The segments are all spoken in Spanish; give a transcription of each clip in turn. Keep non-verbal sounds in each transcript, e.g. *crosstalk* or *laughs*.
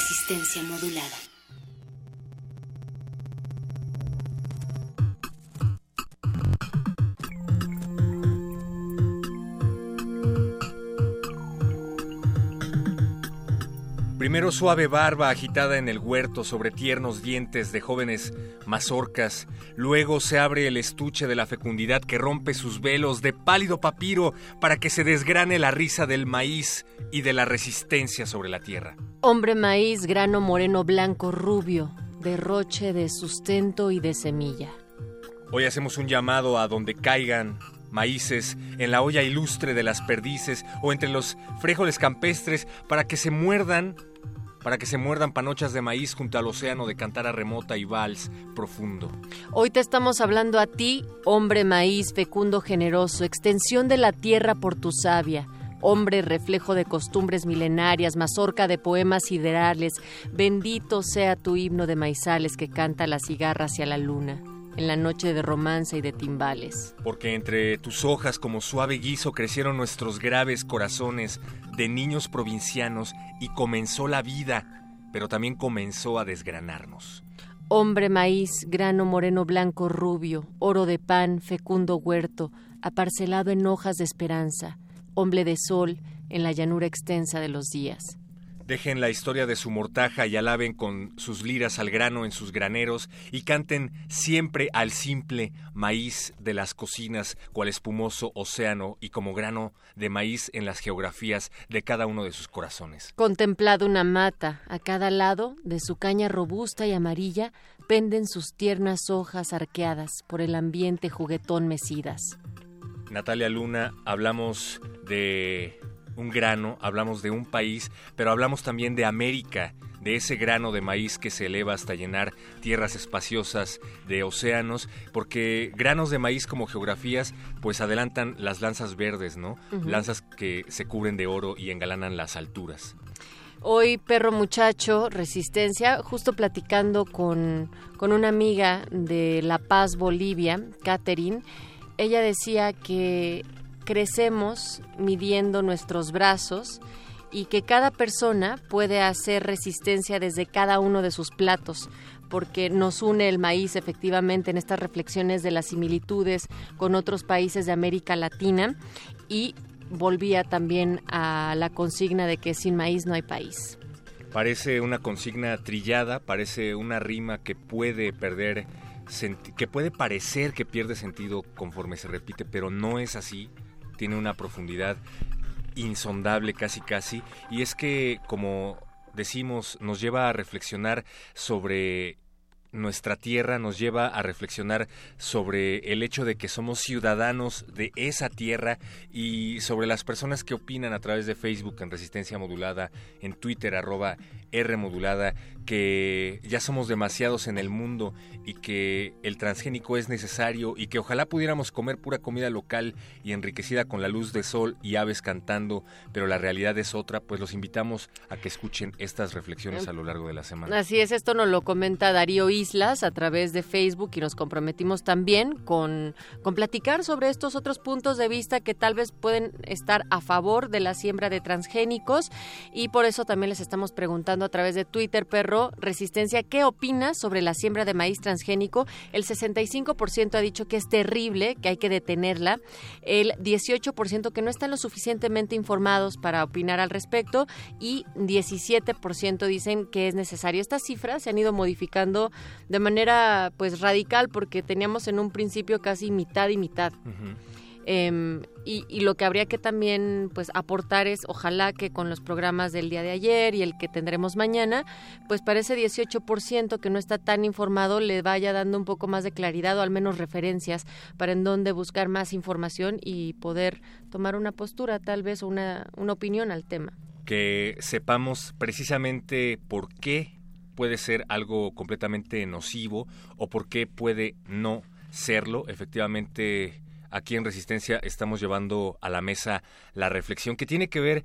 Resistencia modulada. Primero suave barba agitada en el huerto sobre tiernos dientes de jóvenes mazorcas, luego se abre el estuche de la fecundidad que rompe sus velos de pálido papiro para que se desgrane la risa del maíz y de la resistencia sobre la tierra. Hombre maíz, grano moreno blanco rubio, derroche de sustento y de semilla. Hoy hacemos un llamado a donde caigan maíces en la olla ilustre de las perdices o entre los frijoles campestres para que se muerdan para que se muerdan panochas de maíz junto al océano de cantara remota y vals profundo. Hoy te estamos hablando a ti, hombre maíz, fecundo generoso, extensión de la tierra por tu savia. Hombre reflejo de costumbres milenarias, mazorca de poemas siderales, bendito sea tu himno de maizales que canta la cigarra hacia la luna en la noche de romance y de timbales. Porque entre tus hojas como suave guiso crecieron nuestros graves corazones de niños provincianos y comenzó la vida, pero también comenzó a desgranarnos. Hombre maíz, grano moreno blanco rubio, oro de pan, fecundo huerto, aparcelado en hojas de esperanza, hombre de sol en la llanura extensa de los días. Dejen la historia de su mortaja y alaben con sus liras al grano en sus graneros y canten siempre al simple maíz de las cocinas, cual espumoso océano y como grano de maíz en las geografías de cada uno de sus corazones. Contemplado una mata, a cada lado de su caña robusta y amarilla penden sus tiernas hojas arqueadas por el ambiente juguetón mecidas. Natalia Luna, hablamos de un grano, hablamos de un país, pero hablamos también de América, de ese grano de maíz que se eleva hasta llenar tierras espaciosas de océanos, porque granos de maíz como geografías pues adelantan las lanzas verdes, ¿no? Lanzas que se cubren de oro y engalanan las alturas. Hoy, perro muchacho, resistencia, justo platicando con, con una amiga de La Paz, Bolivia, Catherine, ella decía que crecemos midiendo nuestros brazos y que cada persona puede hacer resistencia desde cada uno de sus platos porque nos une el maíz efectivamente en estas reflexiones de las similitudes con otros países de América Latina y volvía también a la consigna de que sin maíz no hay país. Parece una consigna trillada, parece una rima que puede perder que puede parecer que pierde sentido conforme se repite, pero no es así tiene una profundidad insondable casi casi. Y es que como decimos nos lleva a reflexionar sobre nuestra tierra nos lleva a reflexionar sobre el hecho de que somos ciudadanos de esa tierra y sobre las personas que opinan a través de Facebook en Resistencia Modulada, en Twitter arroba R Modulada, que ya somos demasiados en el mundo y que el transgénico es necesario y que ojalá pudiéramos comer pura comida local y enriquecida con la luz de sol y aves cantando, pero la realidad es otra, pues los invitamos a que escuchen estas reflexiones a lo largo de la semana. Así es, esto nos lo comenta Darío Islas a través de Facebook y nos comprometimos también con, con platicar sobre estos otros puntos de vista que tal vez pueden estar a favor de la siembra de transgénicos y por eso también les estamos preguntando a través de Twitter, perro, Resistencia, ¿qué opinas sobre la siembra de maíz transgénico? El 65% ha dicho que es terrible, que hay que detenerla, el 18% que no están lo suficientemente informados para opinar al respecto y 17% dicen que es necesario. Estas cifras se han ido modificando de manera pues radical porque teníamos en un principio casi mitad y mitad. Em, y, lo que habría que también pues aportar es ojalá que con los programas del día de ayer y el que tendremos mañana pues para ese 18% que no está tan informado le vaya dando un poco más de claridad o al menos referencias para en dónde buscar más información y poder tomar una postura tal vez o una, una opinión al tema que sepamos precisamente por qué puede ser algo completamente nocivo o por qué puede no serlo. Efectivamente, aquí en Resistencia estamos llevando a la mesa la reflexión que tiene que ver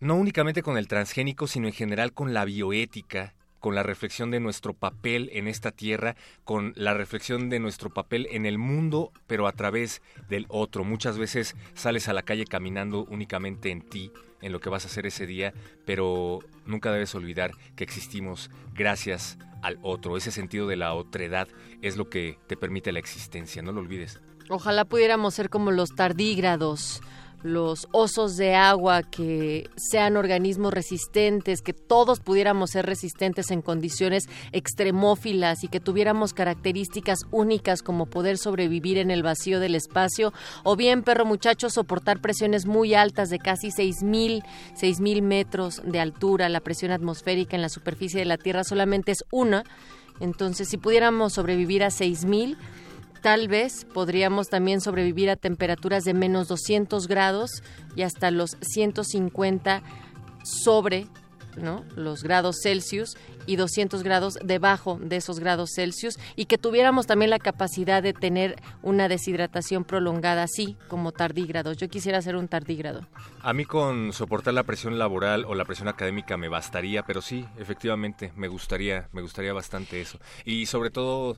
no únicamente con el transgénico, sino en general con la bioética, con la reflexión de nuestro papel en esta tierra, con la reflexión de nuestro papel en el mundo, pero a través del otro. Muchas veces sales a la calle caminando únicamente en ti, en lo que vas a hacer ese día, pero nunca debes olvidar que existimos gracias al otro. Ese sentido de la otredad es lo que te permite la existencia, no lo olvides. Ojalá pudiéramos ser como los tardígrados, los osos de agua, que sean organismos resistentes, que todos pudiéramos ser resistentes en condiciones extremófilas y que tuviéramos características únicas como poder sobrevivir en el vacío del espacio, o bien, perro muchacho, soportar presiones muy altas de casi 6.000, 6.000 metros de altura. La presión atmosférica en la superficie de la Tierra solamente es una. Entonces, si pudiéramos sobrevivir a 6.000, Tal vez podríamos también sobrevivir a temperaturas de menos 200 grados y hasta los 150 sobre ¿no? los grados Celsius y 200 grados debajo de esos grados Celsius y que tuviéramos también la capacidad de tener una deshidratación prolongada así como tardígrados. Yo quisiera ser un tardígrado. A mí con soportar la presión laboral o la presión académica me bastaría, pero sí, efectivamente, me gustaría, me gustaría bastante eso. Y sobre todo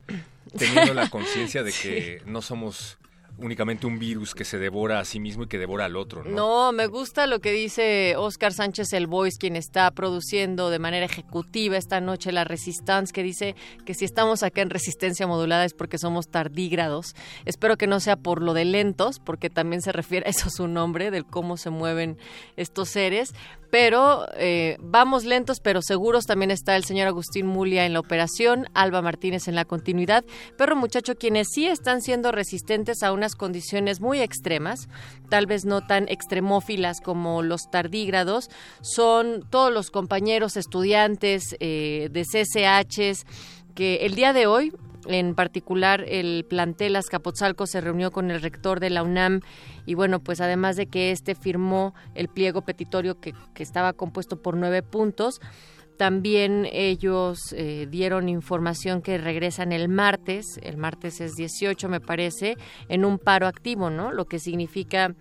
teniendo la *laughs* conciencia de que no somos únicamente un virus que se devora a sí mismo y que devora al otro, ¿no? No, me gusta lo que dice Oscar Sánchez El Voice, quien está produciendo de manera ejecutiva esta noche la Resistance, que dice que si estamos acá en resistencia modulada es porque somos tardígrados. Espero que no sea por lo de lentos, porque también se refiere a eso su nombre, del cómo se mueven estos seres, pero eh, vamos lentos pero seguros. También está el señor Agustín Mulia en la operación, Alba Martínez en la continuidad. Perro muchacho, quienes sí están siendo resistentes a condiciones muy extremas, tal vez no tan extremófilas como los tardígrados, son todos los compañeros estudiantes eh, de CCHs que el día de hoy en particular, el plantel Azcapotzalco se reunió con el rector de la UNAM y bueno, pues además de que este firmó el pliego petitorio que, estaba compuesto por nueve puntos, también ellos eh, dieron información que regresan el martes, el martes es 18 me parece, en un paro activo, ¿no? Lo que significa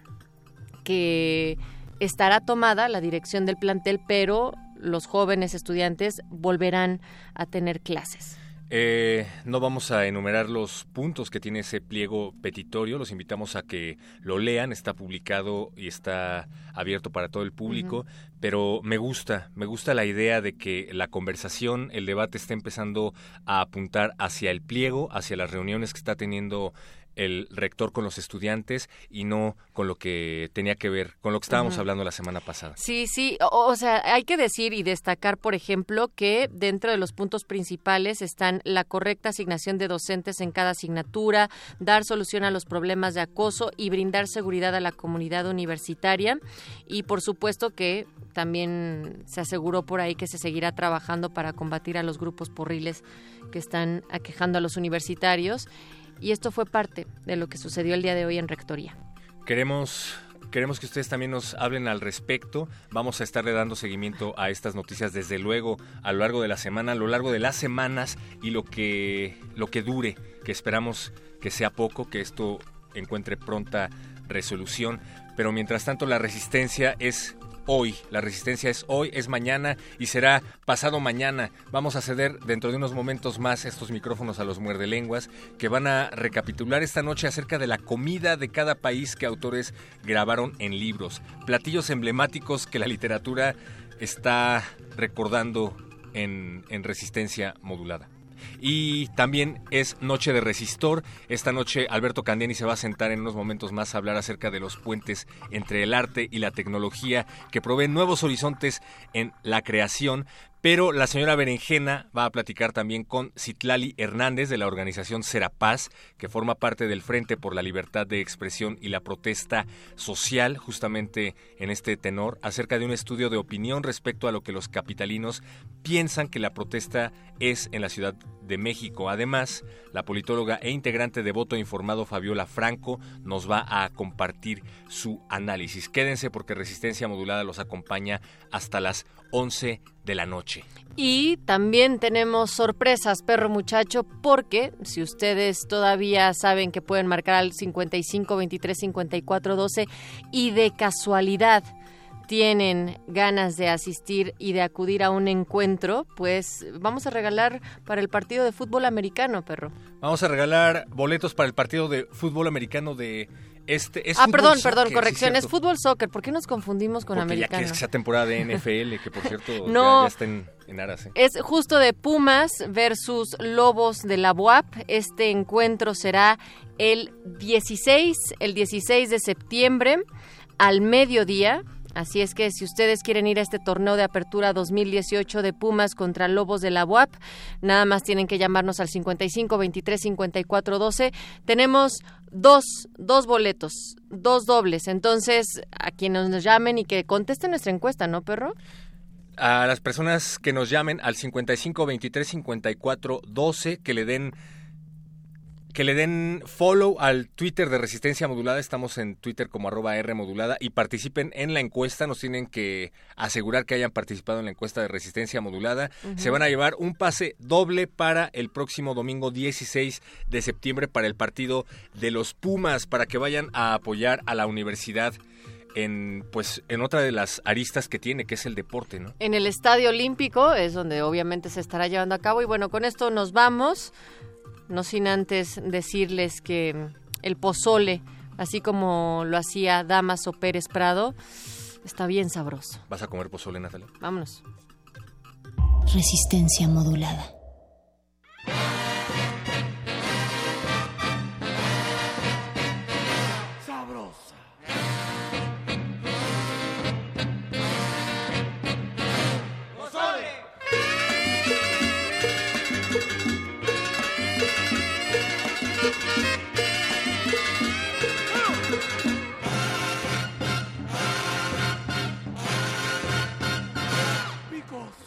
que estará tomada la dirección del plantel, pero los jóvenes estudiantes volverán a tener clases. Eh, no vamos a enumerar los puntos que tiene ese pliego petitorio, los invitamos a que lo lean, está publicado y está abierto para todo el público, pero me gusta, me gusta la idea de que la conversación, el debate está empezando a apuntar hacia el pliego, hacia las reuniones que está teniendo el rector con los estudiantes y no con lo que tenía que ver, con lo que estábamos hablando la semana pasada. Sí, sí, o, sea, hay que decir y destacar, por ejemplo, que dentro de los puntos principales están la correcta asignación de docentes en cada asignatura, dar solución a los problemas de acoso y brindar seguridad a la comunidad universitaria. Y por supuesto que también se aseguró por ahí que se seguirá trabajando para combatir a los grupos porriles que están aquejando a los universitarios y esto fue parte de lo que sucedió el día de hoy en Rectoría. Queremos Queremos que ustedes también nos hablen al respecto. Vamos a estarle dando seguimiento a estas noticias desde luego a lo largo de la semana, a lo largo de las semanas y lo que lo que dure, que esperamos que sea poco, que esto encuentre pronta resolución, pero mientras tanto la resistencia es hoy. La resistencia es hoy, es mañana y será pasado mañana. Vamos a ceder dentro de unos momentos más estos micrófonos a los muerdelenguas que van a recapitular esta noche acerca de la comida de cada país que autores grabaron en libros. Platillos emblemáticos que la literatura está recordando en, en resistencia modulada. Y también es Noche de Resistor. Esta noche Alberto Candiani se va a sentar en unos momentos más a hablar acerca de los puentes entre el arte y la tecnología que proveen nuevos horizontes en la creación, pero la señora Berenjena va a platicar también con Citlali Hernández de la organización Serapaz, que forma parte del Frente por la Libertad de Expresión y la Protesta Social, justamente en este tenor, acerca de un estudio de opinión respecto a lo que los capitalinos piensan que la protesta es en la Ciudad de México. Además, la politóloga e integrante de Voto Informado Fabiola Franco nos va a compartir su análisis. Quédense porque Resistencia Modulada los acompaña hasta las 11 de la noche. Y también tenemos sorpresas, perro muchacho, porque si ustedes todavía saben que pueden marcar al 55 23 54 12 y de casualidad tienen ganas de asistir y de acudir a un encuentro, pues vamos a regalar para el partido de fútbol americano, perro. Vamos a regalar boletos para el partido de fútbol americano de este. Es ah, perdón, soccer, perdón, sí, corrección, es, cierto. fútbol soccer. ¿Por qué nos confundimos con Porque americano? ya que sea temporada de NFL, que por cierto *laughs* ya- No. ya, está en, en aras. ¿eh? Es justo de Pumas versus Lobos de la UAP. Este encuentro será el 16, el 16 de septiembre al mediodía. Así es que si ustedes quieren ir a este torneo de apertura 2018 de Pumas contra Lobos de la UAP, nada más tienen que llamarnos al 55 23 54 12. Tenemos dos, dos boletos, dos dobles. Entonces, a quienes nos llamen y que contesten nuestra encuesta, ¿no, perro? A las personas que nos llamen al 55 23 54 12, que le den que le den follow al Twitter de Resistencia Modulada, estamos en Twitter como arroba R modulada y participen en la encuesta, nos tienen que asegurar que hayan participado en la encuesta de Resistencia Modulada. Se van a llevar un pase doble para el próximo domingo 16 de septiembre para el partido de los Pumas, para que vayan a apoyar a la universidad en pues en otra de las aristas que tiene, que es el deporte, ¿no? en el Estadio Olímpico, es donde obviamente se estará llevando a cabo. Y bueno, con esto nos vamos, no sin antes decirles que el pozole, así como lo hacía Damaso Pérez Prado, está bien sabroso. ¿Vas a comer pozole, Natalia? Vámonos. Resistencia modulada. Gospel.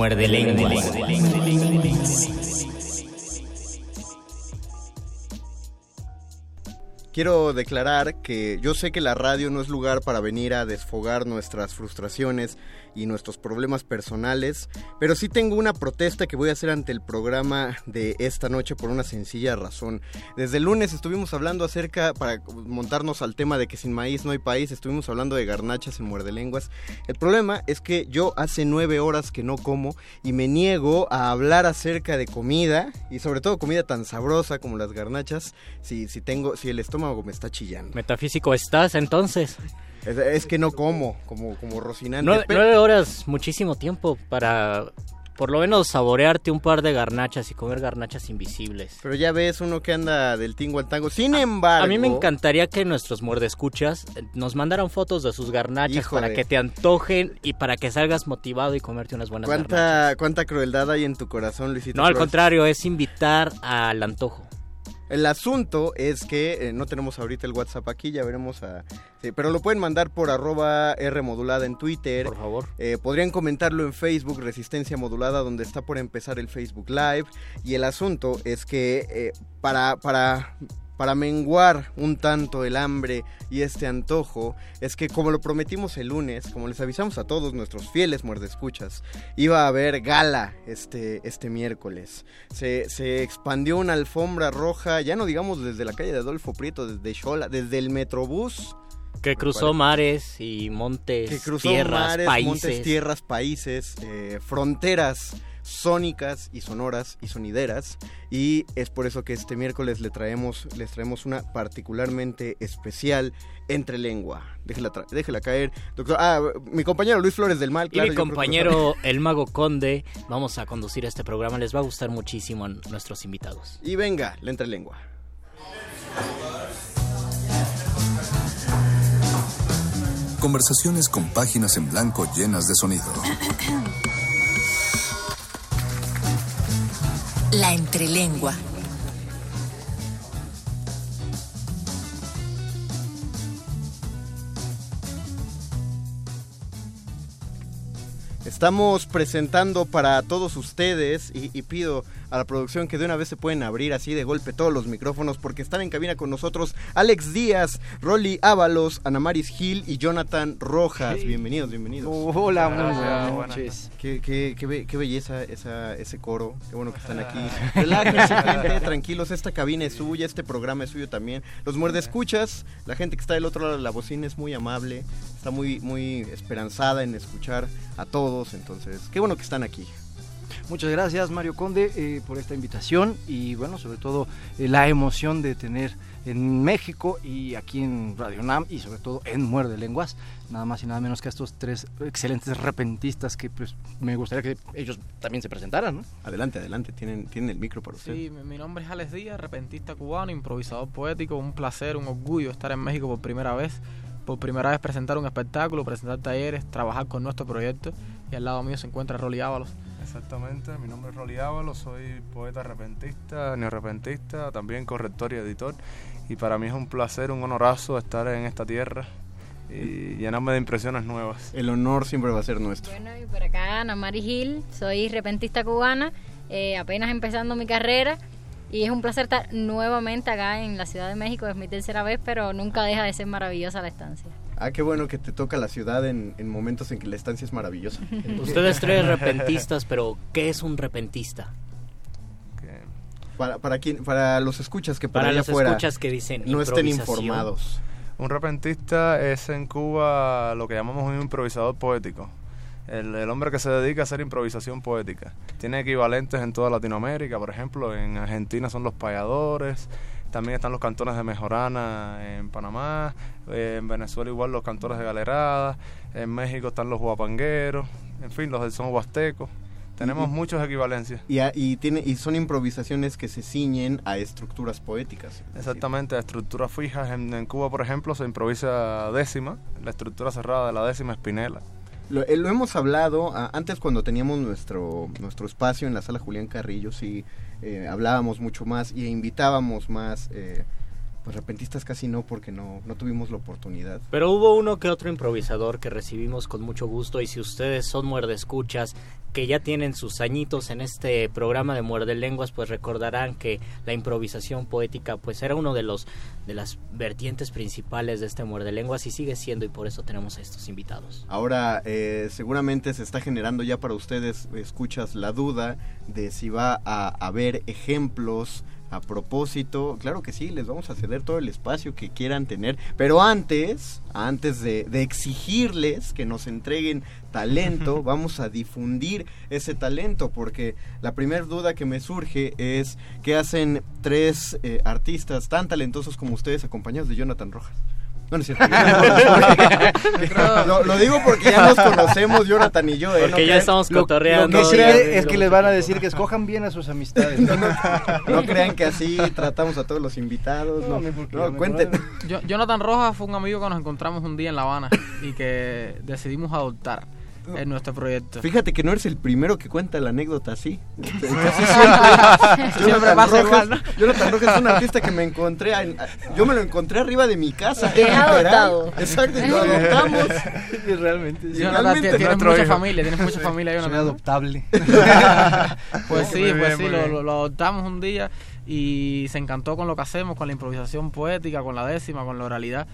Muerde lenguas. Quiero declarar que yo sé que la radio no es lugar para venir a desfogar nuestras frustraciones y nuestros problemas personales, pero sí tengo una protesta que voy a hacer ante el programa de esta noche por una sencilla razón. Desde lunes estuvimos hablando acerca, para montarnos al tema de que sin maíz no hay país, estuvimos hablando de garnachas en muerde lenguas. El problema es que yo hace nueve horas que no como y me niego a hablar acerca de comida y sobre todo comida tan sabrosa como las garnachas si, si tengo, si el estómago me está chillando. Metafísico estás entonces. Es, es que no como, como, como Rocinante. Nueve, Pero- nueve horas, muchísimo tiempo para por lo menos saborearte un par de garnachas y comer garnachas invisibles. Pero ya ves uno que anda del tingo al tango. Sin embargo. A mí me encantaría que nuestros muerdescuchas eh, nos mandaran fotos de sus garnachas Híjole. para que te antojen y para que salgas motivado y comerte unas buenas garnachas. ¿Cuánta, ¿Cuánta crueldad hay en tu corazón, Luisito? No, al contrario, es invitar al antojo. El asunto es que eh, no tenemos ahorita el WhatsApp aquí, ya veremos a... sí, pero lo pueden mandar por arroba R modulada en Twitter. Por favor. Eh, podrían comentarlo en Facebook, Resistencia Modulada, donde está por empezar el Facebook Live. Y el asunto es que eh, para, para, para menguar un tanto el hambre y este antojo, es que como lo prometimos el lunes, como les avisamos a todos nuestros fieles muerdescuchas, iba a haber gala este, este miércoles. Se, se expandió una alfombra roja, ya no digamos desde la calle de Adolfo Prieto, desde Xola, desde el Metrobús. Que cruzó mares y montes, que cruzó tierras, mares, países. montes, tierras, países, eh, fronteras sónicas y sonoras y sonideras y es por eso que este miércoles le traemos les traemos una particularmente especial entre lengua. Déjela, tra- déjela caer, doctor. Ah, mi compañero Luis Flores del Mal, Y mi compañero, el mago conde, vamos a conducir este programa. Les va a gustar muchísimo a nuestros invitados. Y venga, la entre lengua. Conversaciones con páginas en blanco llenas de sonido. *coughs* La entrelengua. Estamos presentando para todos ustedes y, y pido a la producción que de una vez se pueden abrir así de golpe todos los micrófonos porque están en cabina con nosotros Alex Díaz, Rolly Ábalos, Anamaris Gil y Jonathan Rojas. Bienvenidos, bienvenidos. Hola, muy buenas noches. Qué, qué- qué be- qué belleza esa, ese coro, qué bueno que están aquí. *laughs* Relájense, gente, tranquilos, esta cabina es suya, este programa es suyo también. Los muerde escuchas, la gente que está del otro lado de la bocina es muy amable, está muy, muy esperanzada en escuchar a todos, entonces, qué bueno que están aquí. Muchas gracias Mario Conde eh, por esta invitación y bueno, sobre todo eh, la emoción de tener en México y aquí en Radio Nam y sobre todo en Muerde Lenguas, nada más y nada menos que a estos tres excelentes repentistas que pues me gustaría que ellos también se presentaran, ¿no? Adelante, adelante, tienen, tienen el micro para usted. Sí, mi, mi nombre es Alex Díaz, repentista cubano, improvisador poético, un placer, un orgullo estar en México por primera vez, por primera vez presentar un espectáculo, presentar talleres, trabajar con nuestro proyecto y al lado mío se encuentra Rolly Ábalos. Exactamente, mi nombre es Rolly Ávalo, soy poeta repentista, neorrepentista, también corrector y editor. Y para mí es un placer, un honorazo estar en esta tierra y llenarme de impresiones nuevas. El honor siempre va a ser nuestro. Bueno, y por acá Ana Mari Gil, soy repentista cubana, eh, apenas empezando mi carrera y es un placer estar nuevamente acá en la Ciudad de México, es mi tercera vez, pero nunca deja de ser maravillosa la estancia. Ah, qué bueno que te toca la ciudad en, en momentos en que la estancia es maravillosa. *laughs* Ustedes tres *laughs* repentistas, pero ¿qué es un repentista? Para, para, quien, para los escuchas que Para allá los afuera escuchas que dicen no estén informados. Un repentista es en Cuba lo que llamamos un improvisador poético. El, el hombre que se dedica a hacer improvisación poética. Tiene equivalentes en toda Latinoamérica, por ejemplo, en Argentina son los payadores, También están los cantores de Mejorana en Panamá, en Venezuela igual los cantores de Galerada, en México están los guapangueros, en fin, los del son huasteco. Tenemos muchas equivalencias. Y, a- y, tiene, y son improvisaciones que se ciñen a estructuras poéticas. Exactamente, estructuras fijas. En, en Cuba, por ejemplo, se improvisa décima, la estructura cerrada de la décima espinela. Lo, eh, lo hemos hablado antes cuando teníamos nuestro, nuestro espacio en la sala Julián Carrillo, sí, eh, hablábamos mucho más y invitábamos más, eh, pues repentistas casi no porque no, no tuvimos la oportunidad. Pero hubo uno que otro improvisador que recibimos con mucho gusto y si ustedes son muerdescuchas que ya tienen sus añitos en este programa de Muerde Lenguas, pues recordarán que la improvisación poética pues era uno de los de las vertientes principales de este Muerde Lenguas y sigue siendo y por eso tenemos a estos invitados. Ahora eh, seguramente se está generando ya para ustedes, escuchas la duda de si va a haber ejemplos a propósito. Claro que sí, les vamos a ceder todo el espacio que quieran tener, pero antes, antes de, de exigirles que nos entreguen talento, *laughs* vamos a difundir ese talento, porque la primera duda que me surge es qué hacen tres eh, artistas tan talentosos como ustedes acompañados de Jonathan Rojas. No, no es cierto. *laughs* lo, lo digo porque ya nos conocemos, Jonathan y yo. ¿eh? Porque No ya estamos cotorreando. lo que sigue crean- es que les van a decir que escojan bien a sus amistades. no, *laughs* no, no crean que así tratamos a todos los invitados. No, No, cuenten. Yo- Jonathan Rojas fue un amigo que nos encontramos un día en La Habana y que decidimos adoptar en nuestro proyecto. Fíjate que no eres el primero que cuenta la anécdota así. Casi Siempre *laughs* pasa igual, ¿no? Jonathan Rojas es un artista que me encontré. en- yo me lo encontré arriba de mi casa. Literal. adoptado. Exacto, y lo adoptamos. Realmente. sí. Realmente tienes mucha hijo. familia, tienes mucha familia, Soy adoptable. *laughs* Pues sí, pues sí, lo adoptamos un día y se encantó con lo que hacemos, con la improvisación poética, con la décima, con la oralidad.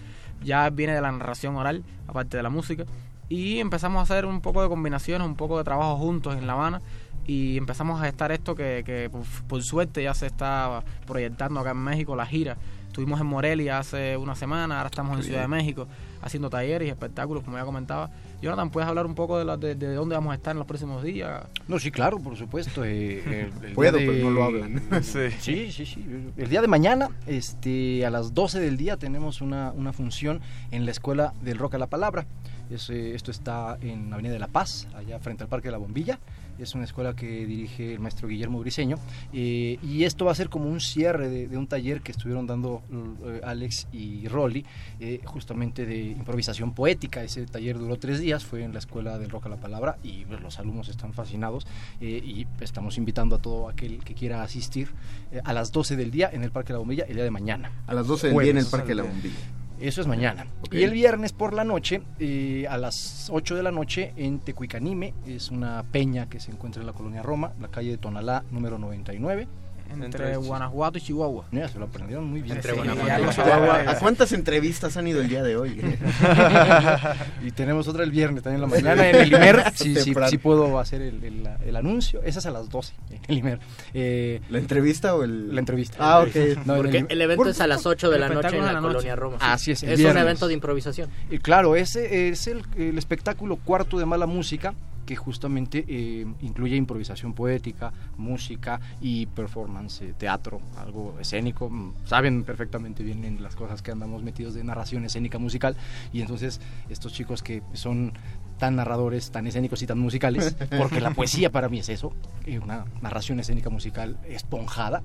Ya viene de la narración oral, aparte de la música. Y empezamos a hacer un poco de combinaciones, un poco de trabajo juntos en La Habana. Y empezamos a gestar esto que, que por, por suerte ya se está proyectando acá en México, la gira. Estuvimos en Morelia hace una semana, ahora estamos en Ciudad de México haciendo talleres y espectáculos, como ya comentaba. Jonathan, ¿puedes hablar un poco de, la- de, de dónde vamos a estar en los próximos días? No, sí, claro, por supuesto. eh, el- el *laughs* Puedo, día de- pero no lo hablan. *laughs* Sí. Sí, sí, sí. El día de mañana, este, a las 12 del día, tenemos una, una función en la Escuela del Rock a la Palabra. Es, eh, esto está en Avenida de la Paz, allá frente al Parque de la Bombilla. Es una escuela que dirige el maestro Guillermo Briseño. eh, y esto va a ser como un cierre de, de un taller que estuvieron dando eh, Alex y Rolly, eh, justamente de improvisación poética. Ese taller duró tres días, fue en la Escuela del Rock a la Palabra y pues, los alumnos están fascinados. eh, y estamos invitando a todo aquel que quiera asistir eh, a las 12 del día en el Parque de la Bombilla el día de mañana. A las 12 del día en el. Parque de la Bombilla. Eso es mañana. Y el viernes por la noche, eh, a las 8 de la noche, en Tecuicanime, es una peña que se encuentra en la colonia Roma, la calle de Tonalá, número 99. Entre, Entre- Guanajuato y Chihuahua. Mira, se lo aprendieron muy bien. Entre Sí, Guanajuato y Chihuahua. ¿A cuántas entrevistas han ido el día de hoy? *laughs* y tenemos otra el viernes también en la mañana en el Imer. Sí, sí, sí puedo hacer el, el- el anuncio. Esa es a las 12 en el Imer. Eh, ¿La entrevista o el...? la entrevista. Ah, ok. No, Porque el- el evento Por- es a las 8 de la noche en la de la noche. colonia Roma. Así es, Es un viernes. evento de improvisación. Y claro, ese es el, el espectáculo cuarto de mala música que justamente eh, incluye improvisación poética, música y performance, eh, teatro, algo escénico. Mm, Saben perfectamente bien en las cosas que andamos metidos de narración escénica musical y entonces estos chicos que son tan narradores, tan escénicos y tan musicales, *laughs* porque la poesía para mí es eso, eh, una narración escénica musical esponjada,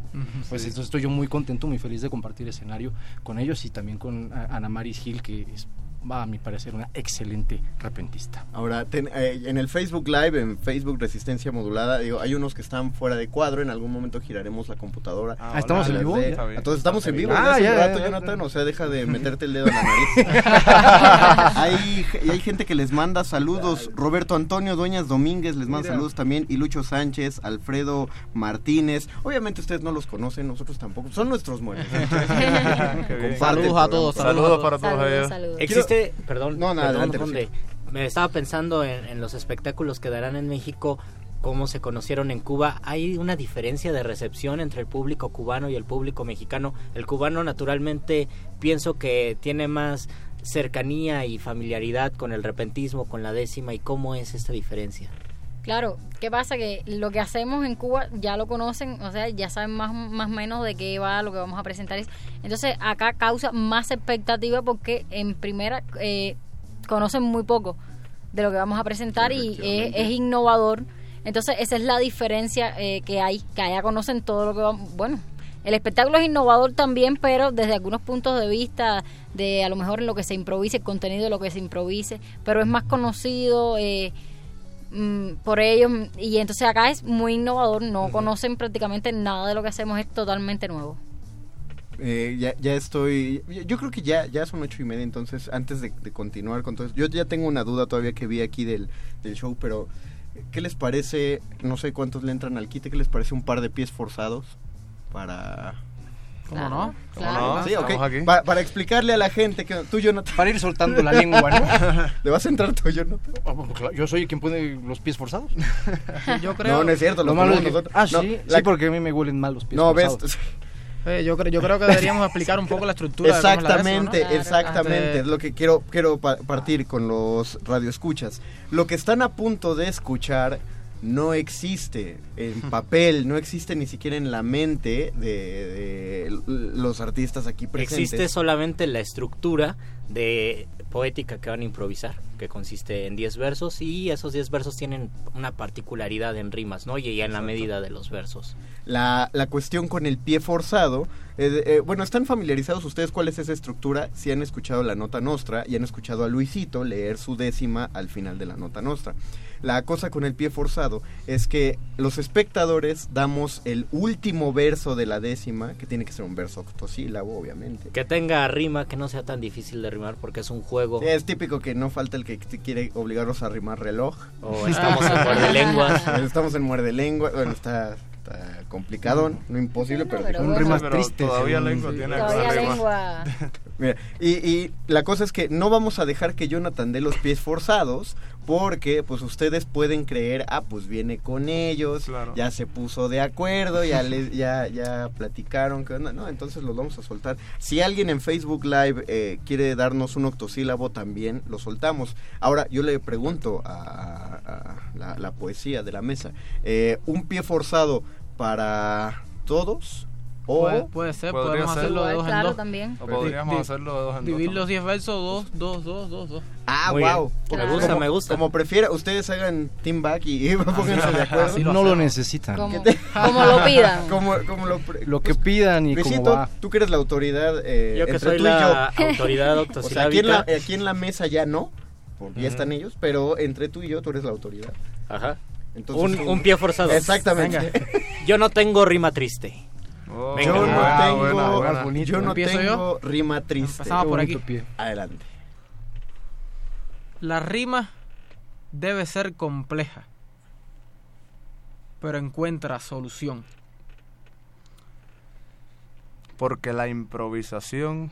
pues entonces estoy yo muy contento, muy feliz de compartir escenario con ellos y también con Ana Maris Gil, que es, va a mi parecer una excelente repentista. Ahora, ten- eh, en el Facebook Live, en Facebook Resistencia Modulada, digo, hay unos que están fuera de cuadro, en algún momento giraremos la computadora. Ah, Ah, ¿estamos en vivo? de-. Entonces estamos en vivo, Ah, ya hace un ya, rato, ya, ya. Jonathan, o sea, deja de *laughs* meterte el dedo en la nariz. *laughs* hay, y hay gente que les manda saludos, Roberto Antonio Dueñas Domínguez les manda Mira. saludos también, y Lucho Sánchez, Alfredo Martínez, obviamente ustedes no los conocen, nosotros tampoco, son nuestros muertos. *laughs* Saludos a todos, Saludos para todos Saludos, ellos. saludos. Perdón, No, no, perdón, adelante, Conde. me estaba pensando en, en los espectáculos que darán en México, cómo se conocieron en Cuba. ¿Hay una diferencia de recepción entre el público cubano y el público mexicano? El cubano naturalmente pienso que tiene más cercanía y familiaridad con el repentismo, con la décima, y cómo es esta diferencia. Claro, ¿qué pasa? Que lo que hacemos en Cuba ya lo conocen, o sea, ya saben más más o menos de qué va lo que vamos a presentar. Entonces, acá causa más expectativa porque en primera eh, conocen muy poco de lo que vamos a presentar y es, es innovador. Entonces, esa es la diferencia eh, que hay, que allá conocen todo lo que vamos, bueno, el espectáculo es innovador también, pero desde algunos puntos de vista de a lo mejor en lo que se improvise, el contenido de lo que se improvise, pero es más conocido eh, por ellos y entonces acá es muy innovador, no conocen prácticamente nada de lo que hacemos, es totalmente nuevo. Eh, ya, ya estoy, yo creo que ya, ya son ocho y media, entonces antes de, de continuar con todo eso, yo ya tengo una duda todavía que vi aquí del, del show, pero ¿qué les parece, no sé cuántos le entran al quite, qué les parece un par de pies forzados para... ¿Cómo no? ¿Cómo no? Sí, ok. Estamos aquí. Pa- para explicarle a la gente que tú, Jonathan... Para ir soltando la lengua, ¿no? *laughs* ¿Le vas a entrar tú, Jonathan? Yo soy quien pone los pies forzados. *laughs* Yo creo, No, no es cierto, Lo lo malo es que- nosotros. Ah, No, sí, la- sí, porque a mí me huelen mal los pies No, ves, forzados. eh, yo, creo, yo creo que *laughs* deberíamos explicar un poco la estructura. de cómo es la Exactamente, ¿no? exactamente. Es lo que quiero, quiero pa- partir con los radioescuchas. Lo que están a punto de escuchar no existe en *laughs* papel, no existe ni siquiera en la mente de, los artistas aquí presentes. Existe solamente la estructura de poética que van a improvisar, que consiste en 10 versos y esos 10 versos tienen una particularidad en rimas, ¿no? Y ya en la medida de los versos. La, la cuestión con el pie forzado, eh, eh, bueno, ¿están familiarizados ustedes cuál es esa estructura? Si han escuchado la nota nostra y han escuchado a Luisito leer su décima al final de la nota nostra. La cosa con el pie forzado es que los espectadores damos el último verso de la décima, que tiene que ser un verso octosílabo, obviamente. Que tenga rima, que no sea tan difícil de rimar porque es un juego. Es típico que no falta el que quiere obligarlos a rimar reloj. O estamos en muerde lenguas. *laughs* Estamos en muerde lengua. Bueno, está, está complicadón, no imposible, pero, pero Un bueno. rimas Pero tristes. todavía en- lengua tiene Todavía lengua. Mira, y, y la cosa es que no vamos a dejar que Jonathan dé los pies forzados porque pues ustedes pueden creer, ah, pues viene con ellos, Claro. ya se puso de acuerdo, ya le, ya, ya platicaron, que no, entonces los vamos a soltar. Si alguien en Facebook Live eh, quiere darnos un octosílabo, también lo soltamos. Ahora, yo le pregunto a, a- a la, la poesía de la mesa, eh, ¿un pie forzado para todos? O Puede, puede ser, podemos ser. hacerlo de dos en claro, dos. también. O podríamos Di- hacerlo de dos en dos. Dividir los también. 10 versos, dos, dos, dos, dos, dos. Ah, Muy wow. Me gusta, me gusta. Como prefiera, ustedes hagan team back y *laughs* pónganse de acuerdo. Así lo no lo necesitan. *laughs* Como, como lo pidan. Como, como lo, Lo que pidan y Luisito, cómo va. tú que eres la autoridad eh, Yo que entre soy tú la y yo. autoridad *laughs* O sea, aquí en, la, aquí en la mesa ya no, porque ya están ellos, pero entre tú y yo tú eres la autoridad. Ajá. Entonces, Un, un pie forzado. Exactamente. Yo no tengo rima triste. Venga. Yo no tengo, buena, buena. Más bonito. yo no ¿Empiezo tengo rima triste. Empezamos por aquí. Pie. Adelante. La rima debe ser compleja, pero encuentra solución. Porque la improvisación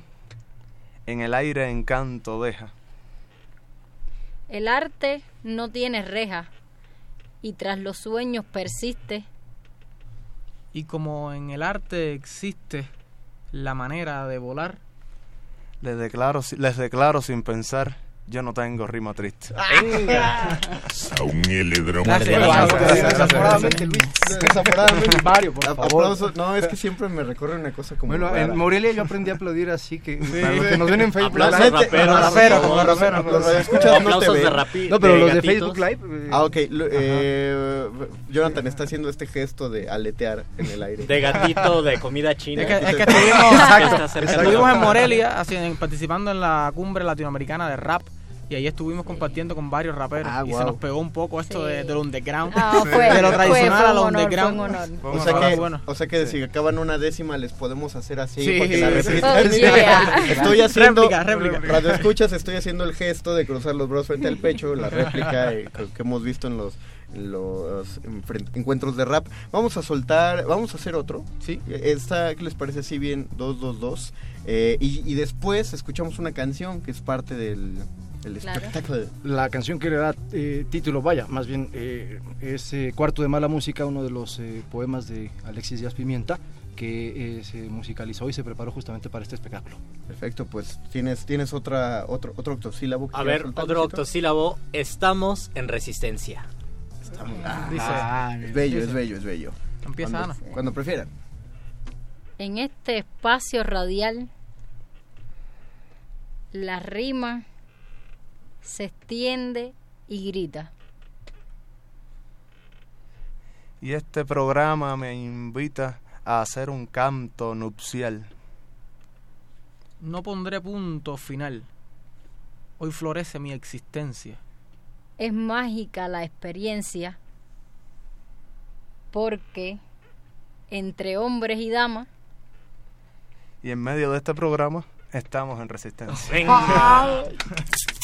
en el aire encanto deja. El arte no tiene reja y tras los sueños persiste. Y como en el arte existe la manera de volar, Les declaro, les declaro sin pensar, yo no tengo rima triste. Gracias, Bravo, gracias. Desaforadamente, Luis. Desaforadamente. Mario, por A- favor. Aplausos. No, es que siempre me recorre una cosa como. Bueno, en Morelia yo aprendí a aplaudir así que para los que nos ven en Facebook Aplausos raperos, de rapi- No, pero los de. Facebook Live. eh, Ah, ok. lo- eh, Jonathan está haciendo este gesto de aletear en el aire. De gatito de comida china. Es que, es que Que estuvimos, en Morelia haciendo- participando en la cumbre latinoamericana de rap y ahí estuvimos compartiendo con varios raperos Ah, y se nos pegó un poco esto Sí. de, del underground, Ah, fue, de lo tradicional a lo underground. O sea, que, bueno. o sea que si acaban una décima les podemos hacer así Sí. porque la réplica. Oh, yeah. *laughs* Estoy haciendo Réplica, réplica. Radio escuchas, estoy haciendo el gesto de cruzar los brazos frente al pecho, la *laughs* réplica eh, que, hemos visto en los los encuentros de rap. Vamos a soltar, vamos a hacer otro. Sí. Esta, ¿qué les parece así bien? 222. Eh, y, y después escuchamos una canción que es parte del, Claro. espectáculo. la canción que le da eh, título, vaya, más bien eh, es eh, Cuarto de Mala Música, uno de los eh, poemas de Alexis Díaz Pimienta, que eh, se musicalizó y se preparó justamente para este espectáculo. Perfecto, pues tienes tienes otra otro otro octosílabo. que A ver, soltar, otro octosílabo. Estamos en resistencia. Está muy- Dice- Ah, es bello, dice- es bello, es bello. Empieza cuando, Ana. Cuando prefieran. En este espacio radial, la rima se extiende y grita. Y este programa me invita a hacer un canto nupcial. No pondré punto final. Hoy florece mi existencia. Es mágica la experiencia porque entre hombres y damas Y en medio de este programa estamos en resistencia. *laughs* *laughs*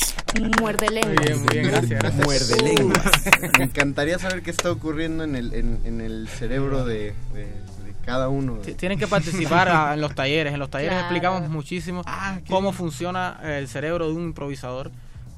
Muerde Muy bien, muy bien, gracias, gracias. Muerde lenguas. Me encantaría saber qué está ocurriendo en el, en, en el cerebro de, de- de cada uno. T- Tienen que participar a- en los talleres. En los talleres Claro. explicamos muchísimo cómo funciona el cerebro de un improvisador,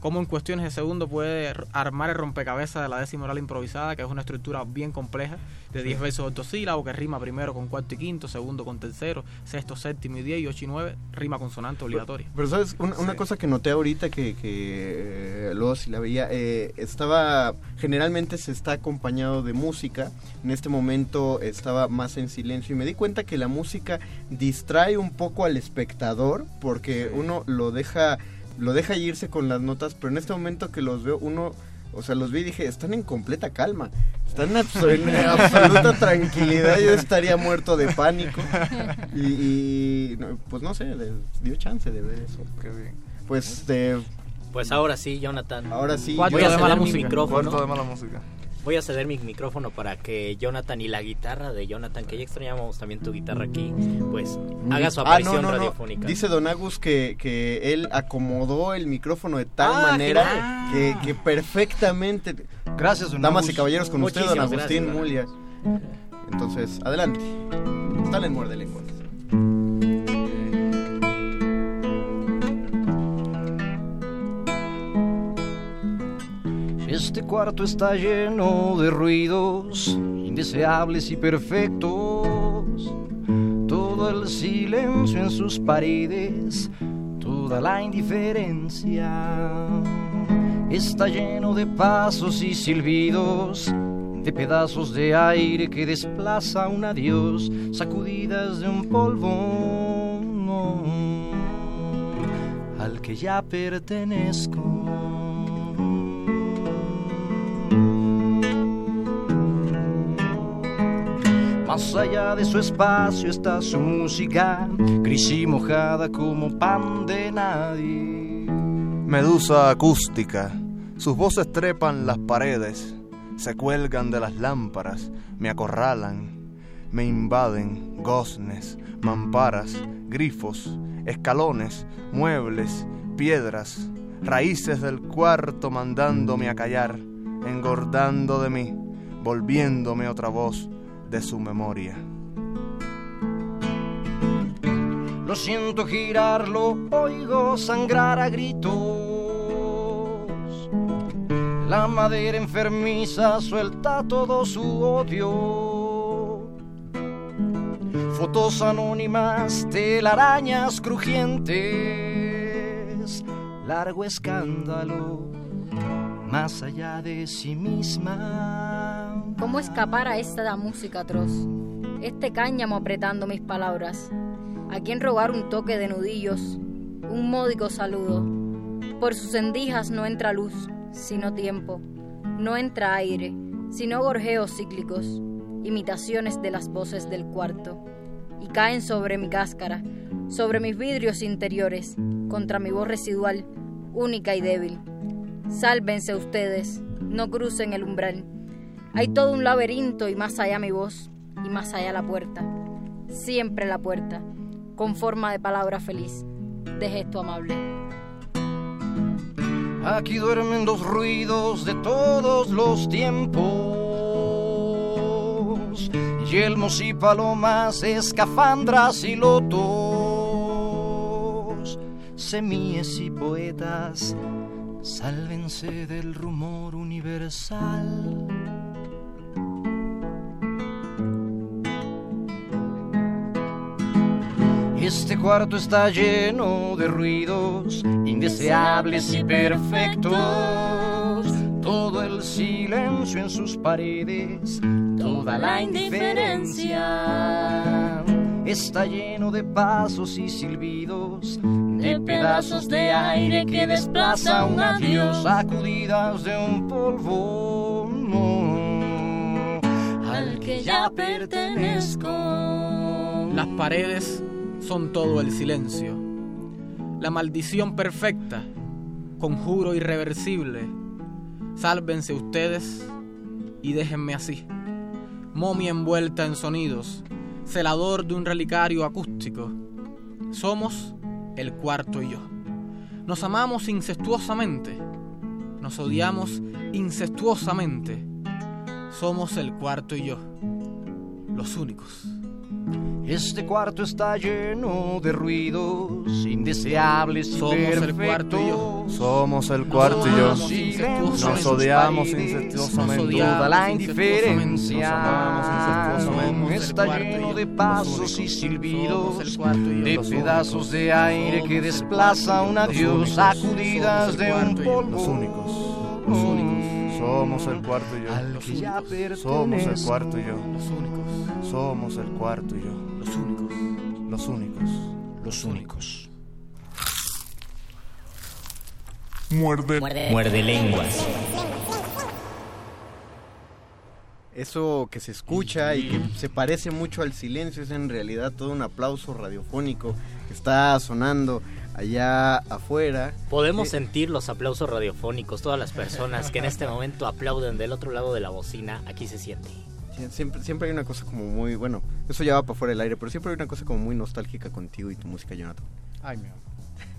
cómo en cuestiones de segundo puede armar el rompecabezas de la décima oral improvisada, que es una estructura bien compleja, de 10 versos octosílabos, que rima primero con cuarto y quinto, segundo con tercero, sexto, séptimo y diez, y ocho y nueve, rima consonante obligatoria. Pero sabes, una, una cosa que noté ahorita que, que eh, luego si la veía, eh, estaba, generalmente se está acompañado de música, en este momento estaba más en silencio y me di cuenta que la música distrae un poco al espectador porque uno lo deja, lo deja irse con las notas, pero en este momento que los veo, uno... O sea, los vi y dije, están en completa calma. Están en, abso- en *laughs* absoluta tranquilidad. Yo estaría muerto de pánico. Y, pues no sé, les dio chance de ver eso. Qué bien. Pues de, Pues ahora sí, Jonathan. ahora sí. Voy a mala mi micrófono. Cuarto de mala música. Voy a ceder mi micrófono para que Jonathan y la guitarra de Jonathan, que ya extrañamos también tu guitarra aquí, pues haga su Ah, aparición no, no, no. radiofónica. Dice Don Agus que, que él acomodó el micrófono de tal Ah, manera que, que perfectamente. Gracias, don Damas y caballeros, con usted, Don Muchísimas Agustín gracias, Mulia. Entonces, adelante. Está en muerde lenguas. Este cuarto está lleno de ruidos indeseables y perfectos. Todo el silencio en sus paredes, toda la indiferencia. Está lleno de pasos y silbidos, de pedazos de aire que desplaza un adiós, sacudidas de un polvo al que ya pertenezco. Más allá de su espacio está su música, gris y mojada como pan de nadie. Medusa acústica. Sus voces trepan las paredes, se cuelgan de las lámparas, me acorralan, me invaden goznes, mamparas, grifos, escalones, muebles, piedras, raíces del cuarto mandándome a callar, engordando de mí, volviéndome otra voz de su memoria. Lo siento girarlo, oigo sangrar a gritos. La madera enfermiza suelta todo su odio. Fotos anónimas, telarañas crujientes. Largo escándalo, más allá de sí misma. ¿Cómo escapar a esta música atroz? Este cáñamo apretando mis palabras. ¿A quién robar un toque de nudillos? Un módico saludo. Por sus endijas no entra luz, sino tiempo. No entra aire, sino gorjeos cíclicos, imitaciones de las voces del cuarto. Y caen sobre mi cáscara, sobre mis vidrios interiores, contra mi voz residual, única y débil. Sálvense ustedes, no crucen el umbral. Hay todo un laberinto y más allá mi voz, y más allá la puerta. Siempre la puerta, con forma de palabra feliz, de gesto amable. Aquí duermen dos ruidos de todos los tiempos. Yelmos y palomas, escafandras y lotos. Semíes y poetas, sálvense del rumor universal. Este cuarto está lleno de ruidos indeseables y perfectos. todo el silencio en sus paredes, toda la indiferencia. Está lleno de pasos y silbidos, de pedazos de aire que desplaza un adiós, sacudidas de un polvo al que ya pertenezco. Las paredes son todo el silencio. La maldición perfecta, conjuro irreversible. Sálvense ustedes y déjenme así. Momia envuelta en sonidos, celador de un relicario acústico. Somos el cuarto y yo. Nos amamos incestuosamente. Nos odiamos incestuosamente. Somos el cuarto y yo. Los únicos. Este cuarto está lleno de ruidos indeseables y Somos el cuarto y yo. Somos el cuarto y yo. Nos odiamos incestuosamente. Toda la indiferencia está lleno de pasos y silbidos, de pedazos de aire que desplaza un adiós, sacudidas de un polvo. Los únicos. Los únicos. Somos el cuarto y yo. Al que ya Somos el cuarto y yo. Los únicos. Somos el cuarto y yo. Los únicos. Los únicos. Los únicos. Muerde. Muerde lenguas. Eso que se escucha y que se parece mucho al silencio es en realidad todo un aplauso radiofónico que está sonando allá afuera. Podemos Eh, sentir los aplausos radiofónicos, todas las personas que en este momento aplauden del otro lado de la bocina, aquí se siente. Sie- Siempre, siempre hay una cosa como muy, bueno, eso ya va para fuera del aire, pero siempre hay una cosa como muy nostálgica contigo y tu música, Jonathan. Ay, mi amor.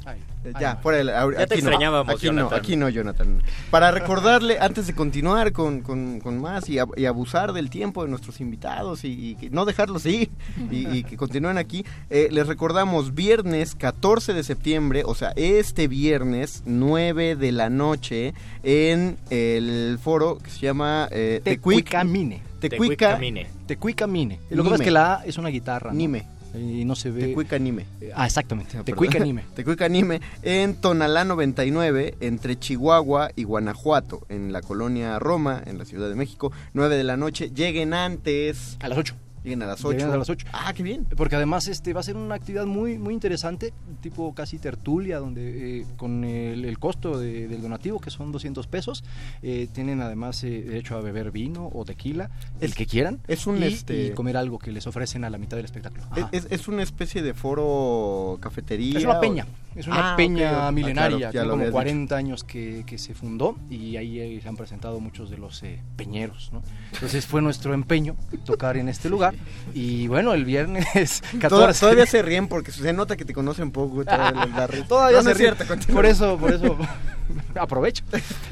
Ay, Eh, ay, ya, no. fuera Ya te aquí no, extrañábamos, aquí no, Jonathan. aquí no, Jonathan. Para recordarle, antes de continuar con, con- con más y, ab- y abusar del tiempo de nuestros invitados y, y que no dejarlos ir y, y que continúen aquí, eh, les recordamos viernes 14 de septiembre, o sea, este viernes 9 de la noche en el foro que se llama eh, Tecuic- Tecuicamine. Tecuica, Tecuicamine. Tecuicamine. Lo que pasa es que la A es una guitarra. ¿no? Nime. Y no se ve. Tecuicanime. Ah, exactamente. Ah, Tecuicanime. perdón. *laughs* Tecuicanime en Tonalá 99, entre Chihuahua y Guanajuato, en la colonia Roma, en la Ciudad de México. 9 de la noche. Lleguen antes. A las 8. Lleguen a las 8. Lleguen a las 8. Ah, qué bien. Porque además este va a ser una actividad muy muy interesante, tipo casi tertulia, donde eh, con el, el costo de- del donativo, que son 200 pesos, eh, tienen además eh, derecho a beber vino o tequila, el que quieran, es un, y, este- y comer algo que les ofrecen a la mitad del espectáculo. Es, es- es una especie de foro cafetería. Es una o- peña, es una Ah, peña ok, ok. Ah, milenaria, claro, tiene como habías 40 años que, que se fundó y ahí se han presentado muchos de los eh, peñeros. ¿no? Entonces fue nuestro empeño tocar en este *laughs* lugar y bueno, el viernes 14. *laughs* Toda- Todavía se ríen porque se nota que te conocen poco. *laughs* Todavía, No, no se es ríe. cierto. Por eso, por eso aprovecho.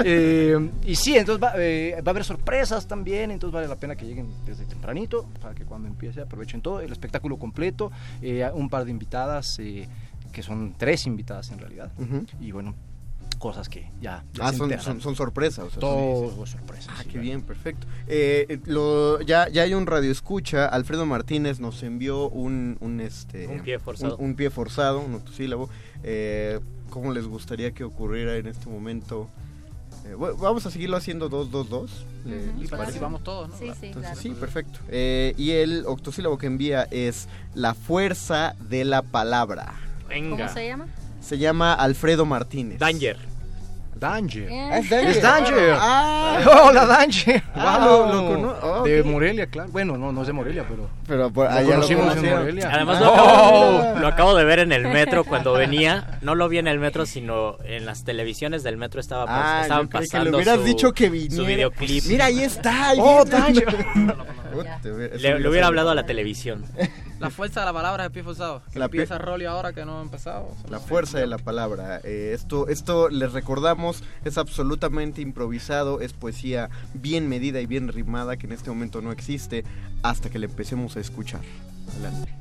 Eh, y sí, entonces va, eh, va a haber sorpresas también, entonces vale la pena que lleguen desde tempranito para que cuando empiece aprovechen todo, el espectáculo completo, eh, un par de invitadas, eh, que son tres invitadas en realidad, Ujú. y bueno, cosas que ya... ya Ah, se son, son, son sorpresas. o sea, Todo son- es sorpresa. Ah, sí, qué claro. bien, perfecto. Eh, eh, lo, ya, ya hay un radio escucha. Alfredo Martínez nos envió un, un, este, Un pie forzado. Un, un pie forzado, un octosílabo. Eh, ¿Cómo les gustaría que ocurriera en este momento? Eh, bueno, vamos a seguirlo haciendo 2-2-2. ¿le- Y ¿Les parece? participamos todos, ¿no? Sí, sí, Entonces, claro. sí, perfecto. Eh, y el octosílabo que envía es la fuerza de la palabra. Venga. ¿Cómo se llama? Se llama Alfredo Martínez. Danger. Danger. Eh, Es Danger. Es Danger. Ah, Hola, Danger. Ah, Wow. lo- lo cono- oh, De. Lo claro. Bueno, no, no es de Morelia, pero... pero por Lo allá lo conocimos en. Morelia. Además Ah. lo acabo, Oh. lo acabo de ver en el metro cuando venía. No lo vi en el metro, sino en las televisiones del metro estaba pas- Ah, estaban que pasando le hubieras su, dicho que su viniera. videoclip. Mira, ahí está. ahí Oh, viene. Danger. *laughs* Le, le lo hubiera hablado a la televisión. *laughs* La fuerza de la palabra es el pie forzado. Que La empieza pie- Rolly ahora que no ha empezado. La fuerza de la palabra. Eh, esto, esto les recordamos, es absolutamente improvisado, es poesía bien medida y bien rimada que en este momento no existe hasta que le empecemos a escuchar. Adelante.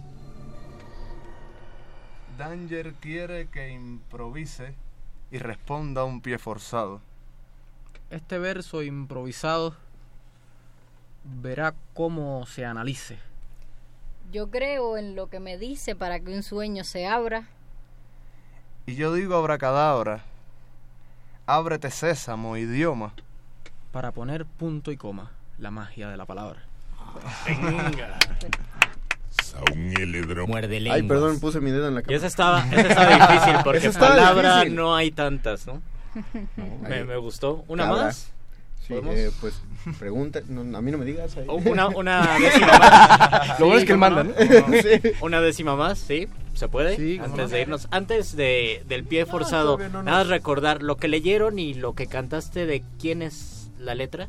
Danger quiere que improvise y responda a un pie forzado. Este verso improvisado verá cómo se analice. Yo creo en lo que me dice para que un sueño se abra. Y yo digo abracadabra, ábrete sésamo, idioma, para poner punto y coma, la magia de la palabra. Venga. Muerde lenguas. Ay, perdón, puse mi dedo en la Y cámara. esa estaba, esa estaba difícil porque *laughs* palabra difícil. no hay tantas, ¿no? Me, me gustó. ¿Una Cabra. más? Sí, eh, pues pregunta, no, a mí no me digas. ahí. O Una, una *laughs* décima más. Lo bueno es que él ¿cómo manda, no? ¿no? Sí. Una décima más, ¿sí? ¿Se puede? Sí, Antes de irnos. Antes de, del pie forzado, todavía no, no. nada más recordar lo que leyeron y lo que cantaste de quién es la letra.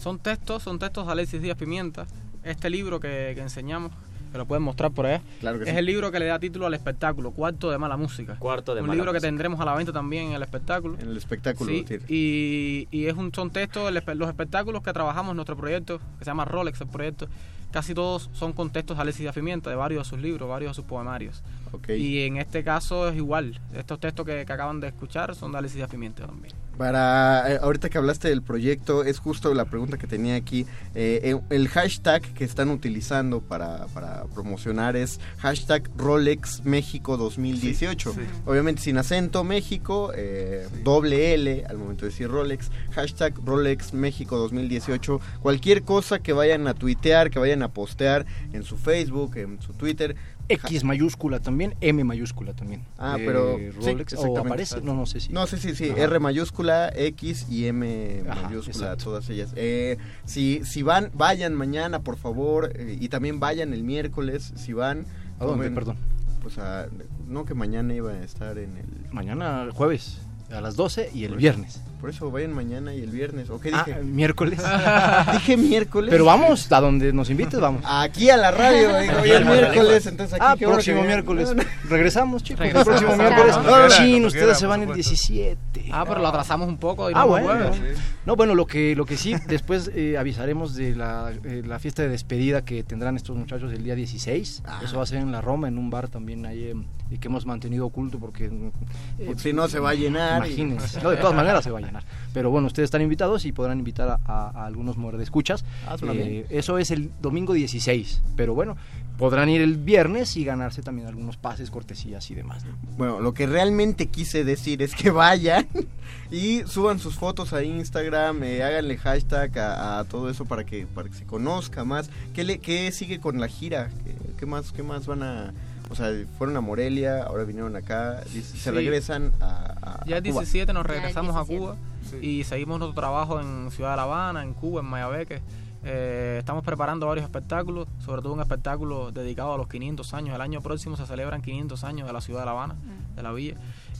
Son textos, son textos de Alexis Díaz Pimienta. Este libro que, que enseñamos, que lo pueden mostrar por allá, Claro que es sí. el libro que le da título al espectáculo, Cuarto de Mala Música. Cuarto de Un Mala libro que tendremos a la venta también en el espectáculo. En el espectáculo. Sí, y, y es un, son textos, los espectáculos que trabajamos en nuestro proyecto, que se llama Rolex, el proyecto, casi todos son con textos de Alexis Díaz Pimienta, de varios de sus libros, varios de sus poemarios. Ok. Y en este caso es igual, estos textos que, que acaban de escuchar son de Alexis Díaz Pimienta también. Para, eh, ahorita que hablaste del proyecto, es justo la pregunta que tenía aquí. Eh, eh, el hashtag que están utilizando para, para promocionar es hashtag Rolex México 2018. Sí, sí. Obviamente sin acento México, eh, doble L al momento de decir Rolex, hashtag Rolex México 2018. Cualquier cosa que vayan a tuitear, que vayan a postear en su Facebook, en su Twitter. X mayúscula también, M mayúscula también. Ah, Eh, pero sí, Rolex, o aparece, no, no sé si. No, sí, sí, sí. Ajá. R mayúscula, X y M mayúscula, todas ellas. Eh, si, si van, vayan mañana, por favor. eh, y también vayan el miércoles, si van. ¿A dónde, tomen- perdón? Pues a, no que mañana iba a estar en el... Mañana jueves a las 12 y el viernes. Por eso vayan mañana y el viernes. ¿O qué Ah, dije? miércoles. *laughs* dije miércoles. Pero vamos, a donde nos invites, vamos. Aquí a la radio, digo, hoy es miércoles, entonces aquí. Ah, qué bueno próximo que- miércoles. No, no. Regresamos, chicos. El próximo miércoles. Quieran, Chin, ustedes se van el por supuesto. 17. Ah, pero lo atrasamos un poco. y Ah, no bueno. No, bueno, lo que, lo que sí, después eh, avisaremos de la, eh, la fiesta de despedida que tendrán estos muchachos el día 16. Ah. Eso va a ser en la Roma, en un bar también ahí, eh, y que hemos mantenido oculto porque... eh, Porque si no se va a llenar y- Imagínense. No, de todas maneras se va a llenar. Pero bueno, ustedes están invitados y podrán invitar a, a- a algunos muerdescuchas. Ah. Eh, eso es el domingo 16. Pero bueno, podrán ir el viernes y ganarse también algunos pases, cortesías y demás. ¿no? Bueno, lo que realmente quise decir es que *laughs* vayan y suban sus fotos a Instagram, eh, háganle hashtag a, a todo eso para que para que se conozca más. ¿Qué, le, qué sigue con la gira? ¿Qué, qué más qué más van a...? O sea, fueron a Morelia, ahora vinieron acá, se Sí. regresan a, a- Ya a el Cuba. 17 nos regresamos a 17. Cuba y seguimos nuestro trabajo en Ciudad de La Habana, en Cuba, en Mayabeque. Eh, estamos preparando varios espectáculos, sobre todo un espectáculo dedicado a los 500 años. El año próximo se celebran 500 años de la ciudad de La Habana, de la villa.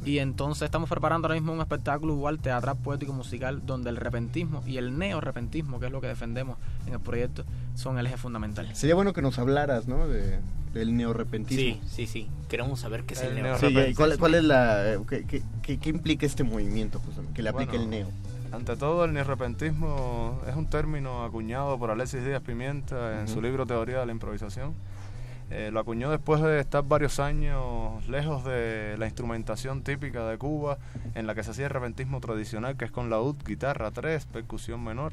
Y entonces estamos preparando ahora mismo un espectáculo igual teatral, poético, musical, donde el repentismo y el neo-repentismo, que es lo que defendemos en el proyecto, son el eje fundamental. Sería bueno que nos hablaras, ¿no? De, del neorrepentismo. Sí, sí, sí. Queremos saber qué es el, El neo. Sí, ¿y ¿cuál, cuál es la... eh, qué, qué- qué- qué implica este movimiento, justamente, que le aplique Bueno, el neo? Ante todo, el neorrepentismo es un término acuñado por Alexis Díaz Pimienta en su libro Teoría de la Improvisación. Eh, lo acuñó después de estar varios años lejos de la instrumentación típica de Cuba, en la que se hacía el repentismo tradicional, que es con laúd, guitarra 3, percusión menor.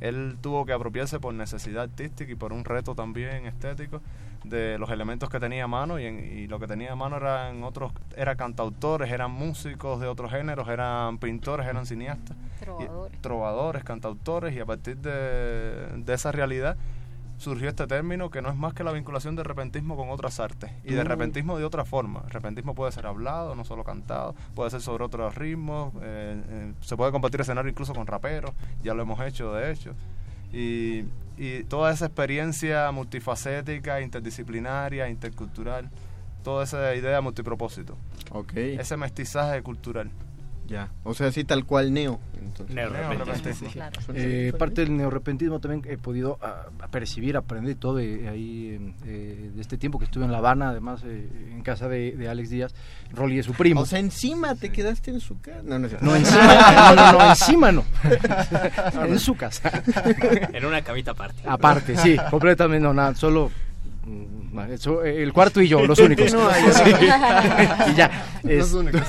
Él tuvo que apropiarse por necesidad artística y por un reto también estético de los elementos que tenía a mano y, en- y lo que tenía a mano eran otros eran cantautores, eran músicos de otros géneros, eran pintores, eran cineastas, y- Trovadores. trovadores, cantautores y a partir de, de esa realidad surgió este término que no es más que la vinculación del repentismo con otras artes y de Mm. repentismo de otra forma. El repentismo puede ser hablado, no solo cantado, puede ser sobre otros ritmos, eh, eh, se puede compartir escenario incluso con raperos, ya lo hemos hecho de hecho. Y, y toda esa experiencia multifacética, interdisciplinaria, intercultural, toda esa idea multipropósito, ese mestizaje cultural. Ya. O sea, sí, tal cual neo. Entonces. Neorrepentismo. Claro. Eh, parte del neorrepentismo también he podido ah, percibir, aprender todo de, ahí eh, de este tiempo que estuve en La Habana, además eh, en casa de, de Alex Díaz. Rolly es su primo. O sea, encima te quedaste en su casa. *laughs* No, no no, encima, no, no, no, encima no. en su casa. En una camita aparte. Aparte, sí, completamente no, nada, solo mm, eso, el cuarto y yo, los únicos. *laughs* No, ahí Sí. no. *laughs* y ya. Los únicos.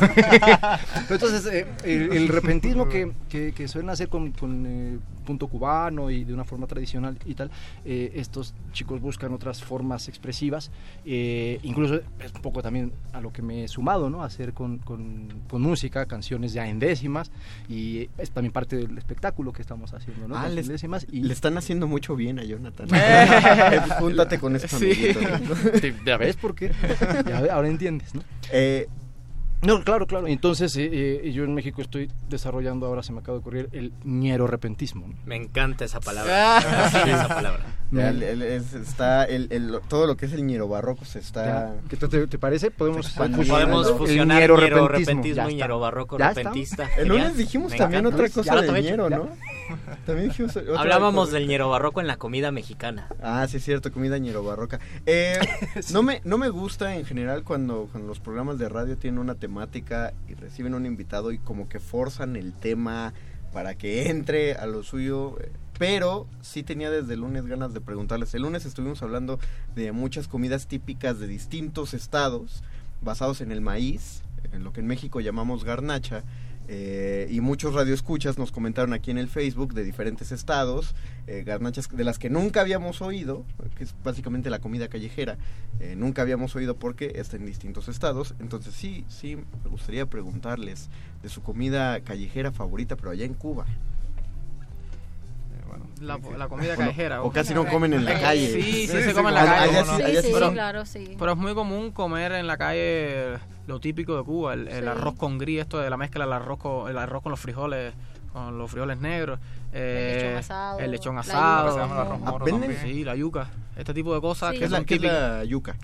*laughs* Entonces, eh, el, el repentismo que, que, que suelen hacer con, con, eh, punto cubano y de una forma tradicional y tal, eh, estos chicos buscan otras formas expresivas, eh, incluso es un poco también a lo que me he sumado, ¿no? Hacer con, con, con música, canciones ya en décimas, y es también parte del espectáculo que estamos haciendo, ¿no? Ah, les- décimas y Le están haciendo mucho bien a Jonathan. Eh. *laughs* Júntate con estos Sí. ya ves por qué. Ya ahora entiendes, ¿no? Eh, no, claro, claro. Entonces, eh, eh, yo en México estoy desarrollando, ahora se me acaba de ocurrir, el ñerorepentismo. Me encanta esa palabra. Sí, esa palabra. Ya, el- el- es- está el, el- todo lo que es el ñero barroco se está. ¿Qué te, te- parece? Podemos. Podemos el fusionar ñerorepentismo. ñerorepentismo Ya y ñerobarroco repentista. El lunes dijimos Me también encanta. otra cosa Ya tomé, ñero. ¿no? También dijimos otra Hablábamos cosa. del ñero barroco en la comida mexicana. Ah, sí es cierto, comida ñero barroca. Eh, *laughs* no, me, no me gusta en general cuando, cuando los programas de radio tienen una temática y reciben un invitado y como que forzan el tema para que entre a lo suyo. Pero sí tenía desde el lunes ganas de preguntarles. El lunes estuvimos hablando de muchas comidas típicas de distintos estados basados en el maíz, en lo que en México llamamos garnacha. Eh, y muchos radioescuchas nos comentaron aquí en el Facebook de diferentes estados, eh, garnachas de las que nunca habíamos oído, que es básicamente la comida callejera, eh, nunca habíamos oído porque está en distintos estados. Entonces sí, sí, me gustaría preguntarles de su comida callejera favorita, pero allá en Cuba. La, la comida O no- callejera. o casi no comen en la Eh, calle. Sí, sí, Sí, se sí, come en la allá calle. sí- allá sí pero, claro, sí. pero es muy común comer en la calle lo típico de Cuba, el, el Sí. arroz con gris, esto de la mezcla del arroz con, el arroz con los frijoles, con los frijoles negros. eh, lechón asado, El lechón la asado. yuca, Se llama el arroz moro. Sí, la yuca. Este tipo de cosas Sí. que ¿Qué es la, son qué es típicas. la yuca?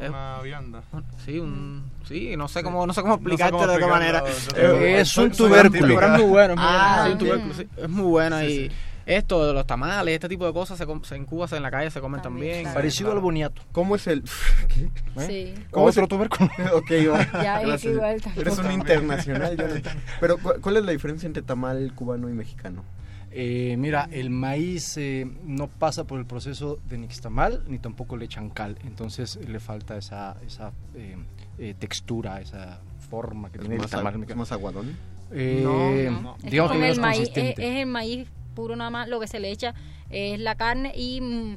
Es una vianda. Sí, un, sí, no sé cómo, no sé cómo No sé explicarte cómo de qué manera. Eh, Es un tubérculo. Pero es muy bueno, es muy Ah, bueno. Sí, un mm. tubérculo, sí, es muy buena Sí, y esto de los tamales, este tipo de cosas se, com- se en Cuba, se- en la calle se comen también. Parecido al boniato. ¿Cómo es el...? *laughs* Sí. ¿Cómo es Otro el- tubérculo. *laughs* ok, va. Ya, es Gracias. igual tampoco. Eres un internacional, Jonathan. Pero, ¿cu- ¿cuál es la diferencia entre tamal cubano y mexicano? Eh, mira, el maíz eh, no pasa por el proceso de nixtamal ni tampoco le echan cal, entonces le falta esa, esa eh, eh, textura, esa forma que ¿Es tiene el más, tamal a- mexicano. más aguadón? Eh, No, no. Es digamos con que el menos maíz, es, consistente. es el maíz puro nada más, lo que se le echa es la carne y mm,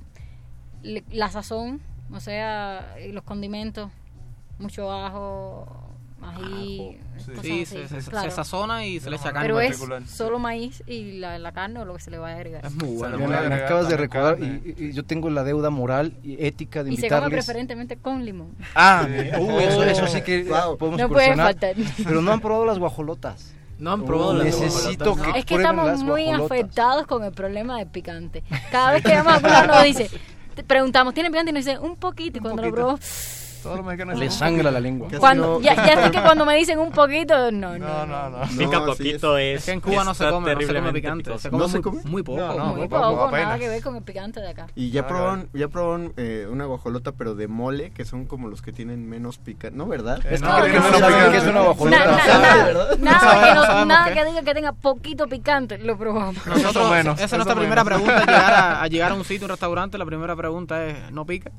le- la sazón, o sea, y los condimentos, mucho ajo, ají, cosas Sí, así, se, se- se claro. sazona y se le echa carne. Pero es solo maíz y la, la carne o lo que se le va a agregar. Es muy bueno. Me, me acabas de recordar y, y yo tengo la deuda moral y ética de Y se come invitarles. preferentemente con limón. Ah, Sí. uh, eso, eso sí que Wow. podemos No puede faltar. Pero no han probado las guajolotas. No han probado las Necesito guajolotas, que Es que estamos muy afectados con el problema del picante. Cada vez que vamos a *laughs* nos dice, te preguntamos, ¿tiene picante? Y nos dice, un poquito. Y cuando lo poquito. probó, Todos los mexicanos Le sangra la lengua. Cuando, ya, ya sé que cuando me dicen un poquito, no, no. No, no, no. Pica No, sí, poquito es. Es que en Cuba no se come, no se come picante. Se come, ¿No se muy, come? muy poco. No, no, Muy muy poco, poco, nada que ver con el picante de acá. Y ya probaron, ya probaron eh, una guajolota, pero de mole, que son como los que tienen menos picante. ¿No, verdad? Eh, Es no, que no, no no, saben no, qué es una guajolota. Na- *laughs* na- sabe, nada que, que diga que tenga poquito picante, lo probamos. Nosotros, menos, esa es nuestra primera pregunta, llegar a, a llegar a un sitio, un restaurante, la primera pregunta es, ¿no pica?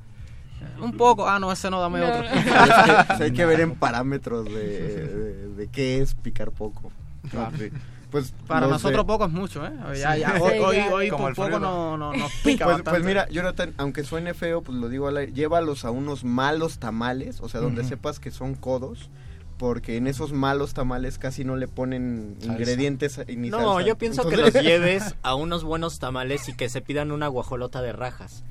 Un poco, ah, no, ese no, dame No, otro. no. *laughs* Es que, hay que ver en parámetros de, de, de qué es picar poco. Claro. Sí. Pues Para nosotros poco es mucho, ¿eh? Ya, Sí. ya, Sí, hoy, *laughs* hoy, Como por el poco frío, no, no, nos *laughs* pica Pues, bastante. pues mira, Jonathan, aunque suene feo, pues lo digo al aire, llévalos a unos malos tamales, o sea, donde sepas que son codos, porque en esos malos tamales casi no le ponen Salsa. ingredientes ni No, salsa. yo pienso que los lleves a unos buenos tamales y que se pidan una guajolota de rajas.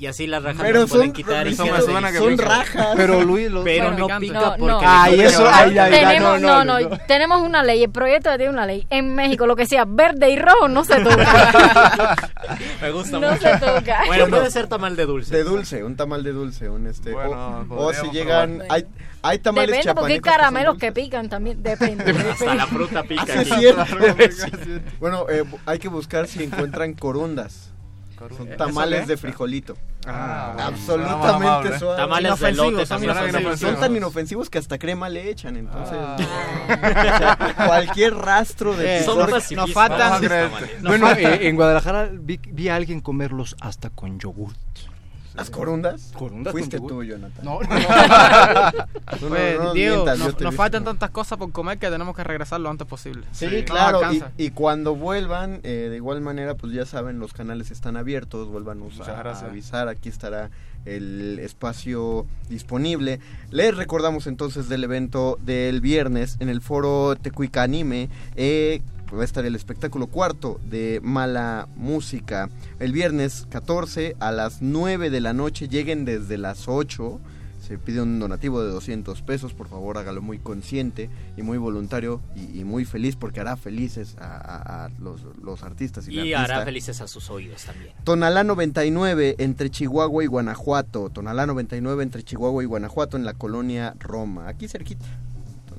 Y así las rajas Pero las pueden son, quitar y son deliciosas. rajas. Pero Luis, lo- Pero no pica No, porque... no. Ay, eso, ay, ay, tenemos, no, no, no, no, no. tenemos una ley, el proyecto tiene una ley. En México lo que sea verde y rojo no se toca. *laughs* Me gusta no mucho. se toca. Bueno, puede ser tamal de dulce. De dulce, un tamal de dulce, un este. Bueno, o, o si llegan, hay, hay tamales Depende porque hay que son caramelos que, pican también, depende. Hasta la fruta pica Ah, aquí. *laughs* bueno, eh, hay que buscar si encuentran corundas. Son ¿Eso tamales qué? de frijolito. Ah, bueno, Absolutamente suave. Tamales de Inofensivos, lote son también son. Son tan inofensivos que hasta crema le echan, entonces. Ah. *laughs* o sea, cualquier rastro de Eh, nos faltan- tamales. Bueno, eh, en Guadalajara vi, vi a alguien comerlos hasta con yogurt. ¿Las corundas? Corundas Fuiste tú, Jonathan. No, *laughs* No, Pues, no, no Diego, mientas, yo nos, faltan tantas cosas por comer que tenemos que regresar lo antes posible. Sí, claro. Y, cuando vuelvan, eh, de igual manera, pues ya saben, los canales están abiertos. Vuelvan a, a avisar. Aquí estará el espacio disponible. Les recordamos entonces del evento del viernes en el foro Tecuica Anime. Eh, va a estar el espectáculo cuarto de Mala Música. El viernes 14 a las 9 de la noche. Lleguen desde las 8. Se pide un donativo de 200 pesos, por favor hágalo muy consciente y muy voluntario y, y muy feliz porque hará felices a, a- a los, los artistas y, la Y artista. hará felices a sus oídos también. Tonalá 99 entre Chihuahua y Guanajuato. Tonalá 99 entre Chihuahua y Guanajuato en la colonia Roma, aquí cerquita.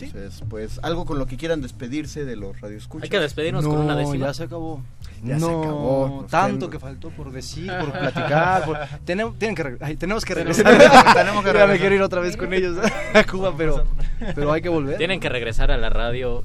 Entonces, pues algo con lo que quieran despedirse de los radioescuchas. Hay que despedirnos con una décima. ya se acabó. Ya se no, acabó. Nos tanto que faltó por decir, por platicar. por- *laughs* Tenemos, tienen que, ay, tenemos que Tenemos- regresar. *laughs* tenemos que Ya me regresar. quiero ir otra vez con ellos *laughs* a Cuba, pero, pero hay que volver. Tienen que regresar a la radio.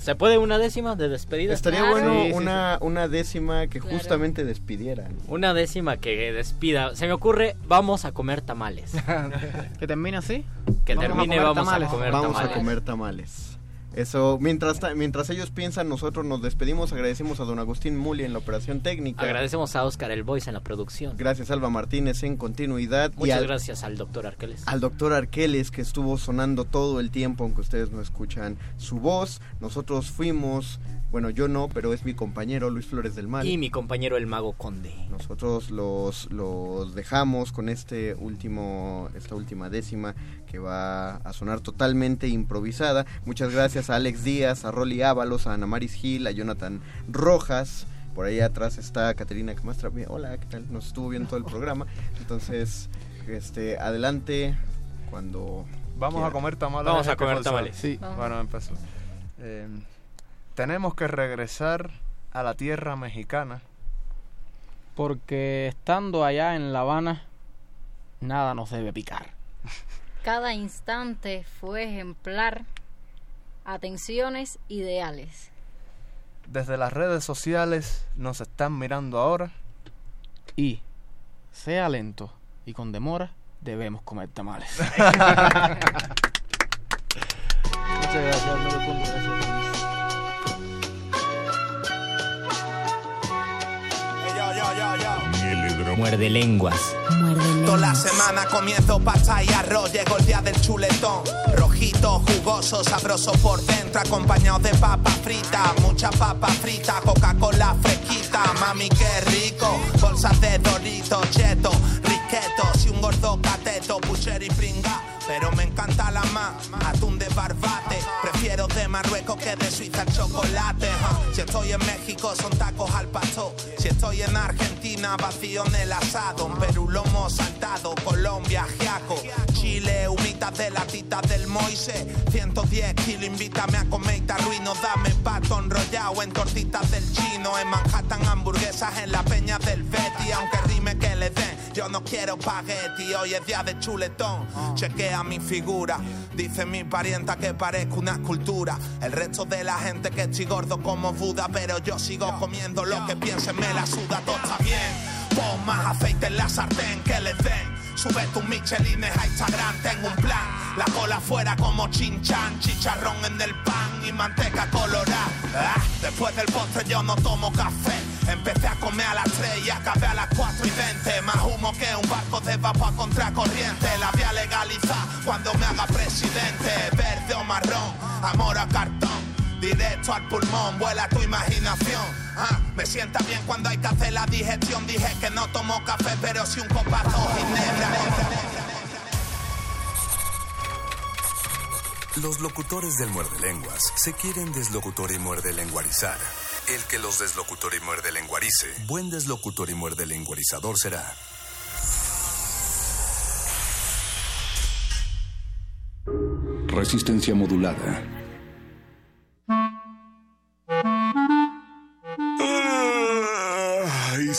¿Se puede una décima de despedida? Estaría Claro. bueno Sí, sí, una, una décima que Claro. justamente despidieran. Una décima que despida. Se me ocurre, vamos a comer tamales. *laughs* Que termine así. Que Vamos a termine, comer vamos tamales. a comer Vamos tamales. a comer tamales. Eso, mientras, mientras ellos piensan, nosotros nos despedimos. Agradecemos a don Agustín Muli en la operación técnica. Agradecemos a Oscar el Voice en la producción. Gracias, Alba Martínez, en continuidad. y Muchas al, gracias al doctor Arqueles. al doctor Arqueles, que estuvo sonando todo el tiempo, aunque ustedes no escuchan su voz. Nosotros fuimos, bueno, yo no, pero es mi compañero Luis Flores del Mal. Y mi compañero el mago Conde. Nosotros los, los dejamos con este último, esta última décima que va a sonar totalmente improvisada. Muchas gracias a Alex Díaz, a Rolly Ábalos, a Ana Maris Gil, a Jonathan Rojas. Por ahí atrás está Caterina Camastra. Hola, ¿qué tal? Nos estuvo viendo todo el programa. Entonces, este, adelante cuando Vamos quiera. a comer tamales. Vamos a comer tamales. Sí. Vamos. Bueno, empezó. Eh, tenemos que regresar a la tierra mexicana. Porque estando allá en La Habana, nada nos debe picar. *laughs* Cada instante fue ejemplar. Atenciones ideales. Desde las redes sociales nos están mirando ahora. Y, sea lento y con demora, debemos comer tamales. *laughs* *laughs* Muchas gracias, Muerde lenguas. Toda la semana comienzo pasta y arroz, llegó el día del chuletón. Rojito, jugoso, sabroso por dentro, acompañado de papa frita, mucha papa frita, Coca-Cola fresquita, mami qué rico. Bolsas de Doritos, cheto, riqueto, si un gordo cateto, pucher y pringa. Pero me encanta la más, atún de barbate. Prefiero de Marruecos que de Suiza el chocolate. Si estoy en México son tacos al paso. Si estoy en Argentina vacío en el asado. En Perú lomo saltado, Colombia giaco. Chile humitas de latita del Moise. 110 kilos, invítame a comer arruino. Dame pato enrollado en tortitas del chino. En Manhattan hamburguesas en la peña del Betty. Aunque rime que le den, yo no quiero pagueti. Hoy es día de chuletón. Chequea mi figura. Dice mi parienta que parezco una escultura. El resto de la gente que estoy gordo como Buda. Pero yo sigo comiendo lo que piensen, me la suda, todo está bien. Pon más aceite en la sartén que les den. Sube tus michelines a Instagram, tengo un plan. La cola fuera como chinchan, chicharrón en el pan y manteca colorada. Ah, después del postre yo no tomo café. Empecé a comer a las 3 y acabé a las 4 y 20. Más humo que un barco de vapor a contracorriente. La voy a legalizar cuando me haga presidente. Verde o marrón, amor a cartón. Directo al pulmón, vuela tu imaginación. Ah, me sienta bien cuando hay que hacer la digestión. Dije que no tomo café, pero si un copazo ginebra. Los locutores del muerde lenguas se quieren deslocutor y muerde lenguarizar. El que los deslocutor y muerde lenguarice, buen deslocutor y muerde lenguarizador será. Resistencia modulada.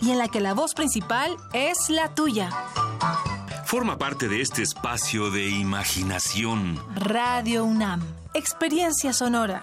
y en la que la voz principal es la tuya. Forma parte de este espacio de imaginación. Radio UNAM, experiencia sonora.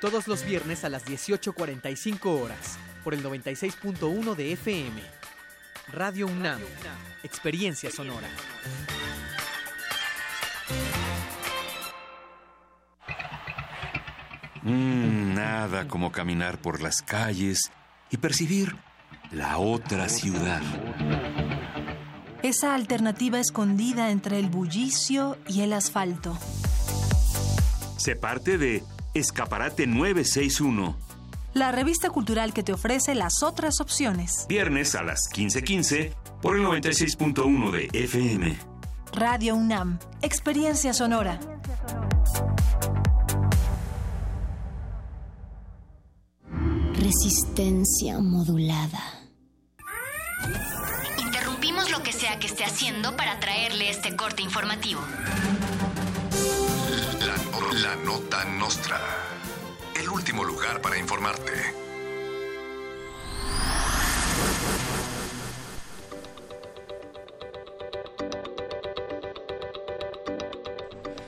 Todos los viernes a las 18.45 horas, por el 96.1 de FM. Radio UNAM, Experiencia Sonora. Mm, nada como caminar por las calles y percibir la otra ciudad. Esa alternativa escondida entre el bullicio y el asfalto. Se parte de Escaparate 961. La revista cultural que te ofrece las otras opciones. Viernes a las 15:15 por el 96.1 de FM. Radio UNAM, Experiencia Sonora. Resistencia modulada. Interrumpimos lo que sea que esté haciendo para traerle este corte informativo. La, nota nostra. El último lugar para informarte.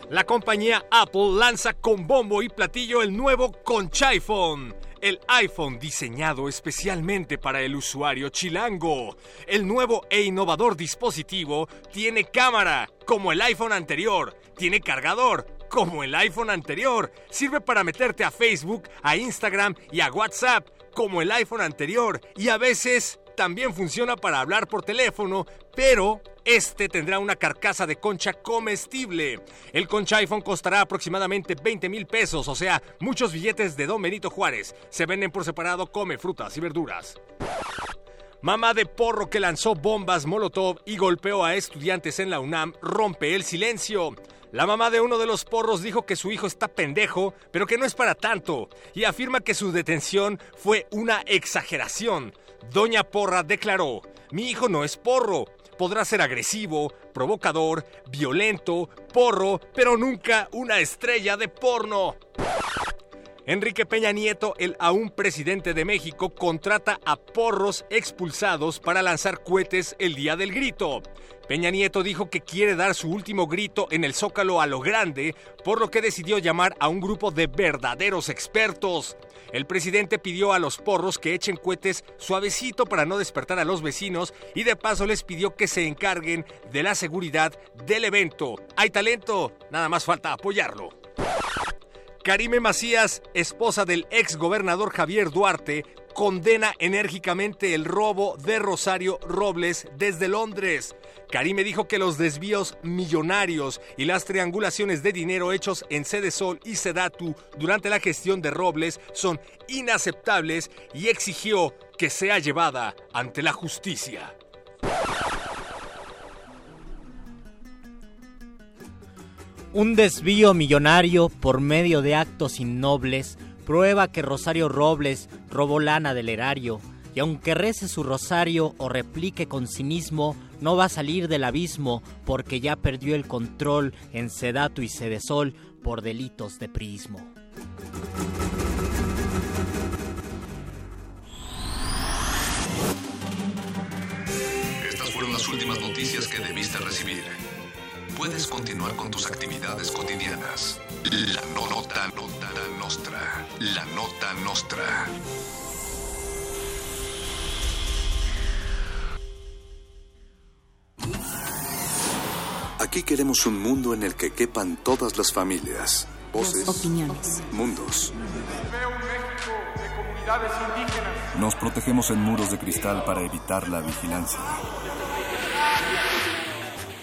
La compañía Apple lanza con bombo y platillo el nuevo Conchiphone. El iPhone diseñado especialmente para el usuario chilango. El nuevo e innovador dispositivo tiene cámara, como el iPhone anterior. Tiene cargador, como el iPhone anterior. Sirve para meterte a Facebook, a Instagram y a WhatsApp, como el iPhone anterior. Y a veces también funciona para hablar por teléfono, pero este tendrá una carcasa de concha comestible. El concha iPhone costará aproximadamente 20 mil pesos, o sea, muchos billetes de Don Benito Juárez. Se venden por separado, come frutas y verduras. Mamá de porro que lanzó bombas Molotov y golpeó a estudiantes en la UNAM rompe el silencio. La mamá de uno de los porros dijo que su hijo está pendejo, pero que no es para tanto, y afirma que su detención fue una exageración. Doña Porra declaró, mi hijo no es porro, podrá ser agresivo, provocador, violento, porro, pero nunca una estrella de porno. Enrique Peña Nieto, el aún presidente de México, contrata a porros expulsados para lanzar cohetes el día del grito. Peña Nieto dijo que quiere dar su último grito en el Zócalo a lo grande, por lo que decidió llamar a un grupo de verdaderos expertos. El presidente pidió a los porros que echen cohetes suavecito para no despertar a los vecinos y de paso les pidió que se encarguen de la seguridad del evento. Hay talento, nada más falta apoyarlo. Karime Macías, esposa del ex gobernador Javier Duarte, condena enérgicamente el robo de Rosario Robles desde Londres. Karime dijo que los desvíos millonarios y las triangulaciones de dinero hechos en Sol y Sedatu durante la gestión de Robles son inaceptables y exigió que sea llevada ante la justicia. Un desvío millonario por medio de actos innobles prueba que Rosario Robles robó lana del erario, y aunque rece su rosario o replique con cinismo, no va a salir del abismo porque ya perdió el control en sedato y sedesol por delitos de prismo. Estas fueron las últimas noticias que debiste recibir. Puedes continuar con tus actividades cotidianas. La no- nota, nota nostra. La nota nostra. Aquí queremos un mundo en el que quepan todas las familias, voces, Opiniones. mundos. Veo un México de comunidades indígenas. Nos protegemos en muros de cristal para evitar la vigilancia.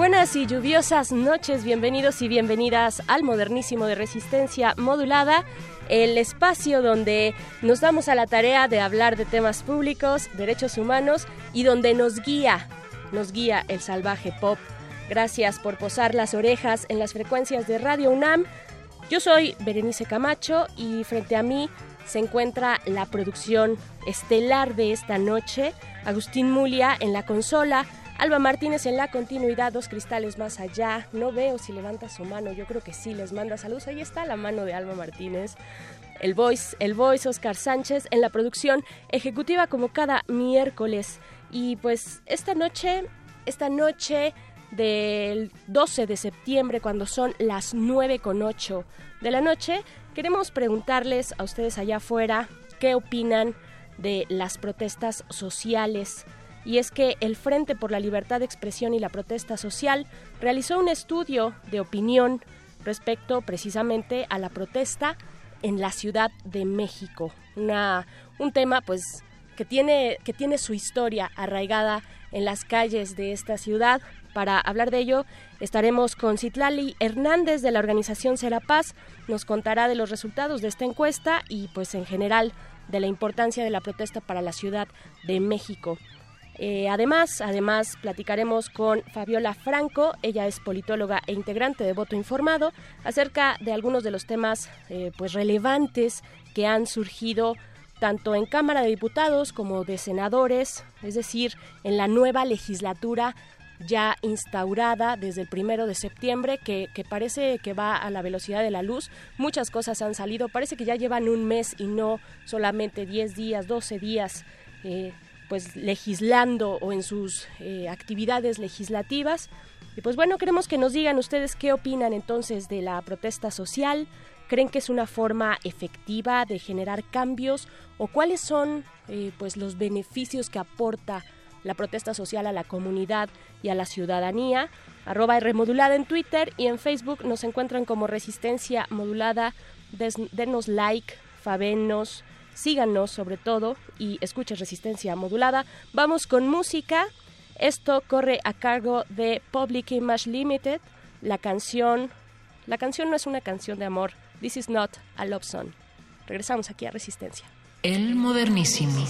Buenas y lluviosas noches, bienvenidos y bienvenidas al modernísimo de resistencia modulada, el espacio donde nos damos a la tarea de hablar de temas públicos, derechos humanos y donde nos guía, nos guía el salvaje pop. Gracias por posar las orejas en las frecuencias de Radio UNAM. Yo soy Berenice Camacho y frente a mí se encuentra la producción estelar de esta noche, Agustín Mulia en la consola, Alba Martínez en la continuidad, dos cristales más allá. No veo si levanta su mano, yo creo que sí, les manda saludos. Ahí está la mano de Alba Martínez. El voice, el voice Oscar Sánchez en la producción ejecutiva como cada miércoles. Y pues esta noche, esta noche del 12 de septiembre, cuando son las 9 con 8 de la noche, queremos preguntarles a ustedes allá afuera qué opinan de las protestas sociales y es que el Frente por la Libertad de Expresión y la Protesta Social realizó un estudio de opinión respecto precisamente a la protesta en la Ciudad de México. Un tema pues que tiene, que tiene su historia arraigada en las calles de esta ciudad. Para hablar de ello estaremos con Citlali Hernández de la organización Serapaz. Nos contará de los resultados de esta encuesta y pues en general de la importancia de la protesta para la Ciudad de México. Eh, además, además platicaremos con Fabiola Franco, ella es politóloga e integrante de Voto Informado, acerca de algunos de los temas eh, pues relevantes que han surgido tanto en Cámara de Diputados como de senadores, es decir, en la nueva legislatura ya instaurada desde el primero de septiembre, que, parece que va a la velocidad de la luz. Muchas cosas han salido, parece que ya llevan un mes y no solamente 10 días, 12 días. Eh, pues legislando o en sus eh, actividades legislativas. Y pues bueno, queremos que nos digan ustedes qué opinan entonces de la protesta social, creen que es una forma efectiva de generar cambios o cuáles son eh, pues los beneficios que aporta la protesta social a la comunidad y a la ciudadanía. Arroba Remodulada en Twitter y en Facebook nos encuentran como Resistencia Modulada. Des, denos like, favenos, síganos sobre todo y escuchen Resistencia Modulada. Vamos con música. Esto corre a cargo de Public Image Limited. La canción, la canción no es una canción de amor. This is not a love song. Regresamos aquí a Resistencia. El modernísimo.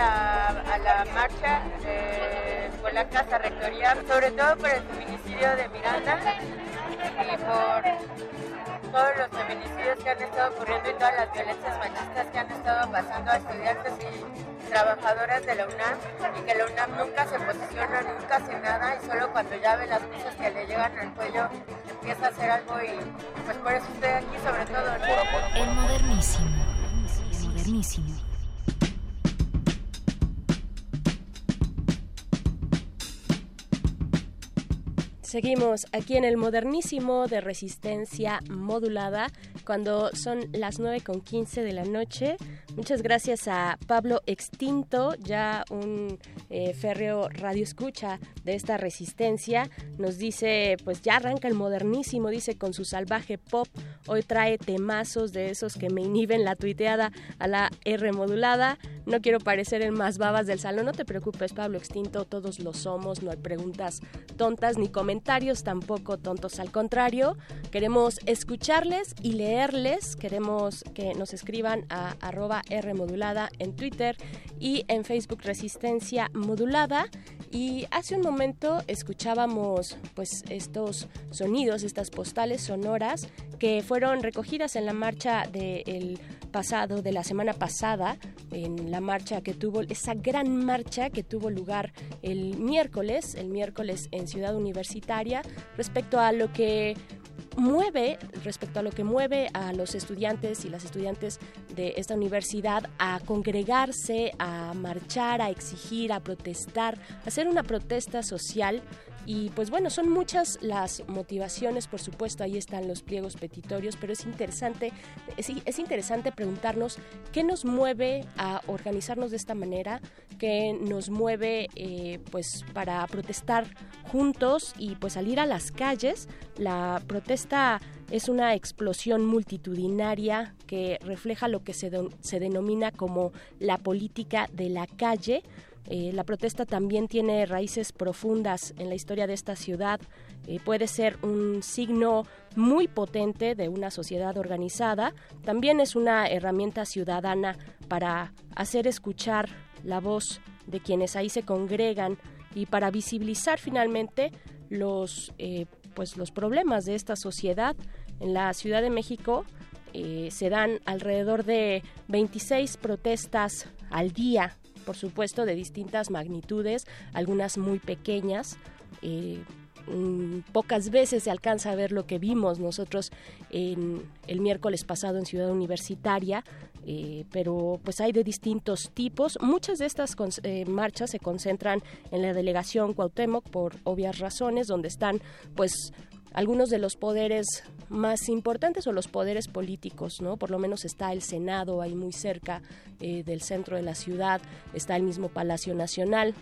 La, a la marcha eh, por la Casa Rectoría, sobre todo por el feminicidio de Miranda y por todos los feminicidios que han estado ocurriendo y todas las violencias machistas que han estado pasando a estudiantes y trabajadoras de la UNAM y que la UNAM nunca se posiciona, nunca hace nada y solo cuando ya ve las cosas que le llegan al cuello empieza a hacer algo y pues por eso estoy aquí sobre todo. El modernísimo. Modernísimo. Seguimos aquí en el modernísimo de resistencia modulada cuando son las 9 con 15 de la noche. Muchas gracias a Pablo Extinto, ya un eh, férreo radio escucha de esta resistencia. Nos dice, pues ya arranca el modernísimo, dice con su salvaje pop. Hoy trae temazos de esos que me inhiben la tuiteada a la R modulada. No quiero parecer el más babas del salón. No te preocupes, Pablo Extinto, todos lo somos. No hay preguntas tontas ni comentarios tampoco tontos. Al contrario, queremos escucharles y leerles. Queremos que nos escriban a arroba R modulada en Twitter y en Facebook Resistencia Modulada. Y hace un momento escuchábamos pues estos sonidos, estas postales sonoras que fueron recogidas en la marcha del pasado, de la semana pasada, en la marcha que tuvo, esa gran marcha que tuvo lugar el miércoles, el miércoles en Ciudad Universitaria, respecto a lo que mueve, respecto a lo que mueve a los estudiantes y las estudiantes de esta universidad a congregarse, a marchar, a exigir, a protestar, a hacer una protesta social y pues bueno, son muchas las motivaciones, por supuesto, ahí están los pliegos petitorios, pero es interesante, es, es, interesante preguntarnos qué nos mueve a organizarnos de esta manera, qué nos mueve eh, pues para protestar juntos y pues salir a las calles. La protesta es una explosión multitudinaria que refleja lo que se, se denomina como la política de la calle eh, la protesta también tiene raíces profundas en la historia de esta ciudad. Eh, puede ser un signo muy potente de una sociedad organizada. También es una herramienta ciudadana para hacer escuchar la voz de quienes ahí se congregan y para visibilizar finalmente los, eh, pues los problemas de esta sociedad. En la Ciudad de México se dan alrededor de 26 protestas al día por supuesto, de distintas magnitudes, algunas muy pequeñas. Eh, mm, pocas veces se alcanza a ver lo que vimos nosotros en el miércoles pasado en Ciudad Universitaria, eh, pero pues hay de distintos tipos. Muchas de estas eh, marchas se concentran en la delegación Cuauhtémoc por obvias razones, donde están pues algunos de los poderes más importantes o los poderes políticos, ¿no? Por lo menos está el Senado ahí muy cerca eh, del centro de la ciudad, está el mismo Palacio Nacional,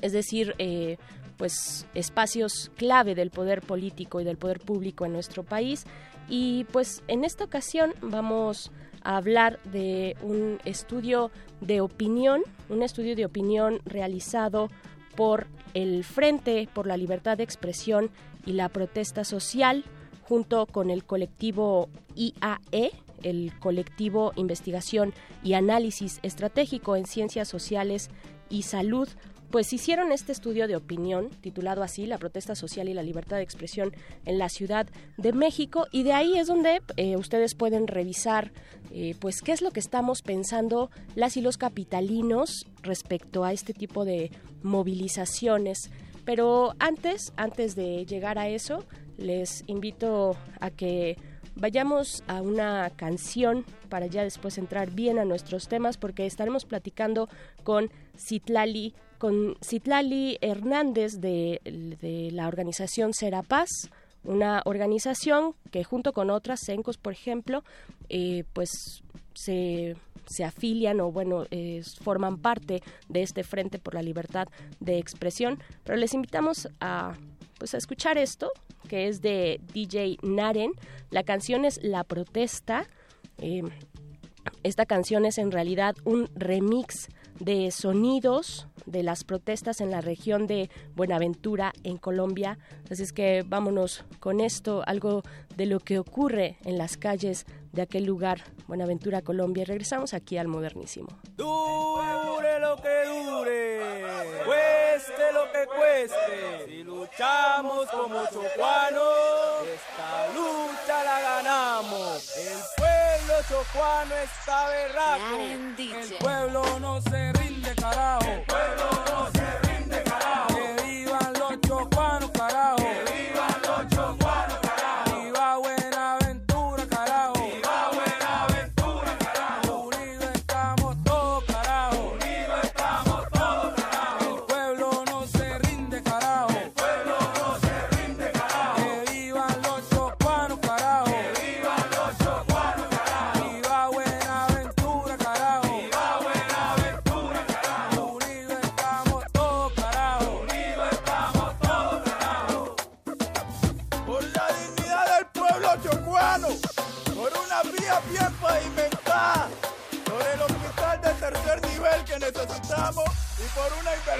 es decir, eh, pues espacios clave del poder político y del poder público en nuestro país. Y pues en esta ocasión vamos a hablar de un estudio de opinión, un estudio de opinión realizado por el Frente por la Libertad de Expresión y la Protesta Social, junto con el colectivo IAE, el colectivo Investigación y Análisis Estratégico en Ciencias Sociales y Salud, pues hicieron este estudio de opinión titulado así La protesta social y la libertad de expresión en la Ciudad de México y de ahí es donde eh, ustedes pueden revisar eh, pues qué es lo que estamos pensando las y los capitalinos respecto a este tipo de movilizaciones. Pero antes, antes de llegar a eso, les invito a que vayamos a una canción para ya después entrar bien a nuestros temas porque estaremos platicando con Citlali, con Citlali Hernández de, la organización Serapaz una organización que junto con otras, CENCOS por ejemplo, eh, pues se, se, afilian o bueno, forman parte de este Frente por la Libertad de Expresión. Pero les invitamos a pues a escuchar esto, que es de DJ Naren. La canción es La Protesta. Eh, esta canción es en realidad un remix de sonidos de las protestas en la región de Buenaventura, en Colombia. Así es que vámonos con esto, algo de lo que ocurre en las calles de aquel lugar, Buenaventura, Colombia. Regresamos aquí al modernísimo. Dure lo que dure, cueste lo que cueste. Si luchamos como chocuanos, esta lucha la ganamos. El pueblo chocuano está berraco. El pueblo no se rinde, carajo. El pueblo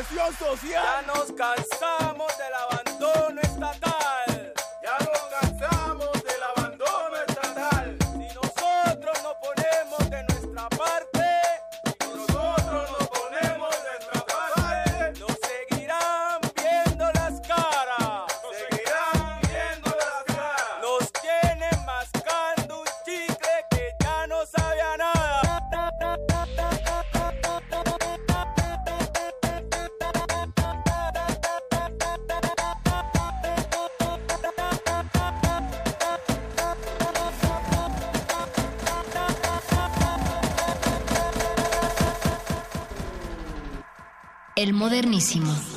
inversión social. Ya nos cansamos del abandono estatal. Modernísimo.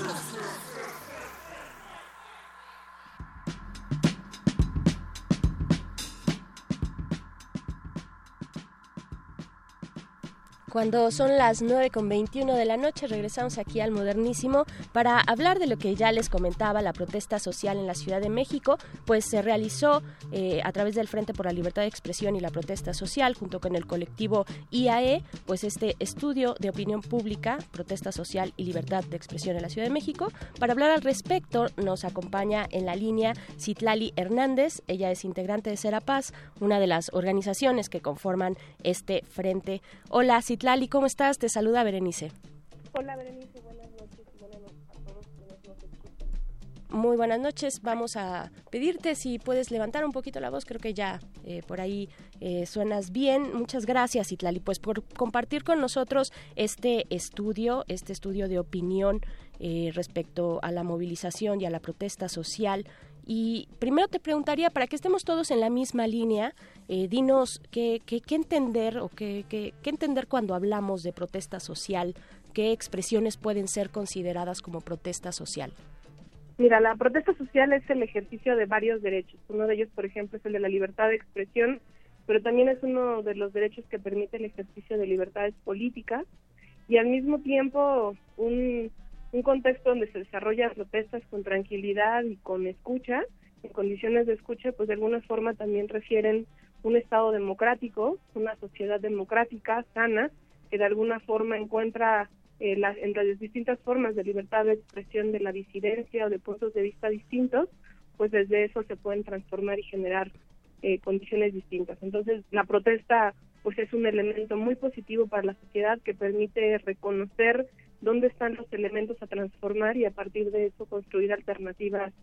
Cuando son las 9 con 21 de la noche, regresamos aquí al Modernísimo para hablar de lo que ya les comentaba, la protesta social en la Ciudad de México, pues se realizó eh, a través del Frente por la Libertad de Expresión y la Protesta Social, junto con el colectivo IAE, pues este estudio de opinión pública, protesta social y libertad de expresión en la Ciudad de México. Para hablar al respecto, nos acompaña en la línea Citlali Hernández, ella es integrante de Serapaz, una de las organizaciones que conforman este frente. Hola, Citlali. Lali, ¿cómo estás? Te saluda Berenice. Hola Berenice, buenas noches y buenas noches a todos quienes nos escuchan. Muy buenas noches. Vamos a pedirte si puedes levantar un poquito la voz. Creo que ya eh, por ahí eh, suenas bien. Muchas gracias, Itlali, pues por compartir con nosotros este estudio, este estudio de opinión eh, respecto a la movilización y a la protesta social. Y primero te preguntaría, para que estemos todos en la misma línea, eh, dinos qué, qué, qué entender o qué, qué, qué entender cuando hablamos de protesta social, qué expresiones pueden ser consideradas como protesta social. Mira, la protesta social es el ejercicio de varios derechos. Uno de ellos, por ejemplo, es el de la libertad de expresión, pero también es uno de los derechos que permite el ejercicio de libertades políticas y al mismo tiempo un, un contexto donde se desarrollan protestas con tranquilidad y con escucha, en condiciones de escucha, pues de alguna forma también refieren un Estado democrático, una sociedad democrática, sana, que de alguna forma encuentra eh, las, distintas formas de libertad de expresión de la disidencia o de puntos de vista distintos, pues desde eso se pueden transformar y generar eh, condiciones distintas. Entonces, la protesta pues es un elemento muy positivo para la sociedad que permite reconocer dónde están los elementos a transformar y a partir de eso construir alternativas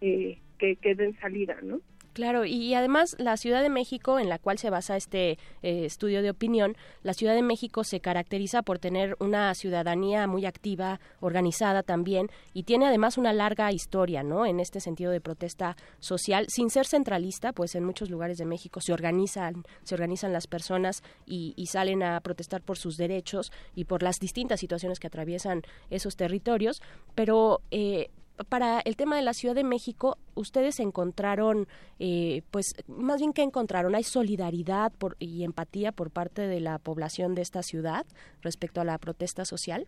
eh, que, que den salida, ¿no? Claro, y además la Ciudad de México, en la cual se basa este eh, estudio de opinión, la Ciudad de México se caracteriza por tener una ciudadanía muy activa, organizada también, y tiene además una larga historia, ¿no? En este sentido de protesta social, sin ser centralista, pues en muchos lugares de México se organizan, se organizan las personas y, y salen a protestar por sus derechos y por las distintas situaciones que atraviesan esos territorios, pero eh, para el tema de la Ciudad de México, ustedes encontraron, eh, pues, más bien que encontraron, hay solidaridad por, y empatía por parte de la población de esta ciudad respecto a la protesta social.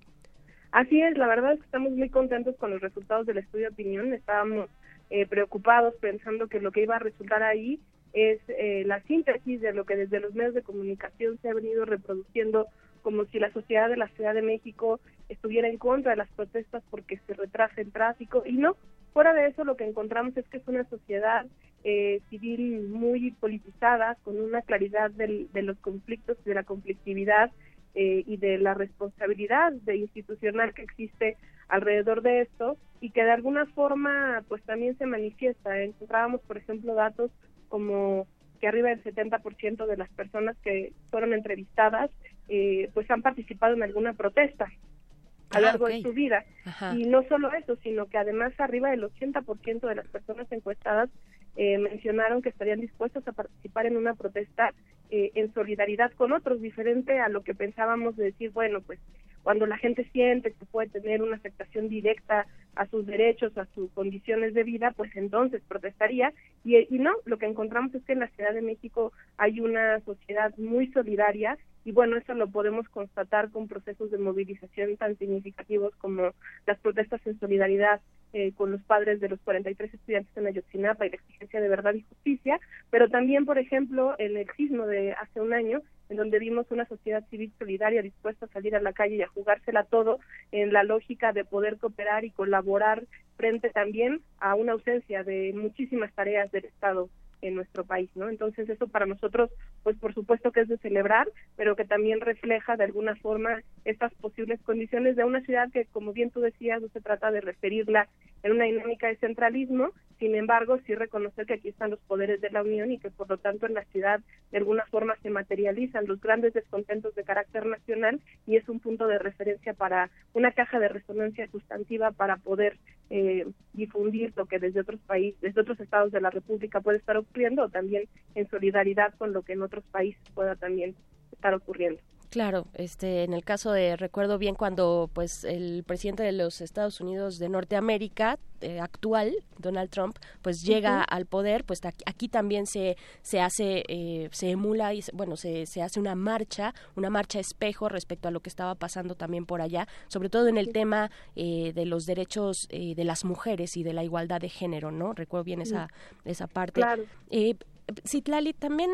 Así es, la verdad es que estamos muy contentos con los resultados del estudio de opinión. Estábamos eh, preocupados pensando que lo que iba a resultar ahí es eh, la síntesis de lo que desde los medios de comunicación se ha venido reproduciendo como si la sociedad de la Ciudad de México estuviera en contra de las protestas porque se retrasa el tráfico y no. Fuera de eso, lo que encontramos es que es una sociedad eh, civil muy politizada, con una claridad del- de los conflictos, de la conflictividad eh, y de la responsabilidad de institucional que existe alrededor de esto y que de alguna forma pues también se manifiesta. Encontrábamos, por ejemplo, datos como que arriba del 70% de las personas que fueron entrevistadas eh, pues han participado en alguna protesta a Ah, lo largo ok. de su vida. Ajá. Y no solo eso, sino que además arriba del 80% de las personas encuestadas eh, mencionaron que estarían dispuestos a participar en una protesta eh, en solidaridad con otros, diferente a lo que pensábamos de decir, bueno, pues cuando la gente siente que puede tener una afectación directa a sus derechos, a sus condiciones de vida, pues entonces protestaría. Y, no, lo que encontramos es que en la Ciudad de México hay una sociedad muy solidaria y bueno, eso lo podemos constatar con procesos de movilización tan significativos como las protestas en solidaridad eh, con los padres de los 43 estudiantes en Ayotzinapa y la exigencia de verdad y justicia, pero también, por ejemplo, el sismo de hace un año, en donde vimos una sociedad civil solidaria dispuesta a salir a la calle y a jugársela todo en la lógica de poder cooperar y colaborar frente también a una ausencia de muchísimas tareas del Estado en nuestro país, ¿no? Entonces eso para nosotros, pues por supuesto que es de celebrar, pero que también refleja de alguna forma estas posibles condiciones de una ciudad que, como bien tú decías, no se trata de referirla en una dinámica de centralismo, sin embargo, sí reconocer que aquí están los poderes de la Unión y que por lo tanto en la ciudad de alguna forma se materializan los grandes descontentos de carácter nacional y es un punto de referencia para una caja de resonancia sustantiva para poder eh, difundir lo que desde otros países, desde otros estados de la República puede estar ocurriendo o también en solidaridad con lo que en otros países pueda también estar ocurriendo. Claro, este, en el caso de recuerdo bien cuando pues el presidente de los Estados Unidos de Norteamérica eh, actual, Donald Trump, pues llega al poder, pues aquí, aquí también se se hace eh, se emula y se- bueno se, se hace una marcha, una marcha espejo respecto a lo que estaba pasando también por allá, sobre todo en el tema eh, de los derechos eh, de las mujeres y de la igualdad de género, ¿no? Recuerdo bien esa esa parte. Claro. Eh, Citlali, también,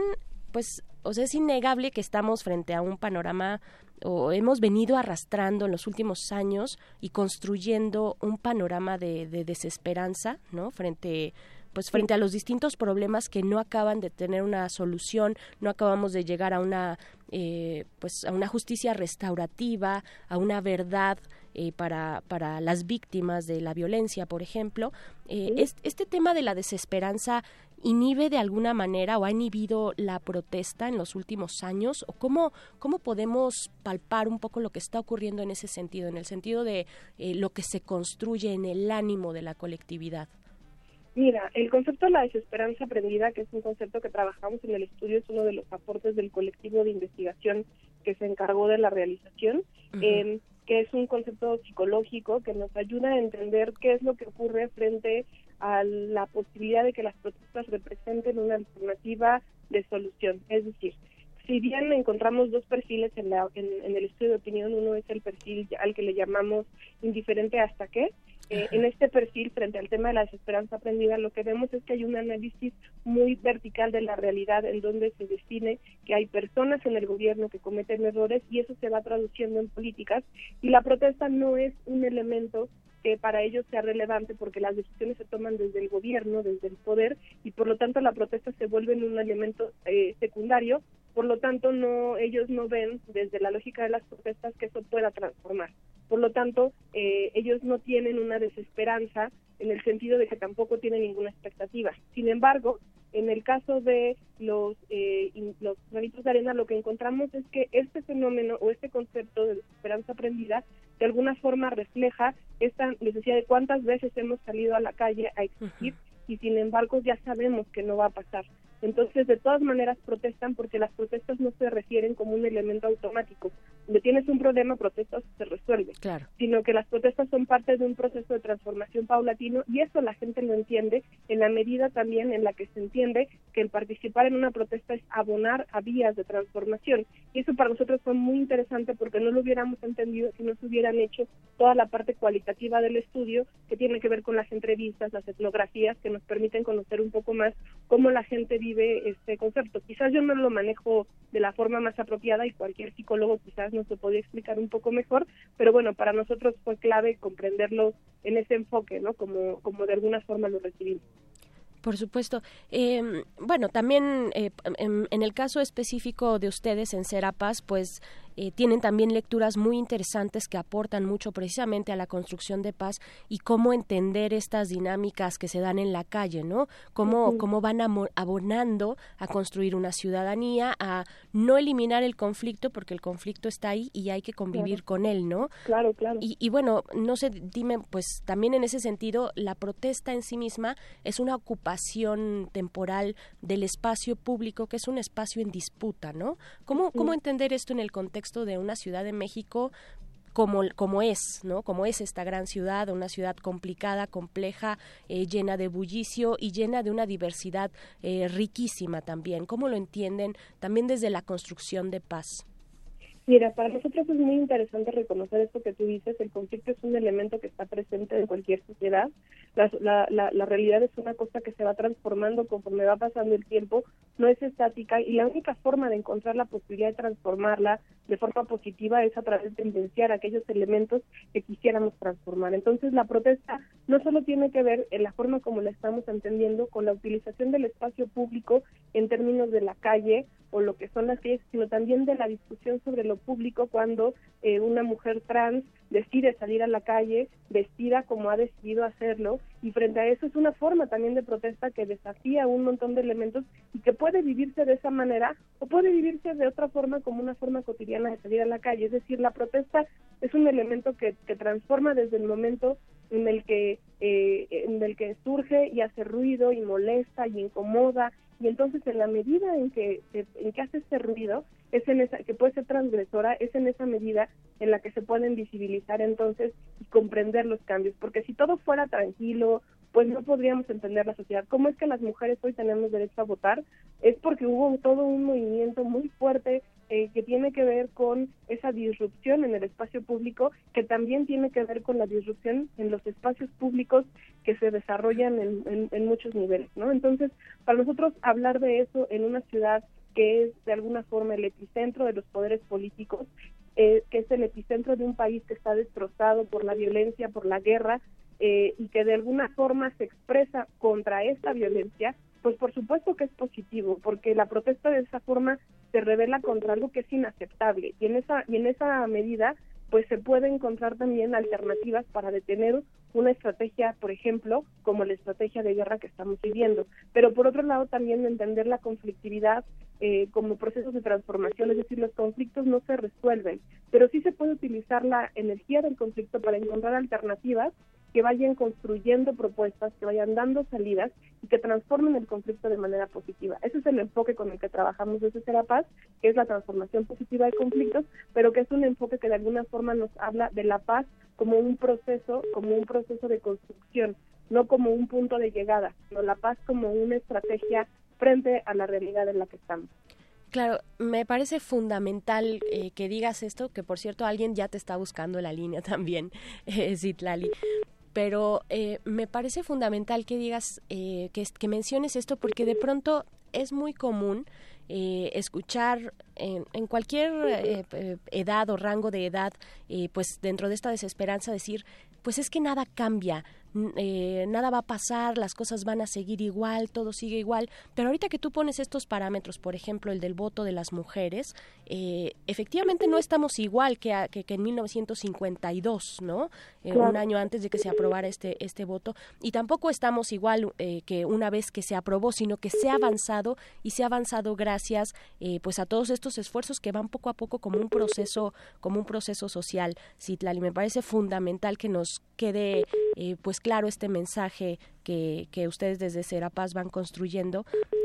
pues, o sea, es innegable que estamos frente a un panorama o hemos venido arrastrando en los últimos años y construyendo un panorama de, de desesperanza, ¿no? Frente pues frente a los distintos problemas que no acaban de tener una solución, no acabamos de llegar a una eh, pues a una justicia restaurativa, a una verdad eh, para, para las víctimas de la violencia, por ejemplo. Eh, es- este tema de la desesperanza inhibe de alguna manera o ha inhibido la protesta en los últimos años o cómo cómo podemos palpar un poco lo que está ocurriendo en ese sentido en el sentido de eh, lo que se construye en el ánimo de la colectividad Mira, el concepto de la desesperanza aprendida, que es un concepto que trabajamos en el estudio, es uno de los aportes del colectivo de investigación que se encargó de la realización, eh, que es un concepto psicológico que nos ayuda a entender qué es lo que ocurre frente a la posibilidad de que las protestas representen una alternativa de solución. Es decir, si bien encontramos dos perfiles en, la, en, en el estudio de opinión, uno es el perfil al que le llamamos indiferente hasta qué, eh, en este perfil, frente al tema de la desesperanza aprendida, lo que vemos es que hay un análisis muy vertical de la realidad en donde se define que hay personas en el gobierno que cometen errores y eso se va traduciendo en políticas y la protesta no es un elemento que para ellos sea relevante porque las decisiones se toman desde el gobierno, desde el poder y por lo tanto la protesta se vuelve en un elemento eh, secundario, por lo tanto no ellos no ven desde la lógica de las protestas que eso pueda transformar. Por lo tanto, eh, ellos no tienen una desesperanza en el sentido de que tampoco tienen ninguna expectativa. Sin embargo, en el caso de los, eh, los granitos de arena, lo que encontramos es que este fenómeno o este concepto de desesperanza aprendida de alguna forma refleja esta necesidad de cuántas veces hemos salido a la calle a exigir y sin embargo ya sabemos que no va a pasar. Entonces, de todas maneras, protestan porque las protestas no se refieren como un elemento automático. Donde tienes un problema, protestas se resuelve. Claro. Sino que las protestas son parte de un proceso de transformación paulatino y eso la gente lo entiende en la medida también en la que se entiende que el participar en una protesta es abonar a vías de transformación. Y eso para nosotros fue muy interesante porque no lo hubiéramos entendido si no se hubieran hecho toda la parte cualitativa del estudio que tiene que ver con las entrevistas, las etnografías que nos permiten conocer un poco más cómo la gente vive este concepto. Quizás yo no lo manejo de la forma más apropiada y cualquier psicólogo quizás nos lo podría explicar un poco mejor, pero bueno, para nosotros fue clave comprenderlo en ese enfoque, ¿no? Como, como de alguna forma lo recibimos. Por supuesto. Eh, bueno, también eh, en, en, el caso específico de ustedes en Serapas, pues eh, tienen también lecturas muy interesantes que aportan mucho precisamente a la construcción de paz y cómo entender estas dinámicas que se dan en la calle, ¿no? Cómo, cómo van abonando a construir una ciudadanía, a no eliminar el conflicto, porque el conflicto está ahí y hay que convivir con él, ¿no? Claro, claro. Y, y bueno, no sé, dime, pues también en ese sentido, la protesta en sí misma es una ocupación temporal del espacio público, que es un espacio en disputa, ¿no? ¿Cómo, cómo entender esto en el de una ciudad de México como, como es, ¿no? Como es esta gran ciudad, una ciudad complicada, compleja, eh, llena de bullicio y llena de una diversidad eh, riquísima también. ¿Cómo lo entienden también desde la construcción de paz? Mira, para nosotros es muy interesante reconocer esto que tú dices. El conflicto es un elemento que está presente en cualquier sociedad. La, la, la, realidad es una cosa que se va transformando conforme va pasando el tiempo, no es estática y la única forma de encontrar la posibilidad de transformarla de forma positiva es a través de evidenciar aquellos elementos que quisiéramos transformar. Entonces, la protesta no solo tiene que ver en la forma como la estamos entendiendo con la utilización del espacio público en términos de la calle o lo que son las calles, sino también de la discusión sobre lo público cuando eh, una mujer trans decide salir a la calle vestida como ha decidido hacerlo y frente a eso es una forma también de protesta que desafía un montón de elementos y que puede vivirse de esa manera o puede vivirse de otra forma como una forma cotidiana de salir a la calle. Es decir, la protesta es un elemento que, que transforma desde el momento en el que eh, en el que surge y hace ruido y molesta y incomoda y entonces en la medida en que en que hace este ruido es en esa que puede ser transgresora es en esa medida en la que se pueden visibilizar entonces y comprender los cambios porque si todo fuera tranquilo pues no podríamos entender la sociedad. ¿Cómo es que las mujeres hoy tenemos derecho a votar? Es porque hubo todo un movimiento muy fuerte eh, que tiene que ver con esa disrupción en el espacio público, que también tiene que ver con la disrupción en los espacios públicos que se desarrollan en, muchos niveles, ¿no? Entonces, para nosotros hablar de eso en una ciudad que es de alguna forma el epicentro de los poderes políticos, eh, que es el epicentro de un país que está destrozado por la violencia, por la guerra, eh, y que de alguna forma se expresa contra esta violencia, pues por supuesto que es positivo, porque la protesta de esa forma se revela contra algo que es inaceptable y en esa y en esa medida pues se puede encontrar también alternativas para detener una estrategia, por ejemplo, como la estrategia de guerra que estamos viviendo. Pero por otro lado también entender la conflictividad eh, como procesos de transformación, es decir, los conflictos no se resuelven, pero sí se puede utilizar la energía del conflicto para encontrar alternativas que vayan construyendo propuestas, que vayan dando salidas y que transformen el conflicto de manera positiva. Ese es el enfoque con el que trabajamos desde Serapaz, que es la transformación positiva de conflictos, pero que es un enfoque que de alguna forma nos habla de la paz como un proceso, como un proceso de construcción, no como un punto de llegada, sino la paz como una estrategia frente a la realidad en la que estamos. Claro, me parece fundamental eh, que digas esto, que por cierto alguien ya te está buscando la línea *laughs* también, eh, Zitlali, pero eh, me parece fundamental que digas, eh, que, menciones esto, porque de pronto es muy común eh, escuchar en, en cualquier eh, edad o rango de edad, pues dentro de esta desesperanza decir, pues es que nada cambia, eh, nada va a pasar, las cosas van a seguir igual, todo sigue igual. Pero ahorita que tú pones estos parámetros, por ejemplo, el del voto de las mujeres, eh, efectivamente no estamos igual que, que, en 1952, ¿no? Eh, un año antes de que se aprobara este, este voto. Y tampoco estamos igual que una vez que se aprobó, sino que se ha avanzado y se ha avanzado gracias pues a todos estos esfuerzos que van poco a poco como un proceso, como un proceso social, Citlali. Me parece fundamental que nos quede pues claro este mensaje que, que ustedes desde Serapaz van construyendo.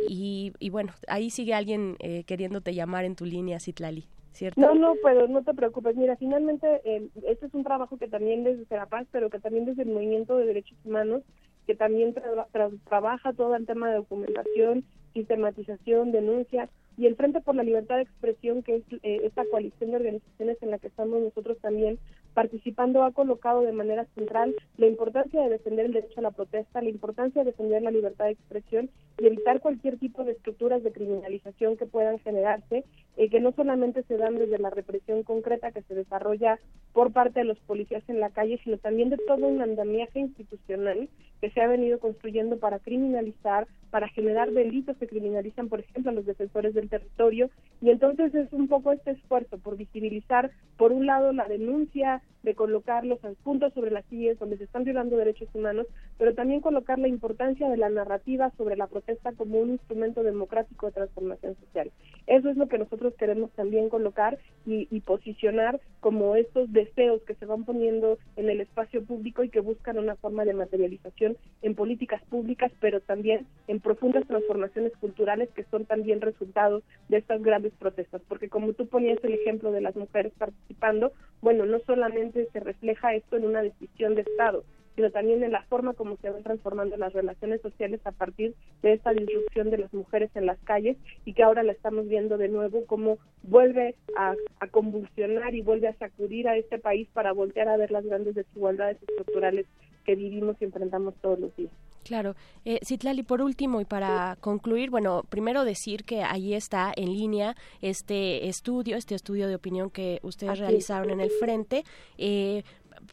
Y, bueno, ahí sigue alguien eh, queriéndote llamar en tu línea, Citlali. ¿Cierto? No, no, pero no te preocupes. Mira, finalmente eh, este es un trabajo que también desde Serapaz, pero que también desde el Movimiento de Derechos Humanos, que también tra trabaja todo el tema de documentación sistematización, denuncia, y el Frente por la Libertad de Expresión, que es eh, esta coalición de organizaciones en la que estamos nosotros también participando, ha colocado de manera central la importancia de defender el derecho a la protesta, la importancia de defender la libertad de expresión y evitar cualquier tipo de estructuras de criminalización que puedan generarse, eh, que no solamente se dan desde la represión concreta que se desarrolla por parte de los policías en la calle, sino también de todo un andamiaje institucional que se ha venido construyendo para criminalizar, para generar delitos que criminalizan, por ejemplo, a los defensores del territorio. Y entonces es un poco este esfuerzo por visibilizar, por un lado, la denuncia de colocar los puntos sobre las sillas donde se están violando derechos humanos, pero también colocar la importancia de la narrativa sobre la protesta como un instrumento democrático de transformación social. Eso es lo que nosotros queremos también colocar y, y posicionar como estos deseos que se van poniendo en el espacio público y que buscan una forma de materialización en políticas públicas, pero también en profundas transformaciones culturales que son también resultado de estas grandes protestas. Porque como tú ponías el ejemplo de las mujeres participando, bueno, no solamente se refleja esto en una decisión de Estado, sino también en la forma como se van transformando las relaciones sociales a partir de esta disrupción de las mujeres en las calles y que ahora la estamos viendo de nuevo como vuelve a, a convulsionar y vuelve a sacudir a este país para voltear a ver las grandes desigualdades estructurales que vivimos y enfrentamos todos los días. Claro. Eh, Citlali, por último y para concluir, bueno, primero decir que ahí está en línea este estudio, este estudio de opinión que ustedes Así es. realizaron en el frente. Eh,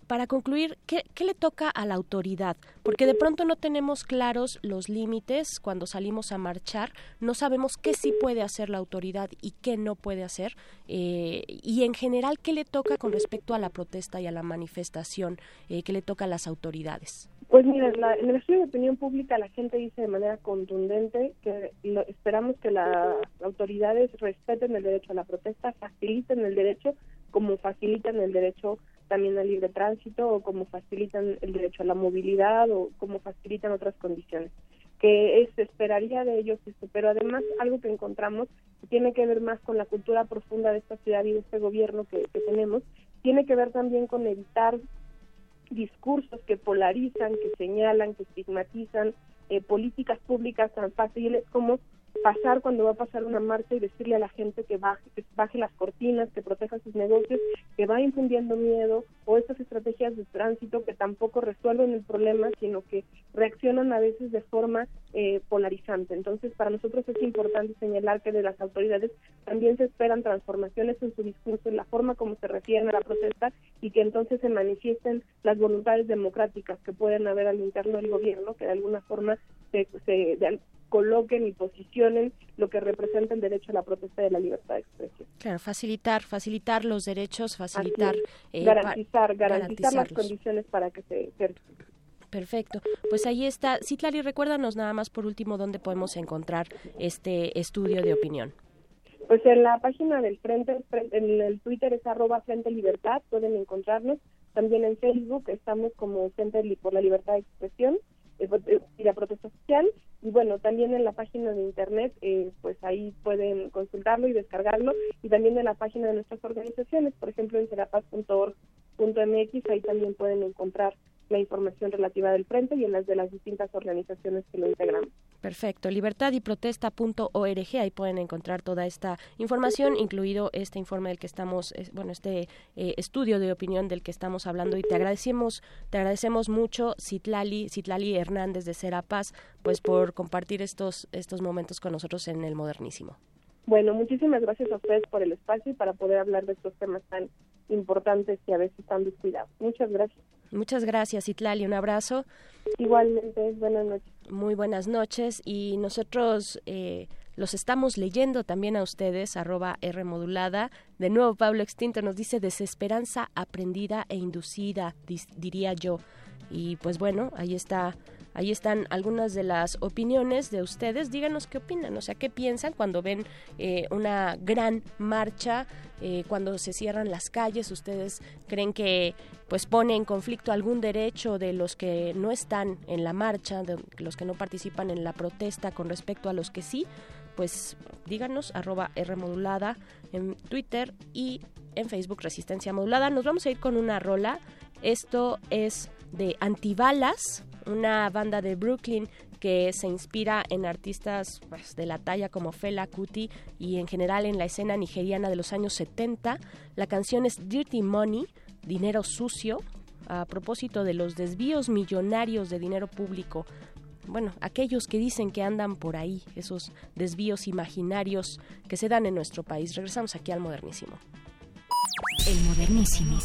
para concluir, ¿qué, ¿qué le toca a la autoridad? Porque de pronto no tenemos claros los límites cuando salimos a marchar, no sabemos qué sí puede hacer la autoridad y qué no puede hacer, eh, y en general, ¿qué le toca con respecto a la protesta y a la manifestación? Eh, ¿Qué le toca a las autoridades? Pues mira, la- en el estudio de opinión pública la gente dice de manera contundente que lo- esperamos que las autoridades respeten el derecho a la protesta, faciliten el derecho como facilitan el derecho también al libre tránsito o como facilitan el derecho a la movilidad o como facilitan otras condiciones. Que se esperaría de ellos esto, pero además algo que encontramos que tiene que ver más con la cultura profunda de esta ciudad y de este gobierno que, que tenemos, tiene que ver también con evitar discursos que polarizan, que señalan, que estigmatizan, eh, políticas públicas tan fáciles como pasar cuando va a pasar una marcha y decirle a la gente que baje, que baje las cortinas, que proteja sus negocios, que va infundiendo miedo, o estas estrategias de tránsito que tampoco resuelven el problema, sino que reaccionan a veces de forma eh, polarizante. Entonces, para nosotros es importante señalar que de las autoridades también se esperan transformaciones en su discurso, en la forma como se refieren a la protesta y que entonces se manifiesten las voluntades democráticas que pueden haber al interno del gobierno, que de alguna forma se, se de coloquen y posicionen lo que representa el derecho a la protesta a la libertad de expresión. Claro, facilitar, facilitar los derechos, facilitar, eh, garantizar, garantizar las condiciones para que se ejerzan. Perfecto. Pues ahí está. Citlali, recuérdanos nada más por último dónde podemos encontrar este estudio de opinión. Pues en la página del Frente, fren- en el Twitter es arroba Frente Libertad, pueden encontrarnos. También en Facebook estamos como Frente por la Libertad de Expresión y la protesta social. Y bueno, también en la página de internet, eh, pues ahí pueden consultarlo y descargarlo. Y también en la página de nuestras organizaciones, por ejemplo en serapaz.org.mx, ahí también pueden encontrar la información relativa del Frente y en las de las distintas organizaciones que lo integramos. Perfecto. Libertad y protesta.org. Ahí pueden encontrar toda esta información, incluido este informe del que estamos, es- bueno, este eh, estudio de opinión del que estamos hablando. Y te agradecemos, te agradecemos mucho, Citlali, Citlali Hernández de Serapaz, pues por compartir estos, estos momentos con nosotros en el modernísimo. Bueno, muchísimas gracias a ustedes por el espacio y para poder hablar de estos temas tan importantes y a veces tan descuidados. Muchas gracias. Muchas gracias, Citlali. Un abrazo. Igualmente, buenas noches. Muy buenas noches y nosotros eh, los estamos leyendo también a ustedes, arroba R modulada. De nuevo, Pablo Extinto nos dice desesperanza aprendida e inducida, diría yo. Y pues bueno, ahí está. Ahí están algunas de las opiniones de ustedes. Díganos qué opinan, o sea, qué piensan cuando ven eh, una gran marcha, eh, cuando se cierran las calles. ¿Ustedes creen que pues pone en conflicto algún derecho de los que no están en la marcha, de los que no participan en la protesta con respecto a los que sí? Pues díganos, arroba R modulada en Twitter y en Facebook Resistencia Modulada. Nos vamos a ir con una rola. Esto es de Antibalas, una banda de Brooklyn que se inspira en artistas pues, de la talla como Fela Kuti y en general en la escena nigeriana de los años 70. La canción es Dirty Money, Dinero Sucio, a propósito de los desvíos millonarios de dinero público. Bueno, aquellos que dicen que andan por ahí, esos desvíos imaginarios que se dan en nuestro país. Regresamos aquí al modernísimo. El modernísimo. de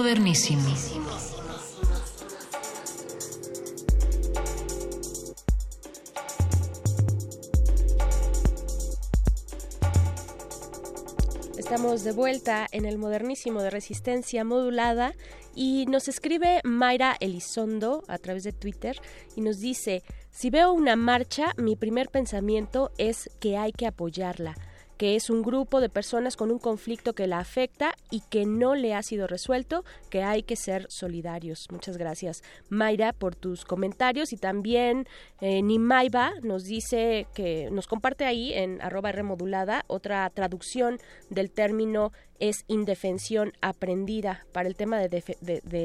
modernísimo. Estamos de vuelta en el modernísimo de resistencia modulada y nos escribe Mayra Elizondo a través de Twitter y nos dice, si veo una marcha, mi primer pensamiento es que hay que apoyarla que es un grupo de personas con un conflicto que la afecta y que no le ha sido resuelto, que hay que ser solidarios. Muchas gracias, Mayra, por tus comentarios y también eh, Nimaiba nos dice que nos comparte ahí en arroba remodulada otra traducción del término es indefensión aprendida para el tema de,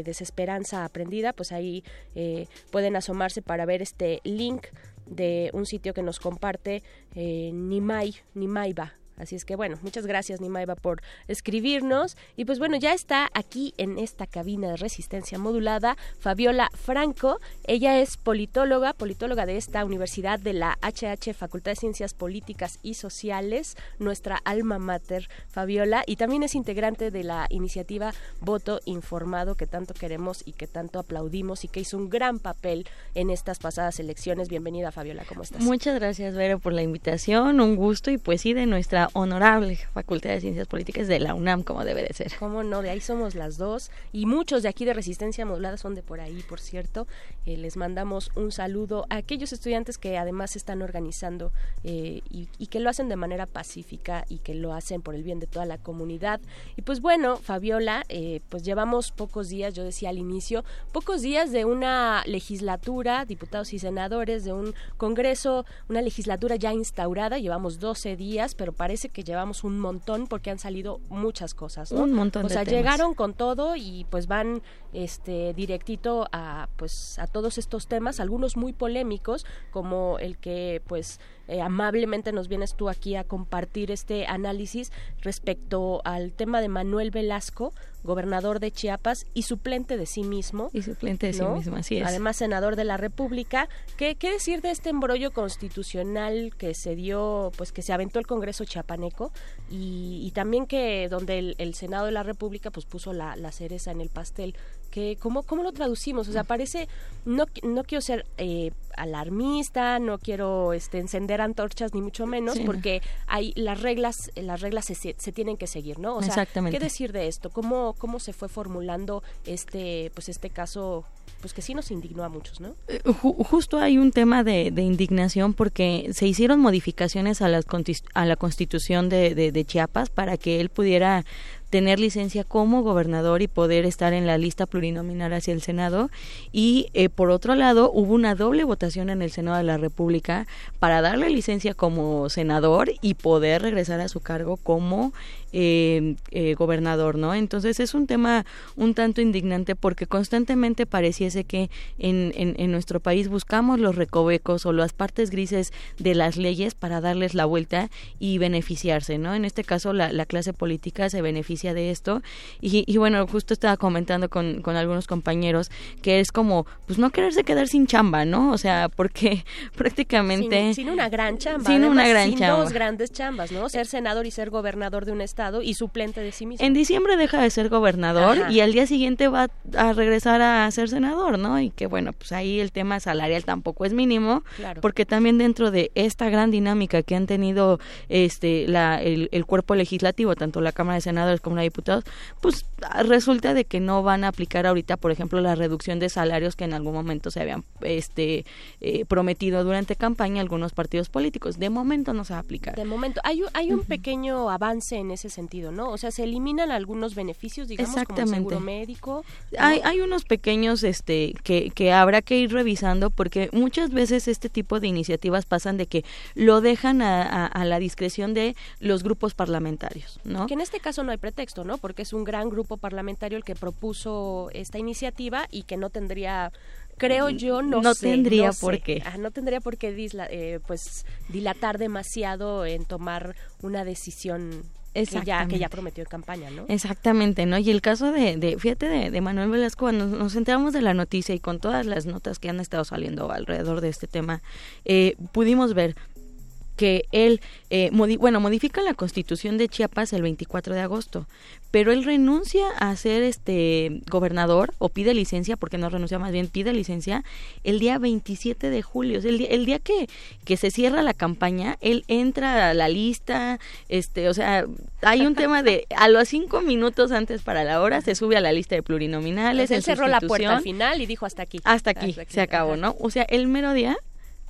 desesperanza aprendida pues ahí eh, pueden asomarse para ver este link de un sitio que nos comparte eh, Nimai, Nimaiba. Así es que bueno, muchas gracias Nimaiba por escribirnos. Y pues bueno, ya está aquí en esta cabina de resistencia modulada Fabiola Franco. Ella es politóloga, politóloga de esta universidad de la HH Facultad de Ciencias Políticas y Sociales, nuestra alma mater Fabiola. Y también es integrante de la iniciativa Voto Informado que tanto queremos y que tanto aplaudimos y que hizo un gran papel en estas pasadas elecciones. Bienvenida Fabiola, ¿cómo estás? Muchas gracias, Vero, por la invitación. Un gusto y pues sí, de nuestra honorable Facultad de Ciencias Políticas de la UNAM, como debe de ser. ¿Cómo no? De ahí somos las dos. Y muchos de aquí de Resistencia Modulada son de por ahí, por cierto. Eh, les mandamos un saludo a aquellos estudiantes que además están organizando eh, y, que lo hacen de manera pacífica y que lo hacen por el bien de toda la comunidad. Y pues bueno, Fabiola, eh, pues llevamos pocos días, yo decía al inicio, pocos días de una legislatura, diputados y senadores, de un Congreso, una legislatura ya instaurada. Llevamos 12 días, pero parece que llevamos un montón porque han salido muchas cosas. ¿no? Un montón O de sea, temas. llegaron con todo y pues van este directito a pues a todos estos temas, algunos muy polémicos, como el que pues eh, amablemente nos vienes tú aquí a compartir este análisis respecto al tema de Manuel Velasco, gobernador de Chiapas y suplente de sí mismo. Y suplente de sí mismo, así es. Además, senador de la República. ¿Qué, ¿Qué decir de este embrollo constitucional que se dio, pues que se aventó el Congreso chiapaneco y, y también que donde el, el Senado de la República pues puso la, la cereza en el pastel? Que, ¿cómo, ¿Cómo lo traducimos? O sea, parece, no, no quiero ser eh, alarmista, no quiero este, encender antorchas ni mucho menos, Sí, porque hay las reglas, las reglas se, se tienen que seguir, ¿no? O sea, Exactamente. ¿qué decir de esto? ¿Cómo, cómo se fue formulando este, pues este caso, pues que sí nos indignó a muchos, ¿no? Eh, ju- justo hay un tema de, de indignación porque se hicieron modificaciones a la, contis- a la constitución de, de- de Chiapas para que él pudiera tener licencia como gobernador y poder estar en la lista plurinominal hacia el Senado. Y eh, por otro lado, hubo una doble votación en el Senado de la República para darle licencia como senador y poder regresar a su cargo como eh, eh, gobernador, ¿no? Entonces es un tema un tanto indignante porque constantemente pareciese que en, en, en nuestro país buscamos los recovecos o las partes grises de las leyes para darles la vuelta y beneficiarse, ¿no? En este caso la, la clase política se beneficia de esto y, y bueno, justo estaba comentando con, con algunos compañeros que es como, pues no quererse quedar sin chamba, ¿no? O sea, porque *laughs* prácticamente... Sin, sin una gran chamba. Sin una gran sin chamba. dos grandes chambas, ¿no? Ser senador y ser gobernador de un estado y suplente de sí mismo. En diciembre deja de ser gobernador Ajá. y al día siguiente va a regresar a ser senador, ¿no? Y que bueno, pues ahí el tema salarial tampoco es mínimo, Claro. porque también dentro de esta gran dinámica que han tenido este la, el, el cuerpo legislativo, tanto la Cámara de Senadores como la de Diputados, pues resulta de que no van a aplicar ahorita, por ejemplo, la reducción de salarios que en algún momento se habían este eh, prometido durante campaña algunos partidos políticos. De momento no se va a aplicar. De momento, hay, un- hay un pequeño avance en ese sentido, ¿no? O sea, se eliminan algunos beneficios, digamos, como el seguro médico. ¿no? Hay, hay unos pequeños este que, que habrá que ir revisando porque muchas veces este tipo de iniciativas pasan de que lo dejan a, a- a la discreción de los grupos parlamentarios, ¿no? Que en este caso no hay pretexto, ¿no? Porque es un gran grupo parlamentario el que propuso esta iniciativa y que no tendría, creo yo, no, No sé, tendría no por sé. qué. Ah, no tendría por qué disla- eh, pues dilatar demasiado en tomar una decisión que ya, que ya prometió en campaña, ¿no? Exactamente, ¿no? Y el caso de, de fíjate, de, de Manuel Velasco, cuando nos enteramos de la noticia y con todas las notas que han estado saliendo alrededor de este tema, eh, pudimos ver que él, eh, modi- bueno, modifica la constitución de Chiapas el 24 de agosto, pero él renuncia a ser este gobernador o pide licencia, porque no renuncia, más bien pide licencia el día 27 de julio, o sea, el día, el día que, que se cierra la campaña, él entra a la lista, este, o sea, hay un tema de *laughs* a los cinco minutos antes para la hora se sube a la lista de plurinominales, Él en cerró la puerta al final y dijo hasta aquí. Hasta aquí, se acabó, ¿no? O sea, el mero día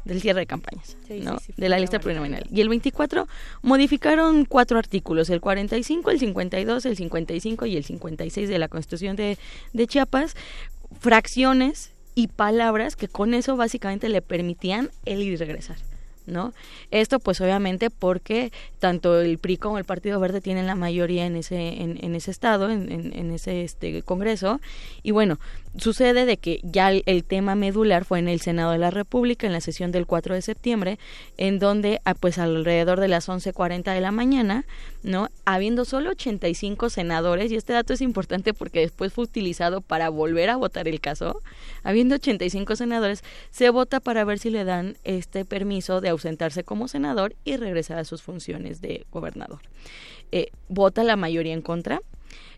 del cierre de campañas, Sí, ¿no? sí, sí, fue de la lista plurinominal. Y el 24 modificaron cuatro artículos, el 45, el 52, el 55 y el 56 de la Constitución de, de Chiapas, fracciones y palabras que con eso básicamente le permitían el ir y regresar. ¿No? Esto pues obviamente porque tanto el PRI como el Partido Verde tienen la mayoría en ese, en, en ese estado, en, en- en ese este congreso, y bueno, sucede de que ya el, tema medular fue en el Senado de la República en la sesión del 4 de septiembre, en donde ah, pues alrededor de las 11:40 de la mañana, ¿no? Habiendo solo 85 senadores y este dato es importante porque después fue utilizado para volver a votar el caso, habiendo 85 senadores, se vota para ver si le dan este permiso de ausentarse como senador y regresar a sus funciones de gobernador. Eh, vota la mayoría en contra.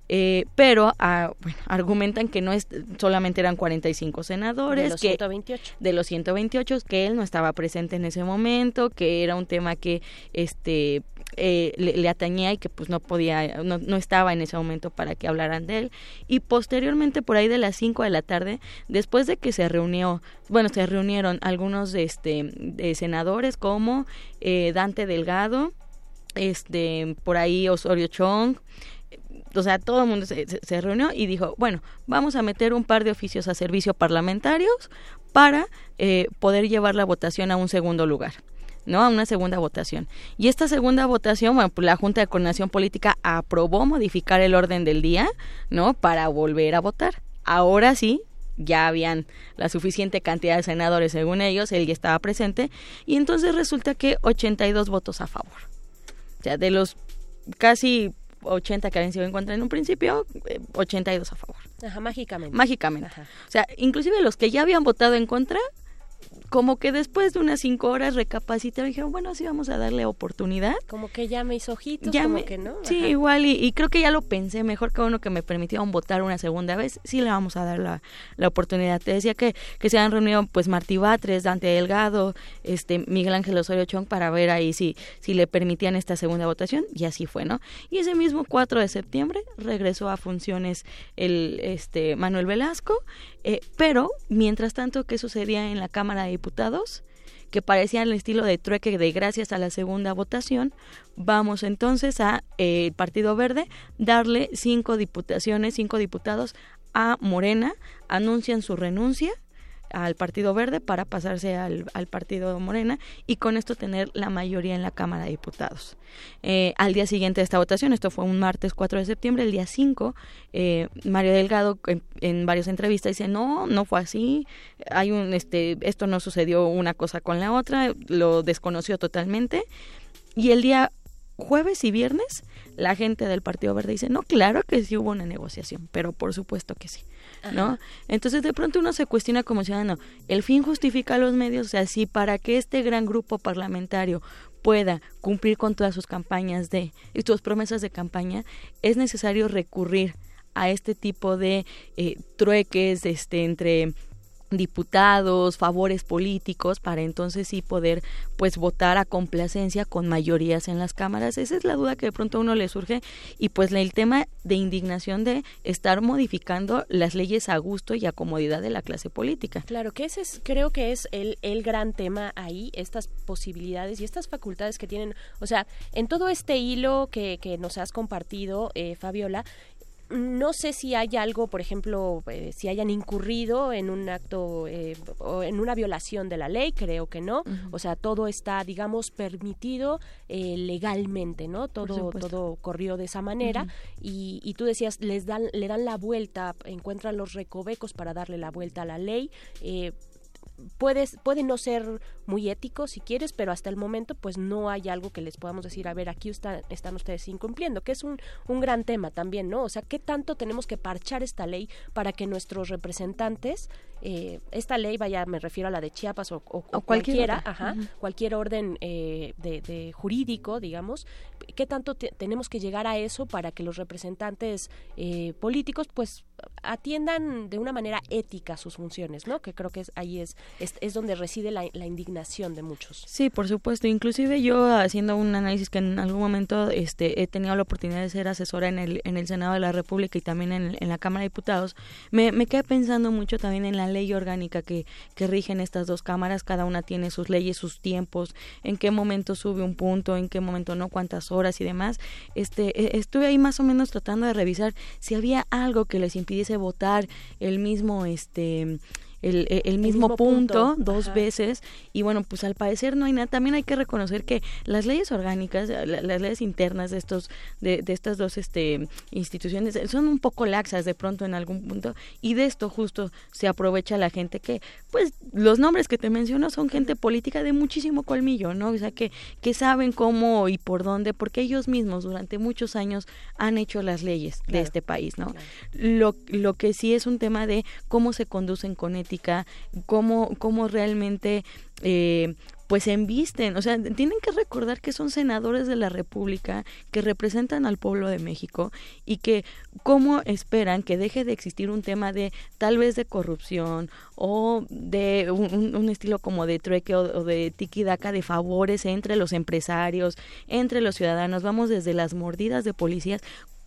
Eh, pero ah, bueno, argumentan que no es solamente eran 45 senadores De los que 128. de los 128 que él no estaba presente en ese momento que era un tema que este eh, le, le atañía y que pues no podía no, no estaba en ese momento para que hablaran de él y posteriormente por ahí de las 5 de la tarde después de que se reunió bueno se reunieron algunos de este de senadores como eh, Dante Delgado este por ahí Osorio Chong o sea, todo el mundo se, reunió y dijo, bueno, vamos a meter un par de oficios a servicio parlamentarios para eh, poder llevar la votación a un segundo lugar. ¿no? A una segunda votación. Y esta segunda votación, bueno, pues la Junta de Coordinación Política aprobó modificar el orden del día, ¿no? Para volver a votar. Ahora sí, ya habían la suficiente cantidad de senadores según ellos, él ya estaba presente, y entonces resulta que 82 votos a favor. O sea, de los casi 80 que habían sido en contra en un principio, eh, 82 a favor. Ajá, mágicamente. Mágicamente. O sea, inclusive los que ya habían votado en contra, como que después de unas cinco horas recapacitaron y dijeron, bueno, sí vamos a darle oportunidad. Como que ya me hizo ojitos, Ya como me- que no. Sí, igual, y, y creo que ya lo pensé, mejor que uno que me permitieron votar una segunda vez, sí le vamos a dar la, la oportunidad. Te decía que, que se han reunido pues Martí Batres, Dante Delgado, este Miguel Ángel Osorio Chong para ver ahí si, si le permitían esta segunda votación, y así fue, ¿no? Y ese mismo 4 de septiembre regresó a funciones el este Manuel Velasco, eh, pero mientras tanto, ¿qué sucedía en la Cámara de Diputados? que parecía el estilo de trueque de gracias a la segunda votación, vamos entonces a eh, el Partido Verde darle cinco diputaciones, cinco diputados a Morena, anuncian su renuncia al Partido Verde para pasarse al, Partido Morena y con esto tener la mayoría en la Cámara de Diputados. Eh, al día siguiente de esta votación, esto fue un martes 4 de septiembre, el día 5, eh, Mario Delgado en, en varias entrevistas dice, no, no fue así, hay un, este, esto no sucedió una cosa con la otra, lo desconoció totalmente. Y el día jueves y viernes, la gente del Partido Verde dice, no, claro que sí hubo una negociación, pero por supuesto que sí. ¿No? Entonces de pronto uno se cuestiona como ciudadano, el fin justifica los medios, o sea, si para que este gran grupo parlamentario pueda cumplir con todas sus campañas de y sus promesas de campaña, es necesario recurrir a este tipo de eh, trueques este entre diputados, favores políticos, para entonces sí poder pues votar a complacencia con mayorías en las cámaras. Esa es la duda que de pronto a uno le surge y pues el tema de indignación de estar modificando las leyes a gusto y a comodidad de la clase política. Claro, que ese es, creo que es el, el gran tema ahí, estas posibilidades y estas facultades que tienen, o sea, en todo este hilo que, que nos has compartido, eh, Fabiola, no sé si hay algo, por ejemplo, eh, si hayan incurrido en un acto eh, o en una violación de la ley, creo que no. O sea, todo está, digamos, permitido eh, legalmente, ¿no? Todo, todo corrió de esa manera. Y, y tú decías, les dan, le dan la vuelta, encuentran los recovecos para darle la vuelta a la ley. Eh, puedes, puede no ser muy ético, si quieres, pero hasta el momento pues no hay algo que les podamos decir, a ver, aquí está- están ustedes incumpliendo, que es un, un gran tema también, ¿no? O sea, ¿qué tanto tenemos que parchar esta ley para que nuestros representantes, eh, esta ley, vaya, me refiero a la de Chiapas o, o- o cualquier cualquiera, ajá, cualquier orden eh, de, de jurídico, digamos, ¿qué tanto te- tenemos que llegar a eso para que los representantes eh, políticos pues atiendan de una manera ética sus funciones, ¿no? Que creo que es, ahí es, es, es donde reside la, la indignación de muchos. Sí, por supuesto. Inclusive yo haciendo un análisis que en algún momento este, he tenido la oportunidad de ser asesora en el, en el Senado de la República y también en, en la Cámara de Diputados, me, me quedé pensando mucho también en la ley orgánica que, que rigen estas dos cámaras. Cada una tiene sus leyes, sus tiempos, en qué momento sube un punto, en qué momento no, cuántas horas y demás. Este, eh, estuve ahí más o menos tratando de revisar si había algo que les impidiese votar el mismo, este, el, el- el mismo, mismo punto, punto, dos ajá. veces. Y bueno pues al parecer no hay nada. También hay que reconocer que las leyes orgánicas la- las leyes internas de estos de, de estas dos este instituciones son un poco laxas de pronto en algún punto. Y de esto justo se aprovecha la gente que pues los nombres que te menciono son gente política de muchísimo colmillo no o sea que que saben cómo y por dónde porque ellos mismos durante muchos años han hecho las leyes de este país no lo, lo que sí es un tema de cómo se conducen con cómo, cómo realmente eh, pues se embisten, o sea, tienen que recordar que son senadores de la República, que representan al pueblo de México y que cómo esperan que deje de existir un tema de tal vez de corrupción o de un, estilo como de trueque o, o de tiki-daca de favores entre los empresarios, entre los ciudadanos, vamos desde las mordidas de policías,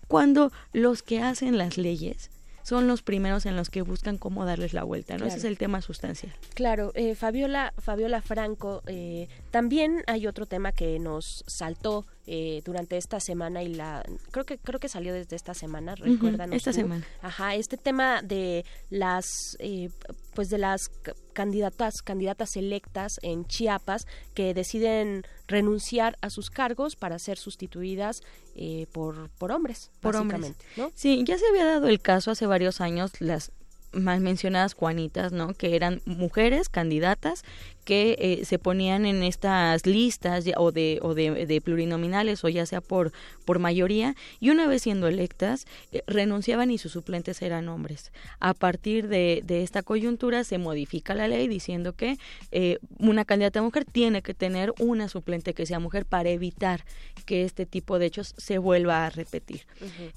cuando los que hacen las leyes son los primeros en los que buscan cómo darles la vuelta, ¿no? Ese es el tema sustancial. Claro, eh, Fabiola, Fabiola Franco, eh, también hay otro tema que nos saltó eh, durante esta semana y la creo que creo que salió desde esta semana, Ujú, recuérdanos esta tú. semana. Ajá, este tema de las eh, pues de las candidatas candidatas electas en Chiapas que deciden renunciar a sus cargos para ser sustituidas eh, por por hombres, por hombres. básicamente, ¿no? Sí, ya se había dado el caso hace varios años, las mal mencionadas Juanitas, ¿no? Que eran mujeres candidatas que eh, se ponían en estas listas ya- o de o de, de plurinominales o ya sea por por mayoría y una vez siendo electas eh, renunciaban y sus suplentes eran hombres. A partir de, de esta coyuntura se modifica la ley diciendo que eh, una candidata mujer tiene que tener una suplente que sea mujer para evitar que este tipo de hechos se vuelva a repetir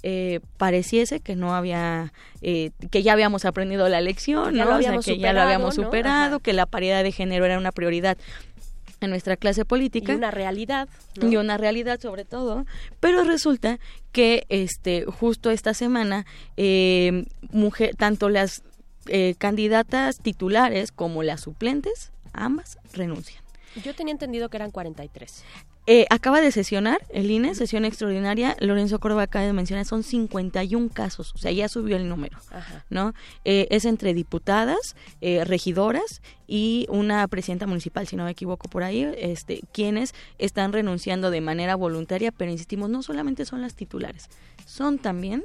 eh, pareciese que no había, eh, que ya habíamos aprendido la lección, Ya ¿no? lo O sea, habíamos que ya lo superado, habíamos ¿no? superado, que la paridad de género era una prioridad en nuestra clase política. Y una realidad, ¿no? Y una realidad sobre todo, pero resulta que este justo esta semana eh, mujer, tanto las eh, candidatas titulares como las suplentes, ambas renuncian. Yo tenía entendido que eran 43. Eh, acaba de sesionar el INE, sesión extraordinaria. Lorenzo Córdoba acaba de mencionar, son 51 casos, o sea, ya subió el número, Ajá. ¿no? Eh, es entre diputadas, eh, regidoras y una presidenta municipal, si no me equivoco por ahí, este, quienes están renunciando de manera voluntaria, pero insistimos, no solamente son las titulares, son también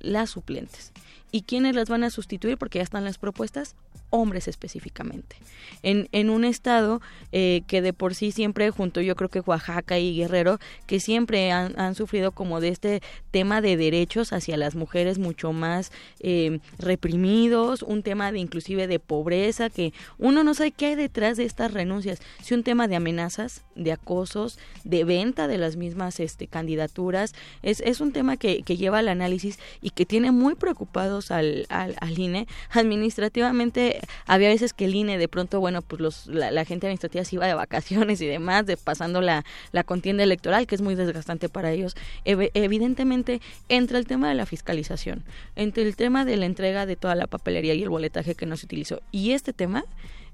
las suplentes. ¿Y quiénes las van a sustituir? Porque ya están las propuestas, hombres específicamente. En, en un estado eh, que de por sí siempre, junto yo creo que Oaxaca y Guerrero, que siempre han, han sufrido como de este tema de derechos hacia las mujeres mucho más eh, reprimidos, un tema de inclusive de pobreza, que uno no sabe qué hay detrás de estas renuncias, si un tema de amenazas, de acosos, de venta de las mismas este, candidaturas, es, es un tema que, que lleva al análisis y que tiene muy preocupados al, al, al INE. Administrativamente había veces que el INE de pronto, bueno, pues los, la, gente administrativa se iba de vacaciones y demás, de pasando la, la contienda electoral, que es muy desgastante para ellos. Ev- evidentemente entra el tema de la fiscalización, entre el tema de la entrega de toda la papelería y el boletaje que no se utilizó. Y este tema,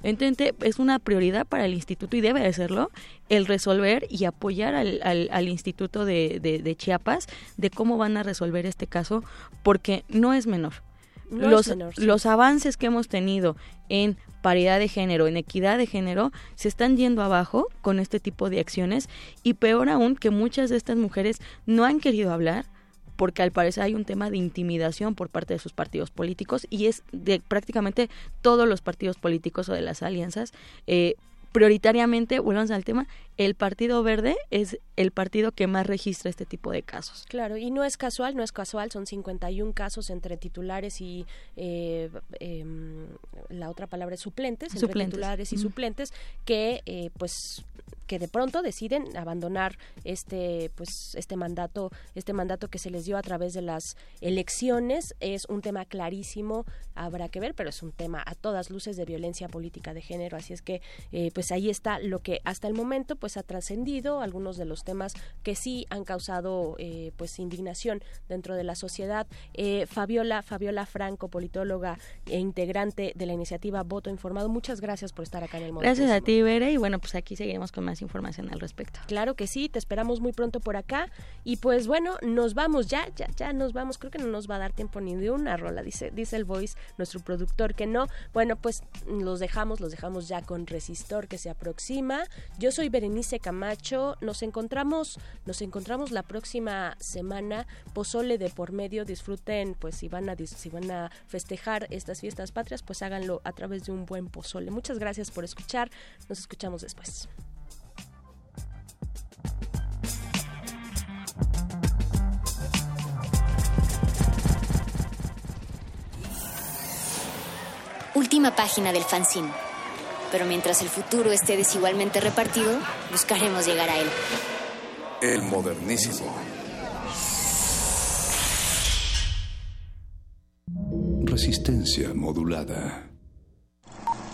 es una prioridad para el instituto y debe de serlo el resolver y apoyar al, al, instituto de Chiapas de cómo van a resolver este caso, porque no es menor. Los avances que hemos tenido en paridad de género, en equidad de género, se están yendo abajo con este tipo de acciones. Y peor aún que muchas de estas mujeres no han querido hablar porque al parecer hay un tema de intimidación por parte de sus partidos políticos y es de prácticamente todos los partidos políticos o de las alianzas eh, prioritariamente, volvamos al tema, el Partido Verde es el partido que más registra este tipo de casos. Claro, y no es casual, no es casual, son 51 casos entre titulares y eh, em, la otra palabra es suplentes, entre Suplentes. titulares y suplentes que eh, pues que de pronto deciden abandonar este pues este mandato este mandato que se les dio a través de las elecciones es un tema clarísimo habrá que ver pero es un tema a todas luces de violencia política de género así es que eh, pues ahí está lo que hasta el momento pues ha trascendido algunos de los temas que sí han causado eh, pues indignación dentro de la sociedad Eh, Fabiola Fabiola Franco politóloga e integrante de la iniciativa Voto Informado muchas gracias por estar acá en el Gracias a ti, Bere, y bueno, pues aquí seguiremos con más información al respecto. Claro que sí, te esperamos muy pronto por acá. Y pues bueno, nos vamos ya, ya, ya nos vamos. Creo que no nos va a dar tiempo ni de una rola, dice, dice el voice, nuestro productor que no. Bueno, pues los dejamos, los dejamos ya con Resistor que se aproxima. Yo soy Berenice Camacho. Nos encontramos, nos encontramos la próxima semana. Pozole de por medio, disfruten, pues si van a si van a festejar estas fiestas patrias, pues háganlo a través de un buen pozole. Muchas gracias por escuchar. Nos escuchamos después. Última página del fanzine. Pero mientras el futuro esté desigualmente repartido, buscaremos llegar a él. El modernísimo. Resistencia modulada.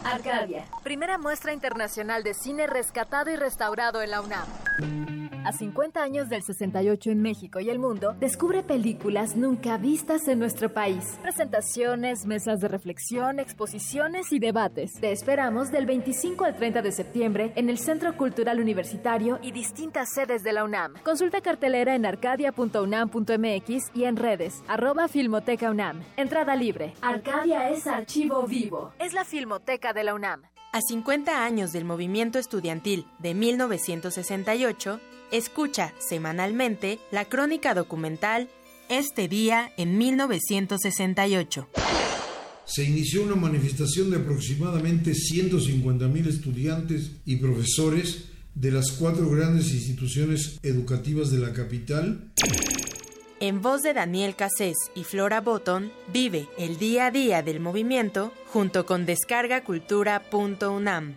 Arcadia, primera muestra internacional de cine rescatado y restaurado en la UNAM. A 50 años del 68 en México y el mundo, descubre películas nunca vistas en nuestro país. Presentaciones, mesas de reflexión, exposiciones y debates. Te esperamos del 25 al 30 de septiembre en el Centro Cultural Universitario y distintas sedes de la UNAM. Consulta cartelera en arcadia.unam.mx y en redes, arroba Filmoteca UNAM. Entrada libre. Arcadia es archivo vivo. Es la Filmoteca de la UNAM. A 50 años del movimiento estudiantil de 1968, escucha semanalmente la crónica documental Este día en 1968. Se inició una manifestación de aproximadamente 150.000 estudiantes y profesores de las cuatro grandes instituciones educativas de la capital En voz de Daniel Cassés y Flora Botton, vive el día a día del movimiento junto con descargacultura.unam.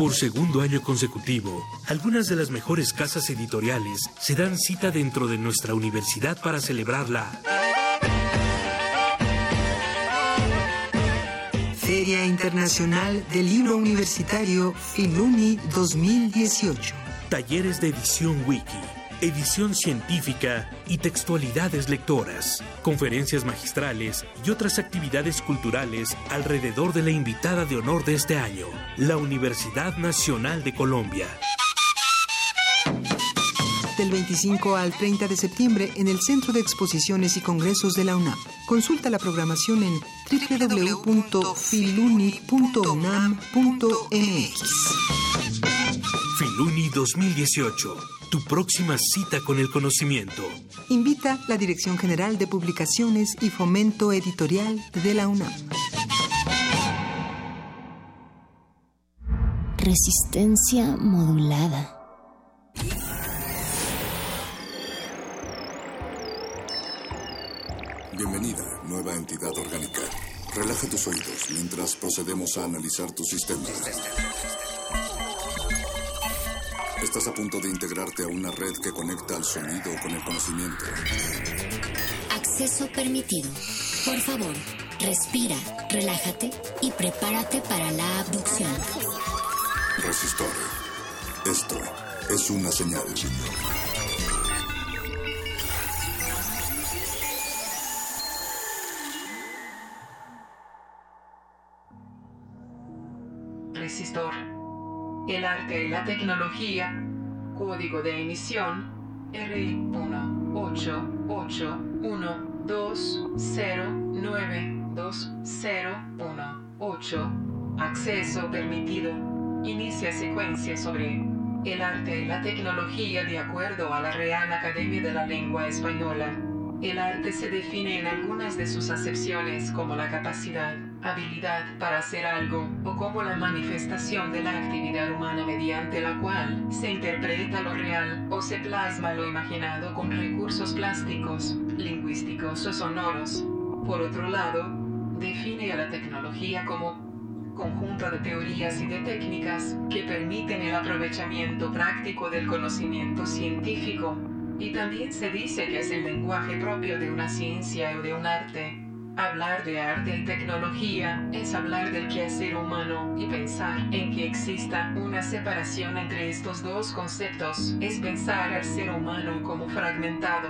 Por segundo año consecutivo, algunas de las mejores casas editoriales se dan cita dentro de nuestra universidad para celebrarla. Feria Internacional del Libro Universitario Filuni 2018. Talleres de edición wiki, edición científica y textualidades lectoras, conferencias magistrales y otras actividades culturales alrededor de la invitada de honor de este año, la Universidad Nacional de Colombia. Del 25 al 30 de septiembre en el Centro de Exposiciones y Congresos de la UNAM. Consulta la programación en www.filuni.unam.mx. Filuni 2018, tu próxima cita con el conocimiento. Invita la Dirección General de Publicaciones y Fomento Editorial de la UNAM. Resistencia modulada. Bienvenida, nueva entidad orgánica. Relaja tus oídos mientras procedemos a analizar tu sistema. Estás a punto de integrarte a una red que conecta al sonido con el conocimiento. Acceso permitido. Por favor, respira, relájate y prepárate para la abducción. Resistor. Esto es una señal. El arte y la tecnología, código de emisión R188109201. Acceso permitido. Inicia secuencia sobre el arte y la tecnología de acuerdo a la Real Academia de la Lengua Española. El arte se define en algunas de sus acepciones como la capacidad, habilidad para hacer algo o como la manifestación de la actividad humana mediante la cual se interpreta lo real o se plasma lo imaginado con recursos plásticos, lingüísticos o sonoros. Por otro lado, define a la tecnología como conjunto de teorías y de técnicas que permiten el aprovechamiento práctico del conocimiento científico. Y también se dice que es el lenguaje propio de una ciencia o de un arte. Hablar de arte y tecnología es hablar del quehacer humano y pensar en que exista una separación entre estos dos conceptos es pensar al ser humano como fragmentado.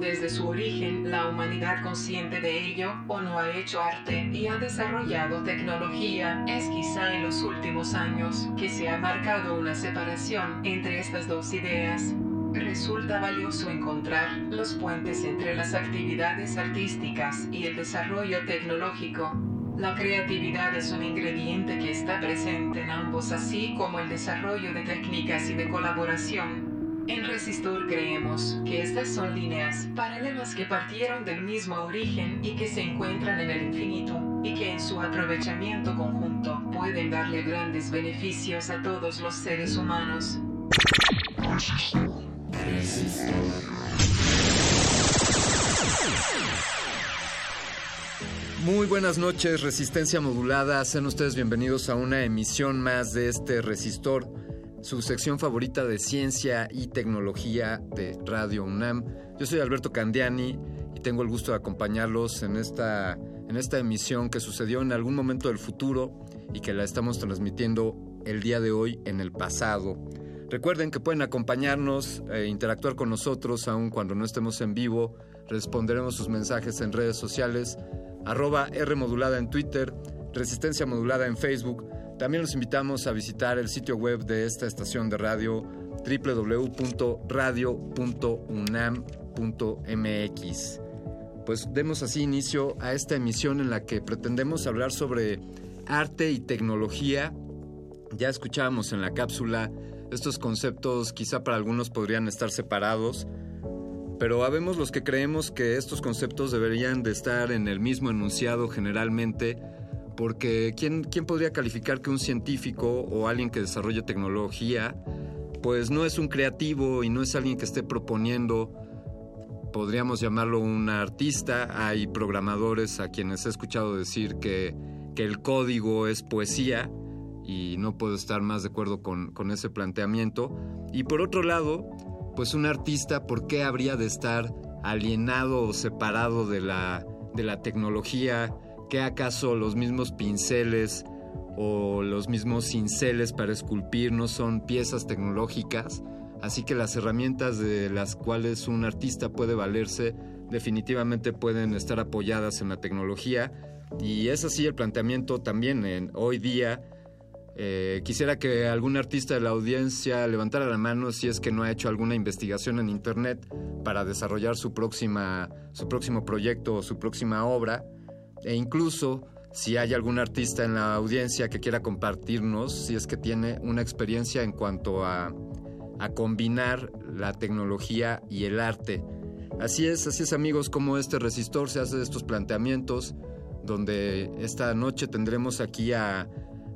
Desde su origen, la humanidad consciente de ello o no ha hecho arte y ha desarrollado tecnología. Es quizá en los últimos años que se ha marcado una separación entre estas dos ideas. Resulta valioso encontrar los puentes entre las actividades artísticas y el desarrollo tecnológico. La creatividad es un ingrediente que está presente en ambos, así como el desarrollo de técnicas y de colaboración. En Resistor creemos que estas son líneas paralelas que partieron del mismo origen y que se encuentran en el infinito y que en su aprovechamiento conjunto pueden darle grandes beneficios a todos los seres humanos. Muy buenas noches, Resistencia Modulada. Sean ustedes bienvenidos a una emisión más de este Resistor, su sección favorita de ciencia y tecnología de Radio UNAM. Yo soy Alberto Candiani y tengo el gusto de acompañarlos en esta, en esta emisión que sucedió en algún momento del futuro y que la estamos transmitiendo el día de hoy en el pasado. Recuerden que pueden acompañarnos e interactuar con nosotros aun cuando no estemos en vivo. Responderemos sus mensajes en redes sociales, arroba R modulada en Twitter, Resistencia Modulada en Facebook. También los invitamos a visitar el sitio web de esta estación de radio www.radio.unam.mx. Pues demos así inicio a esta emisión en la que pretendemos hablar sobre arte y tecnología. Ya escuchábamos en la cápsula estos conceptos quizá para algunos podrían estar separados, pero habemos los que creemos que estos conceptos deberían de estar en el mismo enunciado generalmente, porque ¿quién, ¿quién podría calificar que un científico o alguien que desarrolle tecnología, pues no es un creativo y no es alguien que esté proponiendo, podríamos llamarlo un artista, hay programadores a quienes he escuchado decir que, que el código es poesía, y no puedo estar más de acuerdo con, con, ese planteamiento. Y por otro lado, pues un artista, ¿por qué habría de estar alienado o separado de la, de la tecnología? ¿Qué acaso los mismos pinceles o los mismos cinceles para esculpir no son piezas tecnológicas? Así que las herramientas de las cuales un artista puede valerse definitivamente pueden estar apoyadas en la tecnología. Y es así el planteamiento también en hoy día eh, quisiera que algún artista de la audiencia levantara la mano si es que no ha hecho alguna investigación en Internet para desarrollar su, próxima, su próximo proyecto o su próxima obra. E incluso si hay algún artista en la audiencia que quiera compartirnos, si es que tiene una experiencia en cuanto a, combinar la tecnología y el arte. Así es, así es amigos, como este resistor se hace de estos planteamientos, donde esta noche tendremos aquí a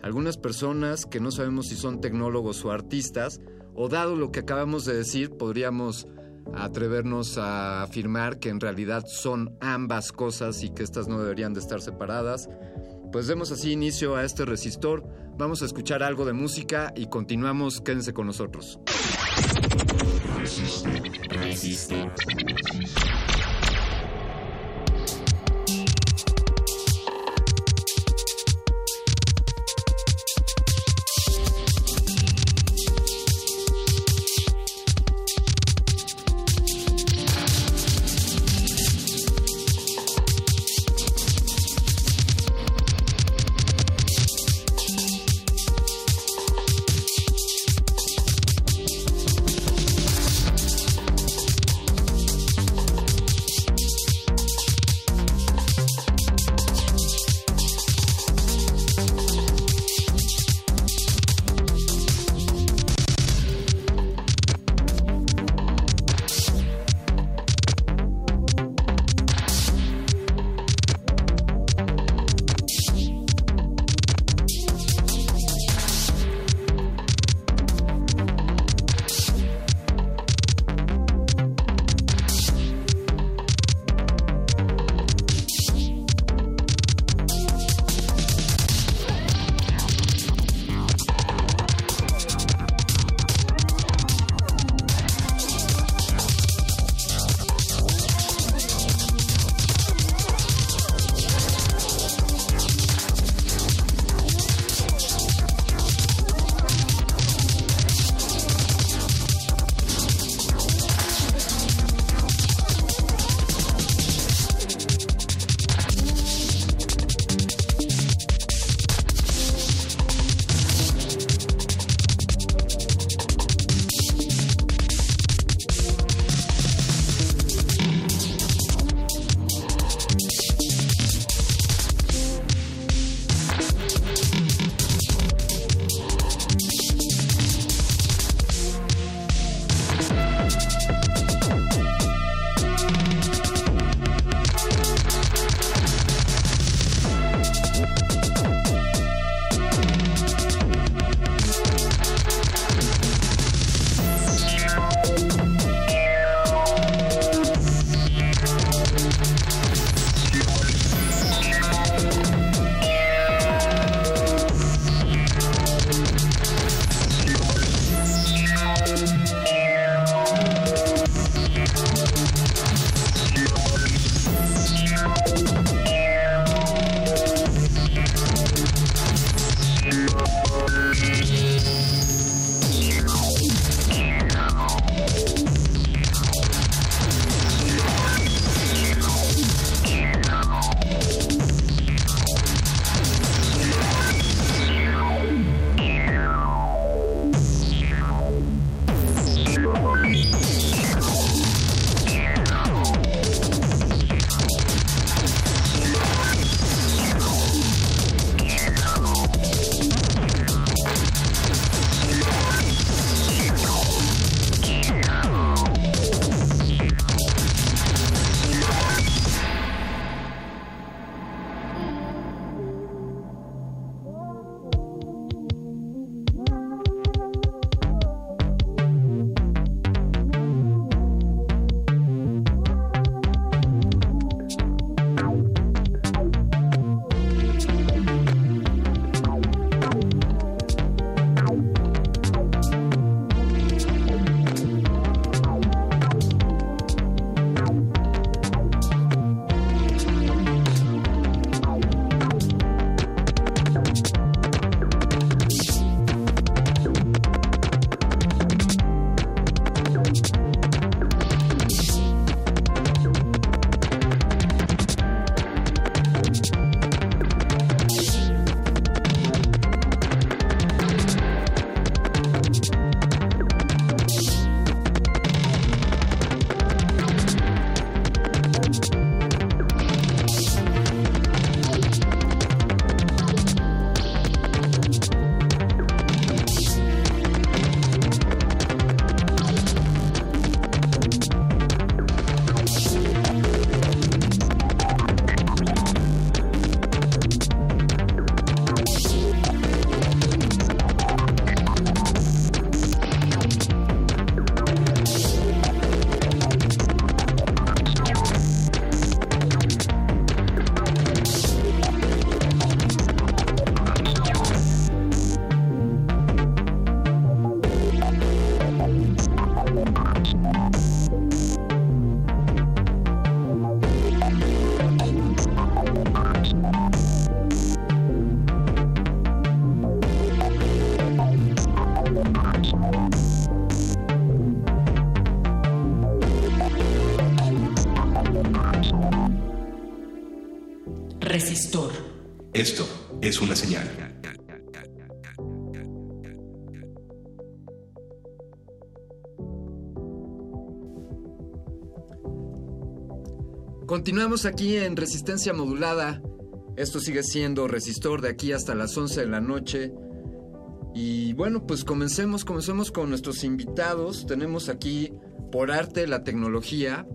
algunas personas que no sabemos si son tecnólogos o artistas, o dado lo que acabamos de decir, podríamos atrevernos a afirmar que en realidad son ambas cosas y que estas no deberían de estar separadas. Pues demos así inicio a este resistor, vamos a escuchar algo de música y continuamos, quédense con nosotros. Resistor. Resistor. Continuamos aquí en Resistencia Modulada. Esto sigue siendo Resistor de aquí hasta las 11 de la noche. Y bueno, pues comencemos, comencemos con nuestros invitados. Tenemos aquí por arte de la tecnología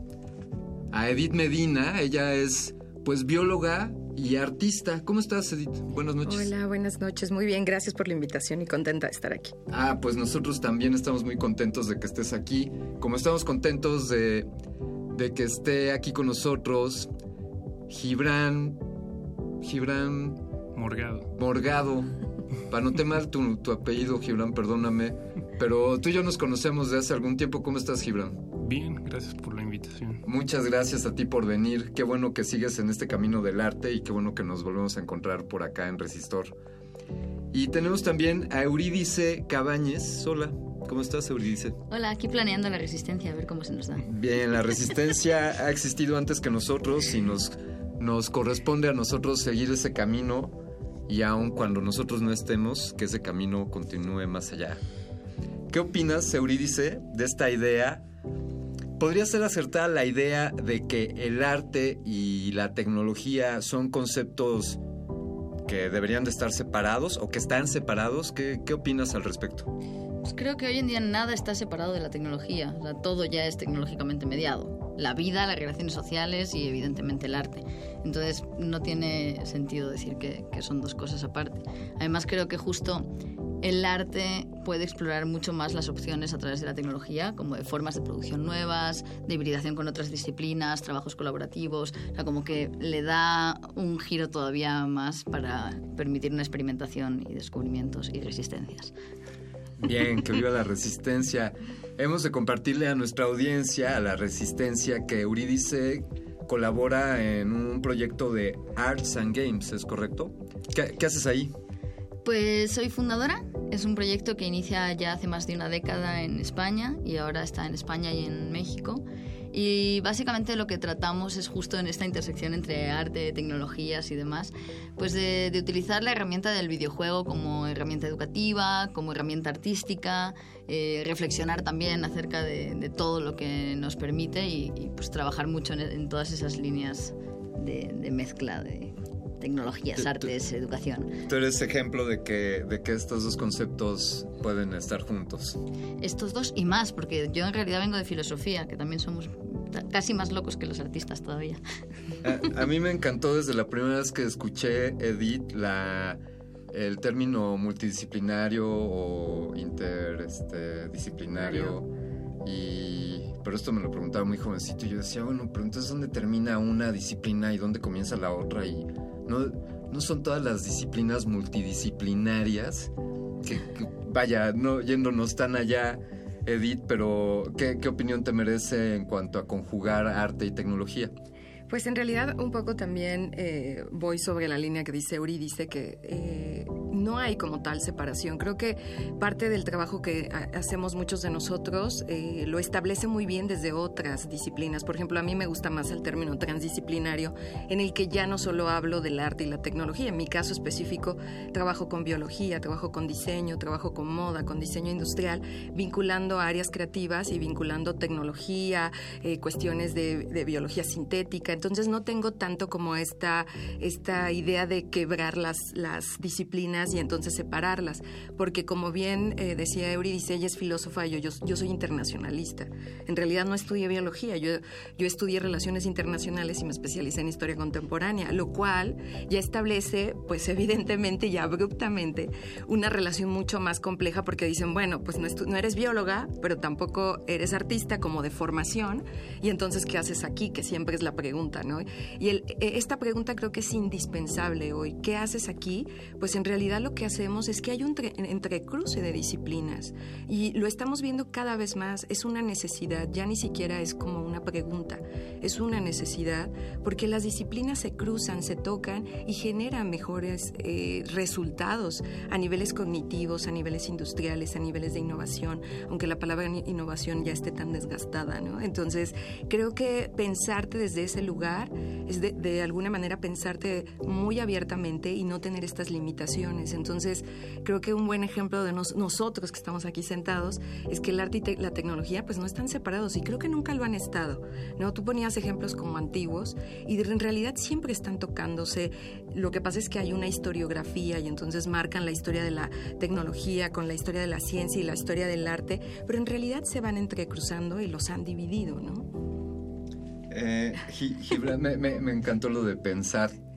a Edith Medina. Ella es pues bióloga y artista. ¿Cómo estás, Edith? Buenas noches. Hola, buenas noches. Muy bien, gracias por la invitación y contenta de estar aquí. Ah, pues nosotros también estamos muy contentos de que estés aquí. Como estamos contentos de, de que esté aquí con nosotros Gibran. Gibran. Morgado. Morgado. Anoté mal tu, tu apellido, Gibran, perdóname. Pero tú y yo nos conocemos de hace algún tiempo. ¿Cómo estás, Gibran? Bien, gracias por la invitación. Muchas gracias a ti por venir. Qué bueno que sigues en este camino del arte y qué bueno que nos volvemos a encontrar por acá en Resistor. Y tenemos también a Eurídice Cabañes. Hola, ¿cómo estás, Eurídice? Hola, aquí planeando la resistencia, a ver cómo se nos da. Bien, la resistencia ha existido antes que nosotros y nos, nos corresponde a nosotros seguir ese camino y aun cuando nosotros no estemos, que ese camino continúe más allá. ¿Qué opinas, Eurídice, de esta idea? ¿Podría ser acertada la idea de que el arte y la tecnología son conceptos que deberían de estar separados o que están separados? ¿Qué, qué opinas al respecto? Pues creo que hoy en día nada está separado de la tecnología, o sea, todo ya es tecnológicamente mediado. La vida, las relaciones sociales y evidentemente el arte. Entonces no tiene sentido decir que, que son dos cosas aparte. Además creo que justo el arte puede explorar mucho más las opciones a través de la tecnología, como de formas de producción nuevas, de hibridación con otras disciplinas, trabajos colaborativos, o sea, como que le da un giro todavía más para permitir una experimentación y descubrimientos y resistencias. Bien, que viva la resistencia. Hemos de compartirle a nuestra audiencia, a la resistencia, que Eurídice colabora en un proyecto de Arts and Games, ¿es correcto? ¿Qué, qué haces ahí? Pues soy fundadora. Es un proyecto que inicia ya hace más de una década en España y ahora está en España y en México. Y básicamente lo que tratamos es justo en esta intersección entre arte, tecnologías y demás, pues de, utilizar la herramienta del videojuego como herramienta educativa, como herramienta artística, eh, reflexionar también acerca de, todo lo que nos permite y, pues trabajar mucho en, en, todas esas líneas de, de mezcla de, tecnologías, artes, educación. Tú eres ejemplo de que, de que estos dos conceptos pueden estar juntos. Estos dos y más, porque yo en realidad vengo de filosofía, que también somos casi más locos que los artistas todavía. A, a mí me encantó desde la primera vez que escuché, Edith, la, el término multidisciplinario o interdisciplinario. Este, y, pero esto me lo preguntaba muy jovencito y yo decía, bueno, pero entonces ¿dónde termina una disciplina y dónde comienza la otra? Y no, no son todas las disciplinas multidisciplinarias que, vaya, no yéndonos tan allá, Edith, pero ¿qué, ¿qué opinión te merece en cuanto a conjugar arte y tecnología? Pues en realidad un poco también eh, voy sobre la línea que dice Eurídice, que eh, no hay como tal separación. Creo que parte del trabajo que hacemos muchos de nosotros eh, lo establece muy bien desde otras disciplinas. Por ejemplo, a mí me gusta más el término transdisciplinario, en el que ya no solo hablo del arte y la tecnología. En mi caso específico, trabajo con biología, trabajo con diseño, trabajo con moda, con diseño industrial, vinculando áreas creativas y vinculando tecnología, cuestiones de, biología sintética entonces no tengo tanto como esta, esta idea de quebrar las disciplinas y entonces separarlas, porque como bien eh, decía Eurídice, ella es filósofa, yo, yo, yo, soy internacionalista. En realidad no estudié biología, yo, yo estudié relaciones internacionales y me especialicé en historia contemporánea, lo cual ya establece, pues evidentemente y abruptamente, una relación mucho más compleja porque dicen, bueno, pues no, no eres bióloga, pero tampoco eres artista como de formación, y entonces, ¿qué haces aquí? Que siempre es la pregunta ¿no? Y el, esta pregunta creo que es indispensable hoy. ¿Qué haces aquí? Pues en realidad realidad lo que hacemos es que hay un tre- entrecruce de disciplinas y lo estamos viendo cada vez más. Es una necesidad, ya ni siquiera es como una pregunta, es una necesidad porque las disciplinas se cruzan, se tocan y generan mejores eh, resultados a niveles cognitivos, a niveles industriales, a niveles de innovación, aunque la palabra innovación ya esté tan desgastada, ¿no? Entonces, creo que pensarte desde ese lugar es de, de alguna manera pensarte muy abiertamente y no tener estas limitaciones. Entonces, creo que un buen ejemplo de nos- nosotros que estamos aquí sentados es que el arte y te- la tecnología pues no están separados y creo que nunca lo han estado, ¿no? Tú ponías ejemplos como antiguos y en realidad siempre están tocándose. Lo que pasa es que hay una historiografía y entonces marcan la historia de la tecnología con la historia de la ciencia y la historia del arte, pero en realidad se van entrecruzando y los han dividido, ¿no? Eh, Gi- Gibran, me, me- me encantó lo de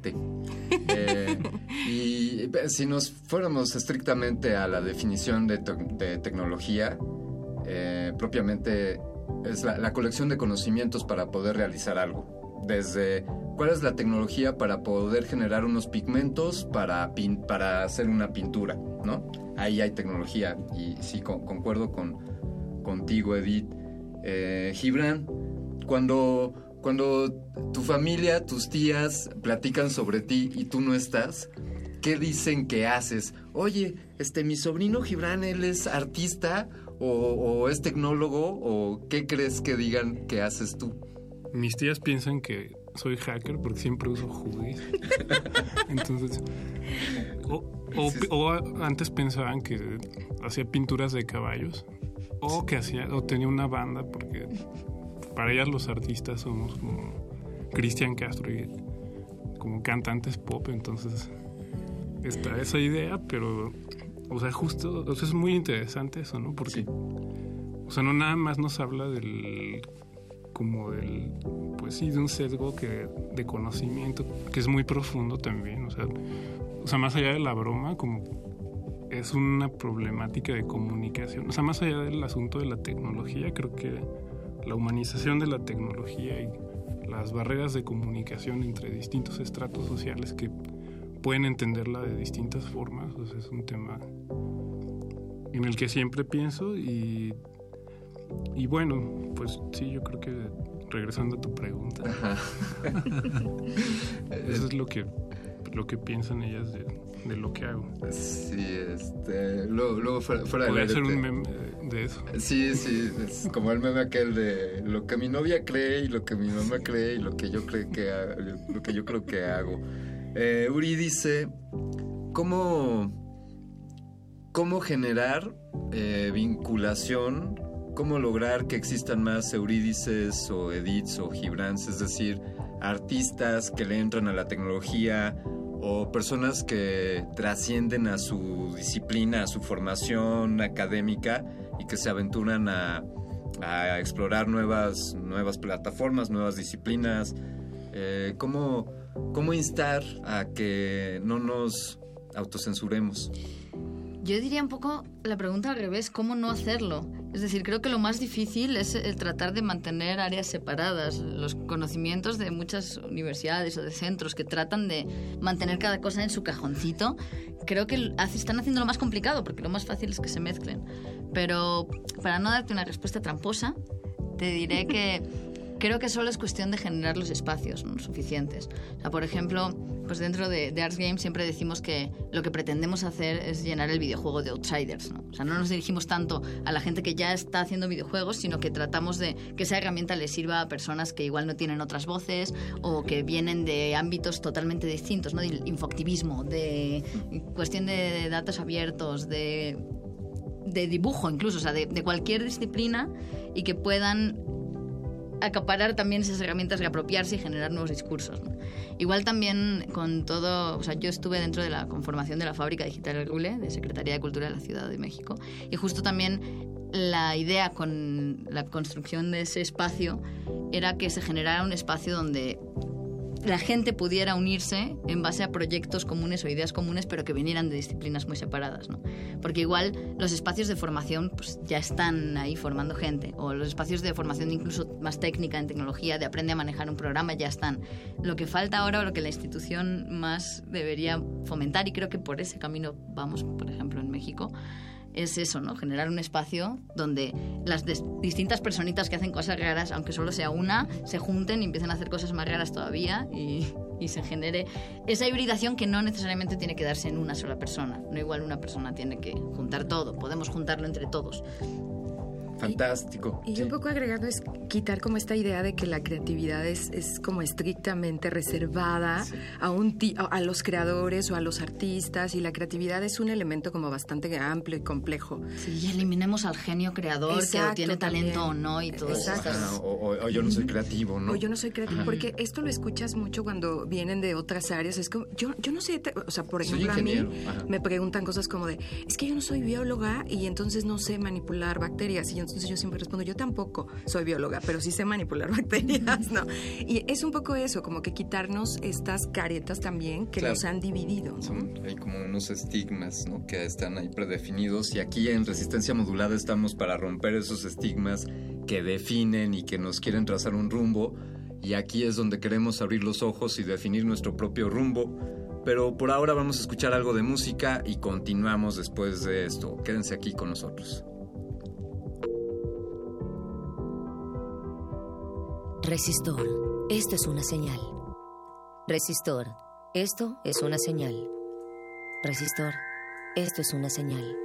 Eh, y eh, si nos fuéramos estrictamente a la definición de, tecnología, eh, propiamente es la, colección de conocimientos para poder realizar algo. Desde cuál es la tecnología para poder generar unos pigmentos para, para hacer una pintura, ¿no? Ahí hay tecnología y sí, con- concuerdo con, contigo, Edith. Gibran, cuando, cuando tu familia, tus tías platican sobre ti y tú no estás, ¿qué dicen que haces? Oye, este, mi sobrino Gibran, él es artista o, o es tecnólogo o qué crees que digan que haces tú? Mis tías piensan que soy hacker porque siempre uso hoodies. *laughs* Entonces, o, o- o antes pensaban que hacía pinturas de caballos o que hacía o tenía una banda porque para ellas los artistas somos como Cristian Castro y como cantantes pop, entonces está esa idea, pero o sea, justo, o sea, es muy interesante eso, ¿no? Porque o sea, no nada más nos habla del como del pues sí de un sesgo que de conocimiento que es muy profundo también o sea o sea más allá de la broma como es una problemática de comunicación o sea más allá del asunto de la tecnología creo que la humanización de la tecnología y las barreras de comunicación entre distintos estratos sociales que pueden entenderla de distintas formas o sea, es un tema en el que siempre pienso y y bueno, pues sí, yo creo que regresando a tu pregunta, *laughs* eso es lo que lo que piensan ellas de, de lo que hago. Sí, este, luego, luego fuera, fuera Podría te- un meme de eso. Sí, sí, es como el meme aquel de lo que mi novia cree y lo que mi mamá cree y lo que yo creo que lo que yo creo que hago. Eh, Uri dice cómo cómo generar eh, vinculación, cómo lograr que existan más Eurídices o Ediths o Gibrans, es decir, artistas que le entran a la tecnología o personas que trascienden a su disciplina, a su formación académica y que se aventuran a, a explorar nuevas, nuevas plataformas, nuevas disciplinas. Eh, ¿cómo, ¿Cómo instar a que no nos autocensuremos? Yo diría un poco la pregunta al revés, ¿cómo no hacerlo? Es decir, creo que lo más difícil es el tratar de mantener áreas separadas, los conocimientos de muchas universidades o de centros que tratan de mantener cada cosa en su cajoncito. Creo que están haciendo lo más complicado, porque lo más fácil es que se mezclen. Pero para no darte una respuesta tramposa, te diré que creo que solo es cuestión de generar los espacios ¿no? suficientes. O sea, por ejemplo, pues dentro de, de Arts Games siempre decimos que lo que pretendemos hacer es llenar el videojuego de outsiders. ¿no? O sea, no nos dirigimos tanto a la gente que ya está haciendo videojuegos, sino que tratamos de que esa herramienta les sirva a personas que igual no tienen otras voces o que vienen de ámbitos totalmente distintos, ¿no? De infoactivismo, de cuestión de datos abiertos, de de dibujo incluso, o sea, de, de cualquier disciplina y que puedan acaparar también esas herramientas y apropiarse y generar nuevos discursos. Igual también con todo, o sea, yo estuve dentro de la conformación de la fábrica digital El Rule, de Secretaría de Cultura de la Ciudad de México, y justo también la idea con la construcción de ese espacio era que se generara un espacio donde la gente pudiera unirse en base a proyectos comunes o ideas comunes, pero que vinieran de disciplinas muy separadas, ¿no? Porque igual los espacios de formación pues, ya están ahí formando gente, o los espacios de formación incluso más técnica en tecnología, de aprende a manejar un programa, ya están. Lo que falta ahora, o lo que la institución más debería fomentar, y creo que por ese camino vamos, por ejemplo, en México, es eso, ¿no? Generar un espacio donde las distintas personitas que hacen cosas raras, aunque solo sea una, se junten y empiecen a hacer cosas más raras todavía y, y se genere esa hibridación que no necesariamente tiene que darse en una sola persona. No igual una persona tiene que juntar todo, podemos juntarlo entre todos. Fantástico. Y un poco agregando es quitar como esta idea de que la creatividad es, es como estrictamente reservada a, un ti- a a los creadores o a los artistas y la creatividad es un elemento como bastante amplio y complejo. Sí, y eliminemos al genio creador que Exacto, tiene talento también. o no y todo. Ah, o, o- o yo no soy creativo, ¿no? O yo no soy creativo, Ajá. porque esto lo escuchas mucho cuando vienen de otras áreas. Es como, yo, yo no sé, o sea, por ejemplo, a mí ajá. me preguntan cosas como de, es que yo no soy bióloga y entonces no sé manipular bacterias. Y entonces yo siempre respondo, yo tampoco soy bióloga, pero sí sé manipular *laughs* bacterias, ¿no? Y es un poco eso, como que quitarnos estas caretas también que Claro. nos han dividido, ¿no? Son, hay como unos estigmas ¿no? que están ahí predefinidos y aquí en resistencia modulada estamos para romper esos estigmas que definen y que nos quieren trazar un rumbo y aquí es donde queremos abrir los ojos y definir nuestro propio rumbo. Pero por ahora vamos a escuchar algo de música y continuamos después de esto. Quédense aquí con nosotros. Resistor, esto es una señal. Resistor, esto es una señal. Resistor, esto es una señal.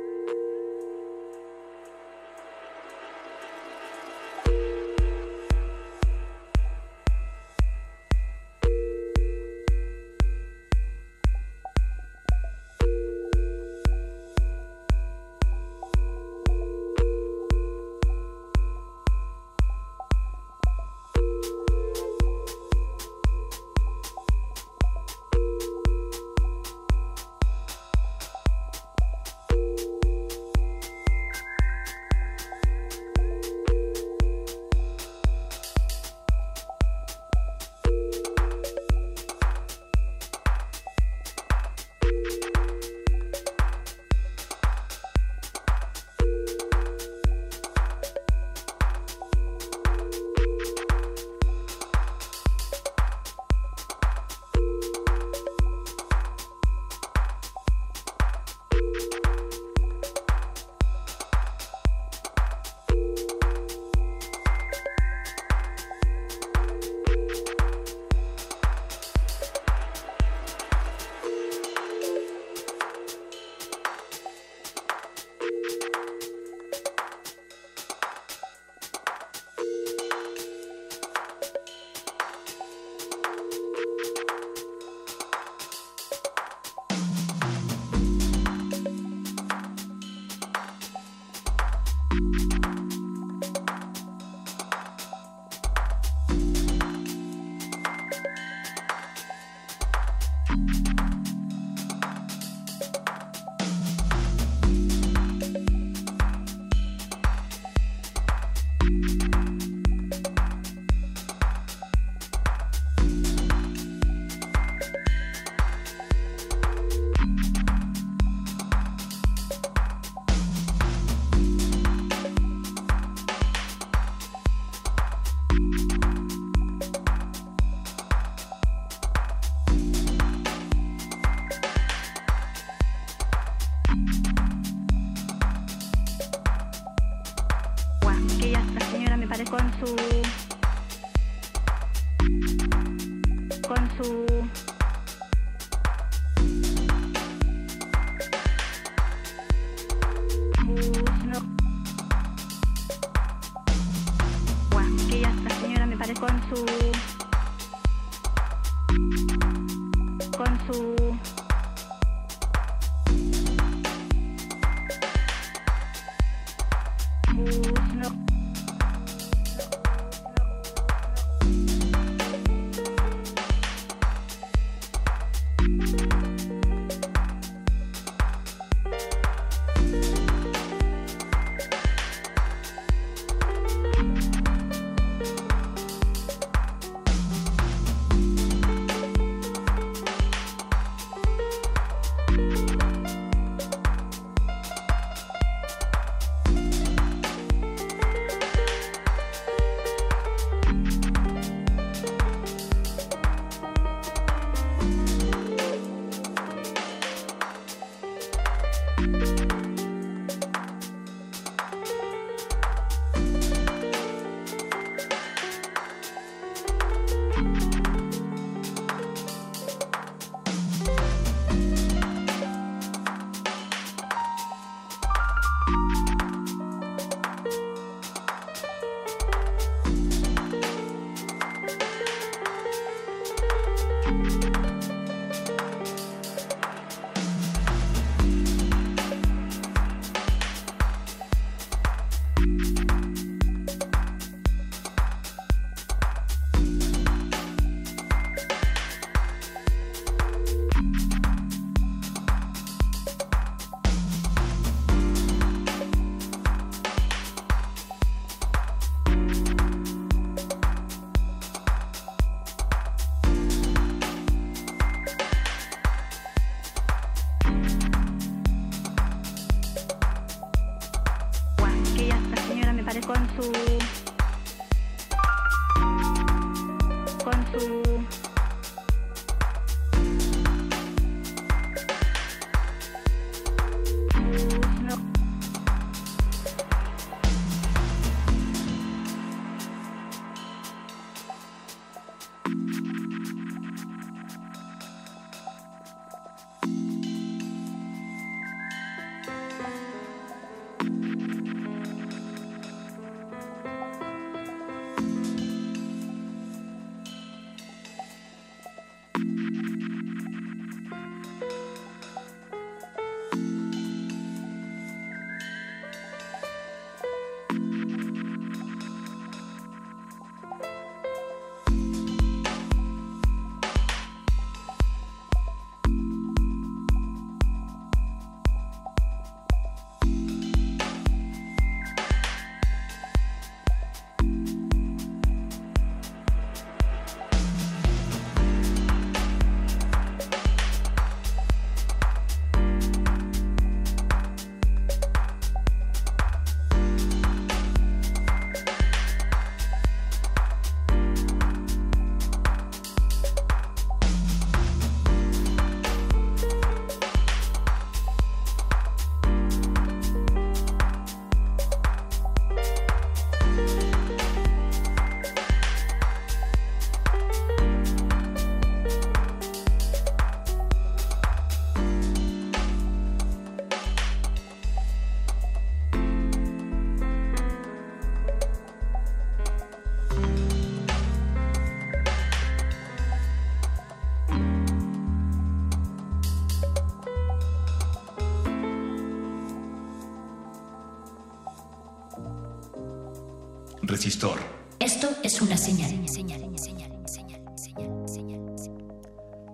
Resistor. Esto es una señal.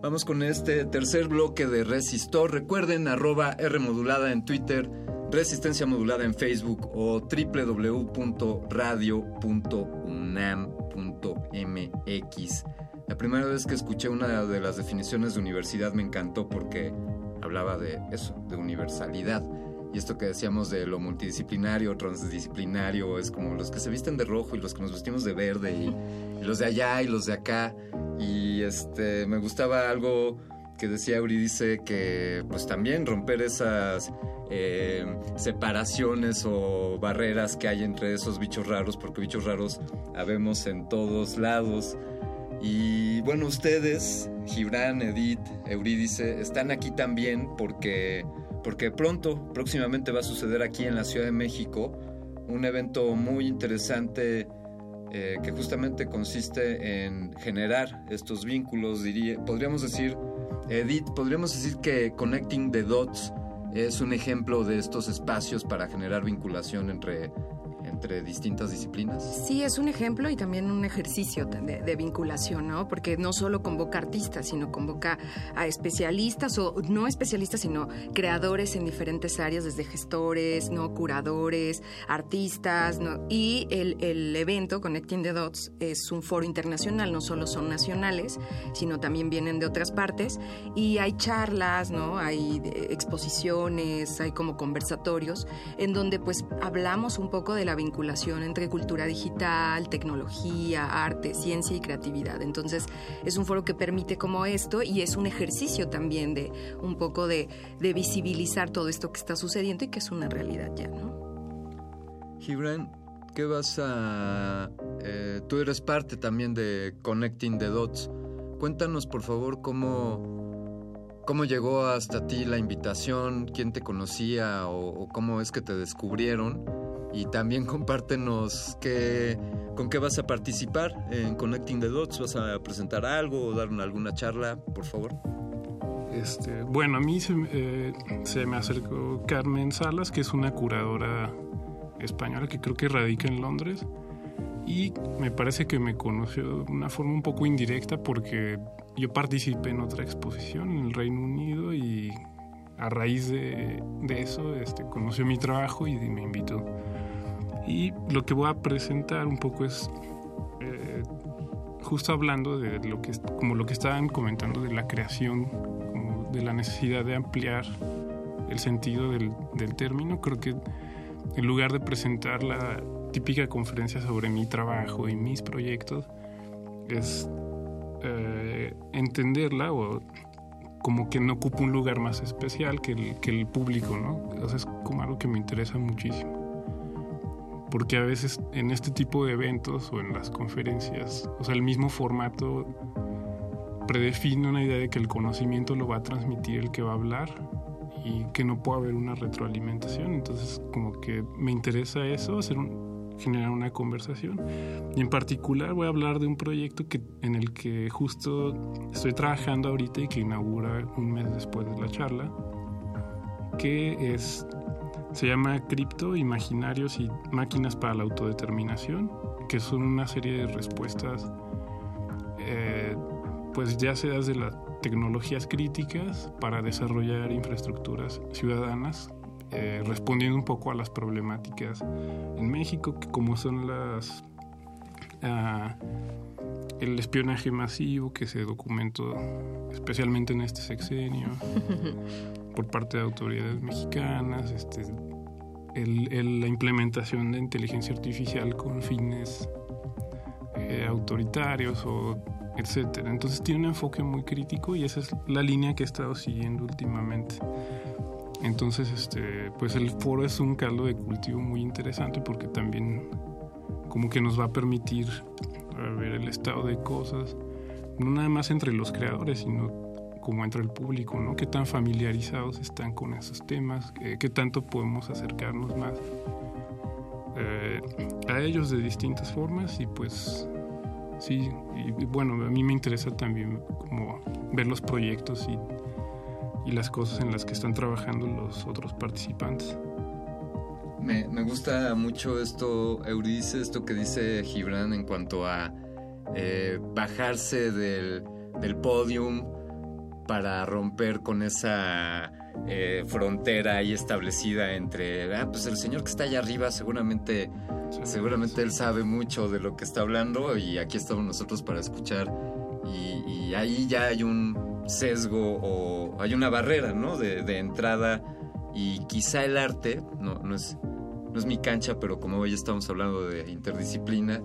Vamos con este tercer bloque de Resistor. Recuerden arroba R modulada en Twitter, Resistencia modulada en Facebook o www.radio.unam.mx. La primera vez que escuché una de las definiciones de universidad me encantó porque hablaba de eso, de universalidad. Y esto que decíamos de lo multidisciplinario, transdisciplinario, es como los que se visten de rojo y los que nos vestimos de verde y, los de allá y los de acá. Y este me gustaba algo que decía Euridice que pues también romper esas eh, separaciones o barreras que hay entre esos bichos raros, porque bichos raros habemos en todos lados. Y bueno, ustedes, Gibran, Edith, Eurídice, están aquí también porque porque pronto, próximamente va a suceder aquí en la Ciudad de México un evento muy interesante eh, que justamente consiste en generar estos vínculos, diría, podríamos decir, Edith, podríamos decir que Connecting the Dots es un ejemplo de estos espacios para generar vinculación entre entre distintas disciplinas. Sí, es un ejemplo y también un ejercicio de, vinculación, ¿no? Porque no solo convoca artistas, sino convoca a especialistas o no especialistas, sino creadores en diferentes áreas, desde gestores, ¿no? Curadores, artistas, ¿no? Y el, el evento Connecting the Dots es un foro internacional, no solo son nacionales, sino también vienen de otras partes y hay charlas, ¿no? Hay exposiciones, hay como conversatorios en donde pues hablamos un poco de la vinculación entre cultura digital, tecnología, arte, ciencia y creatividad. Entonces es un foro que permite como esto y es un ejercicio también de un poco de, de visibilizar todo esto que está sucediendo y que es una realidad ya, ¿no? Gibran, ¿qué vas a... Eh, tú eres parte también de Connecting the Dots. Cuéntanos por favor cómo ¿Cómo llegó hasta ti la invitación? ¿Quién te conocía o, cómo es que te descubrieron? Y también compártenos qué, con qué vas a participar en Connecting the Dots. ¿Vas a presentar algo o dar alguna charla, por favor? Este, bueno, a mí eh, se, me acercó Carmen Salas, que es una curadora española que creo que radica en Londres. Y me parece que me conoció de una forma un poco indirecta porque yo participé en otra exposición en el Reino Unido y a raíz de, eso este, conoció mi trabajo y me invitó. Y lo que voy a presentar un poco es eh, justo hablando de lo que como lo que estaban comentando de la creación, de la necesidad de ampliar el sentido del, del término. Creo que en lugar de presentar la típica conferencia sobre mi trabajo y mis proyectos, es eh, entenderla o como que no ocupa un lugar más especial que el, que el público, ¿no? O sea, es como algo que me interesa muchísimo. Porque a veces en este tipo de eventos o en las conferencias, o sea, el mismo formato predefine una idea de que el conocimiento lo va a transmitir el que va a hablar y que no puede haber una retroalimentación. Entonces, como que me interesa eso, hacer un, generar una conversación. Y en particular voy a hablar de un proyecto que, en el que justo estoy trabajando ahorita y que inaugura un mes después de la charla, que es, se llama Cripto, Imaginarios y Máquinas para la Autodeterminación, que son una serie de respuestas, eh, pues ya sea desde las tecnologías críticas para desarrollar infraestructuras ciudadanas eh, respondiendo un poco a las problemáticas en México, que como son las ah, el espionaje masivo que se documentó especialmente en este sexenio *laughs* por parte de autoridades mexicanas, este, la implementación de inteligencia artificial con fines eh, autoritarios o etcétera. Entonces tiene un enfoque muy crítico y esa es la línea que he estado siguiendo últimamente. Entonces, este, pues el foro es un caldo de cultivo muy interesante porque también como que nos va a permitir ver el estado de cosas, no nada más entre los creadores, sino como entre el público, ¿no? Qué tan familiarizados están con esos temas, qué, tanto podemos acercarnos más eh, a ellos de distintas formas y pues sí, y, bueno, a mí me interesa también como ver los proyectos y y las cosas en las que están trabajando los otros participantes. Me, me gusta mucho esto, Euridice, esto que dice Gibran en cuanto a eh, bajarse del, del podium para romper con esa eh, frontera ahí establecida entre, ah, pues el señor que está allá arriba seguramente, seguramente él sabe mucho de lo que está hablando y aquí estamos nosotros para escuchar y, y ahí ya hay un, sesgo o hay una barrera, ¿no? De, entrada y quizá el arte, no, es, no es mi cancha, pero como hoy estamos hablando de interdisciplina,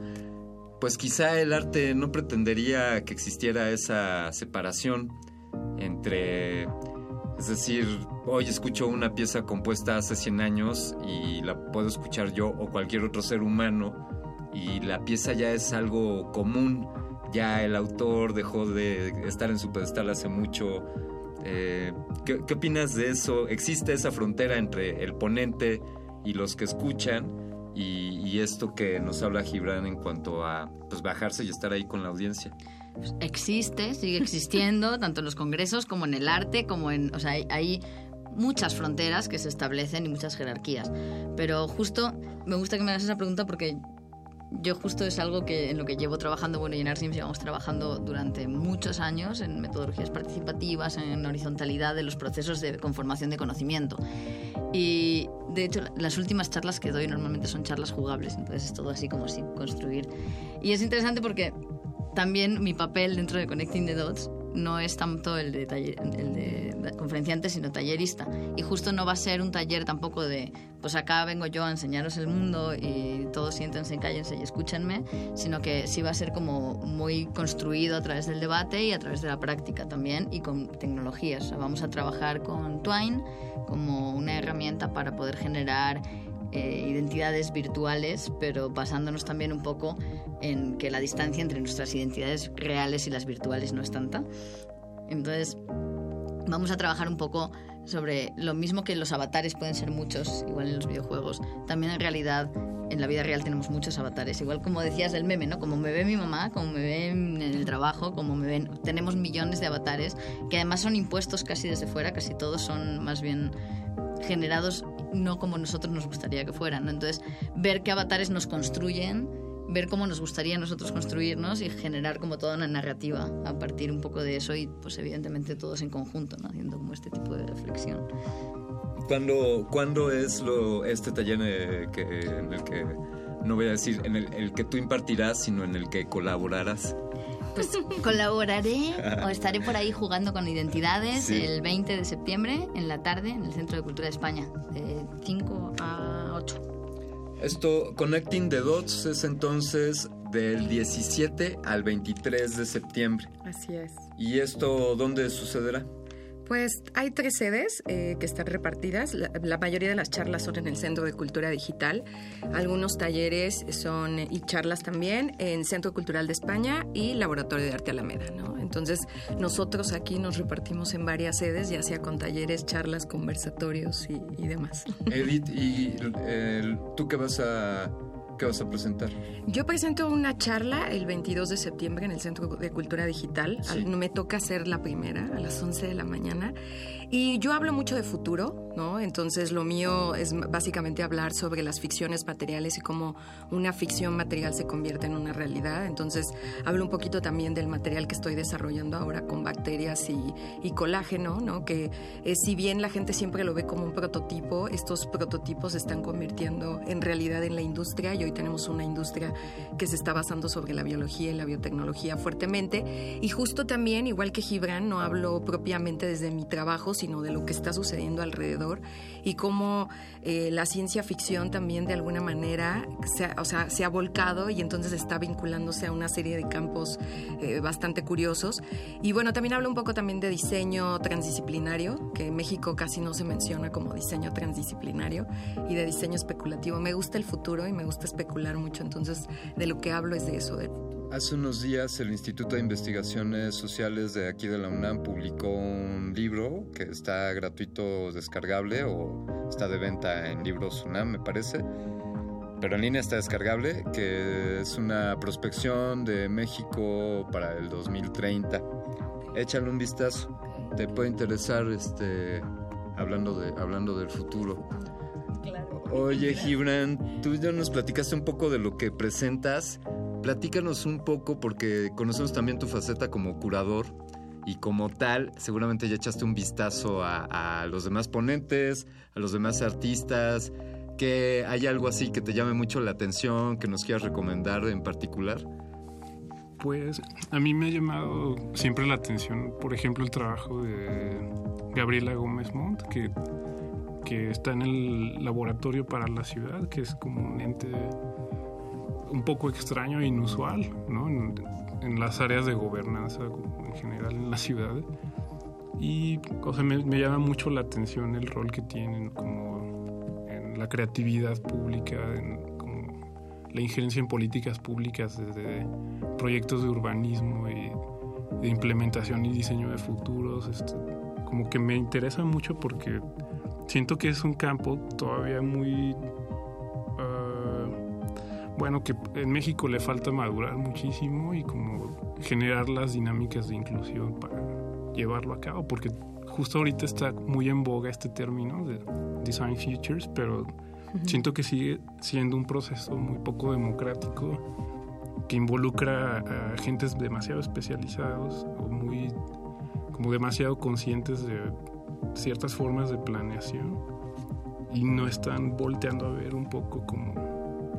pues quizá el arte no pretendería que existiera esa separación entre, es decir, hoy escucho una pieza compuesta hace 100 años y la puedo escuchar yo o cualquier otro ser humano y la pieza ya es algo común ya el autor dejó de estar en su pedestal hace mucho. Eh, ¿qué, opinas de eso? ¿Existe esa frontera entre el ponente y los que escuchan? Y, esto que nos habla Gibran en cuanto a pues, bajarse y estar ahí con la audiencia. Pues, existe, sigue existiendo, *laughs* tanto en los congresos como en el arte, como en... O sea, hay muchas fronteras que se establecen y muchas jerarquías. Pero justo me gusta que me hagas esa pregunta porque yo justo es algo que en lo que llevo trabajando, bueno, y en Arsims llevamos trabajando durante muchos años en metodologías participativas, en horizontalidad de los procesos de conformación de conocimiento. Y de hecho, las últimas charlas que doy normalmente son charlas jugables, entonces es todo así como sin construir. Y es interesante porque también mi papel dentro de Connecting the Dots no es tanto el de, el de conferenciante, sino tallerista. Y justo no va a ser un taller tampoco de, pues acá vengo yo a enseñaros el mundo y todos siéntense, cállense y escúchenme, sino que sí va a ser como muy construido a través del debate y a través de la práctica también y con tecnologías. vamos a trabajar con Twine como una herramienta para poder generar eh, identidades virtuales, pero basándonos también un poco en que la distancia entre nuestras identidades reales y las virtuales no es tanta. Entonces, vamos a trabajar un poco sobre lo mismo que los avatares pueden ser muchos, igual en los videojuegos. También en realidad, en la vida real tenemos muchos avatares. Igual como decías del meme, ¿no? Como me ve mi mamá, como me ve en el trabajo, como me ven. Tenemos millones de avatares que además son impuestos casi desde fuera, casi todos son más bien generados no como nosotros nos gustaría que fueran. Entonces, ver qué avatares nos construyen ver cómo nos gustaría nosotros construirnos y generar como toda una narrativa a partir un poco de eso y pues evidentemente todos en conjunto, ¿no? haciendo como este tipo de reflexión. ¿Cuándo, ¿cuándo es lo, este taller en el, que, no voy a decir en el, que tú impartirás, sino en el que colaborarás? Pues *laughs* colaboraré o estaré por ahí jugando con identidades el 20 de septiembre en la tarde en el Centro de Cultura de España, de 5 a 8. Esto, Connecting the Dots, es entonces del 17 al 23 de septiembre. Así es. ¿Y esto dónde sucederá? Pues hay tres sedes eh, que están repartidas. La, mayoría de las charlas son en el Centro de Cultura Digital. Algunos talleres son y charlas también en Centro Cultural de España y Laboratorio de Arte Alameda. ¿no? Entonces nosotros aquí nos repartimos en varias sedes, ya sea con talleres, charlas, conversatorios y, demás. Edith, ¿y tú qué vas a ¿Qué vas a presentar? Yo presento una charla el 22 de septiembre en el Centro de Cultura Digital. Me toca hacer la primera a las 11 de la mañana. Y yo hablo mucho de futuro, ¿no? Entonces lo mío es básicamente hablar sobre las ficciones materiales y cómo una ficción material se convierte en una realidad. Entonces hablo un poquito también del material que estoy desarrollando ahora con bacterias y, colágeno, ¿no? Que eh, si bien la gente siempre lo ve como un prototipo, estos prototipos se están convirtiendo en realidad en la industria y hoy tenemos una industria que se está basando sobre la biología y la biotecnología fuertemente. Y justo también, igual que Gibran, no hablo propiamente desde mi trabajo, sino de lo que está sucediendo alrededor y cómo eh, la ciencia ficción también de alguna manera se, o sea, se ha volcado y entonces está vinculándose a una serie de campos eh, bastante curiosos. Y bueno, también hablo un poco también de diseño transdisciplinario, que en México casi no se menciona como diseño transdisciplinario, y de diseño especulativo. Me gusta el futuro y me gusta especular mucho, entonces de lo que hablo es de eso, de Hace unos días el Instituto de Investigaciones Sociales de aquí de la UNAM publicó un libro que está gratuito descargable o está de venta en libros UNAM, me parece. Pero en línea está descargable, que es una prospección de México para el 2030. Échale un vistazo. Te puede interesar este hablando de hablando del futuro. Oye, *laughs* Gibran, tú ya nos platicaste un poco de lo que presentas Platícanos un poco porque conocemos también tu faceta como curador y como tal seguramente ya echaste un vistazo a, los demás ponentes, a los demás artistas, que hay algo así que te llame mucho la atención, que nos quieras recomendar en particular. Pues a mí me ha llamado siempre la atención, por ejemplo, el trabajo de Gabriela Gómez Montt, que, que está en el Laboratorio para la Ciudad, que es como un ente un poco extraño e inusual ¿no? en, las áreas de gobernanza en general en la ciudad. Y o me, llama mucho la atención el rol que tienen como en la creatividad pública, en como la injerencia en políticas públicas desde proyectos de urbanismo y de implementación y diseño de futuros. Este, como que me interesa mucho porque siento que es un campo todavía muy bueno, que en México le falta madurar muchísimo y como generar las dinámicas de inclusión para llevarlo a cabo, porque justo ahorita está muy en boga este término de Design Futures, pero siento que sigue siendo un proceso muy poco democrático que involucra a agentes demasiado especializados o muy como demasiado conscientes de ciertas formas de planeación y no están volteando a ver un poco como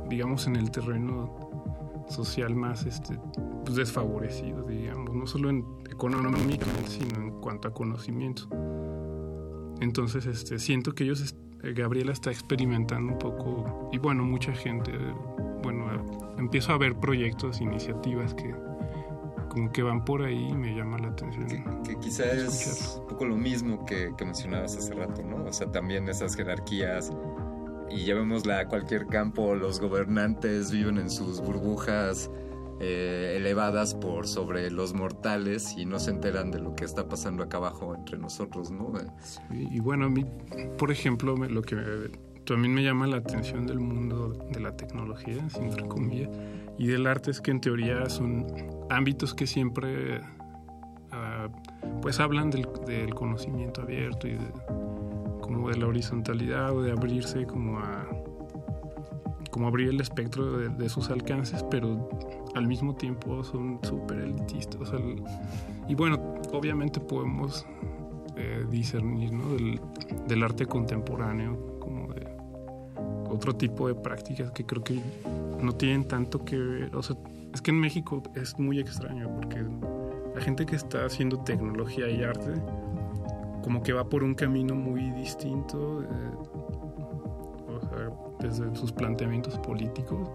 digamos, en el terreno social más este, pues desfavorecido, digamos, no solo en económica, sino en cuanto a conocimiento. Entonces, este, siento que ellos, eh, Gabriela está experimentando un poco, y bueno, mucha gente, bueno, empiezo a ver proyectos, iniciativas que como que van por ahí y me llama la atención. Que, quizás es un poco lo mismo que, que, mencionabas hace rato, ¿no? O sea, también esas jerarquías y llevémosla a cualquier campo, los gobernantes viven en sus burbujas eh, elevadas por sobre los mortales y no se enteran de lo que está pasando acá abajo entre nosotros, ¿no? y bueno, a mí, por ejemplo, lo que también me llama la atención del mundo de la tecnología, entre comillas, y del arte es que en teoría son ámbitos que siempre ah, pues hablan del, del, conocimiento abierto y de, de la horizontalidad o de abrirse como a como abrir el espectro de, sus alcances, pero al mismo tiempo son súper elitistas. y bueno, obviamente podemos eh, discernir ¿no? del, del, arte contemporáneo como de otro tipo de prácticas que creo que no tienen tanto que ver. O sea, es que en México es muy extraño porque la gente que está haciendo tecnología y arte como que va por un camino muy distinto. Eh, desde sus planteamientos políticos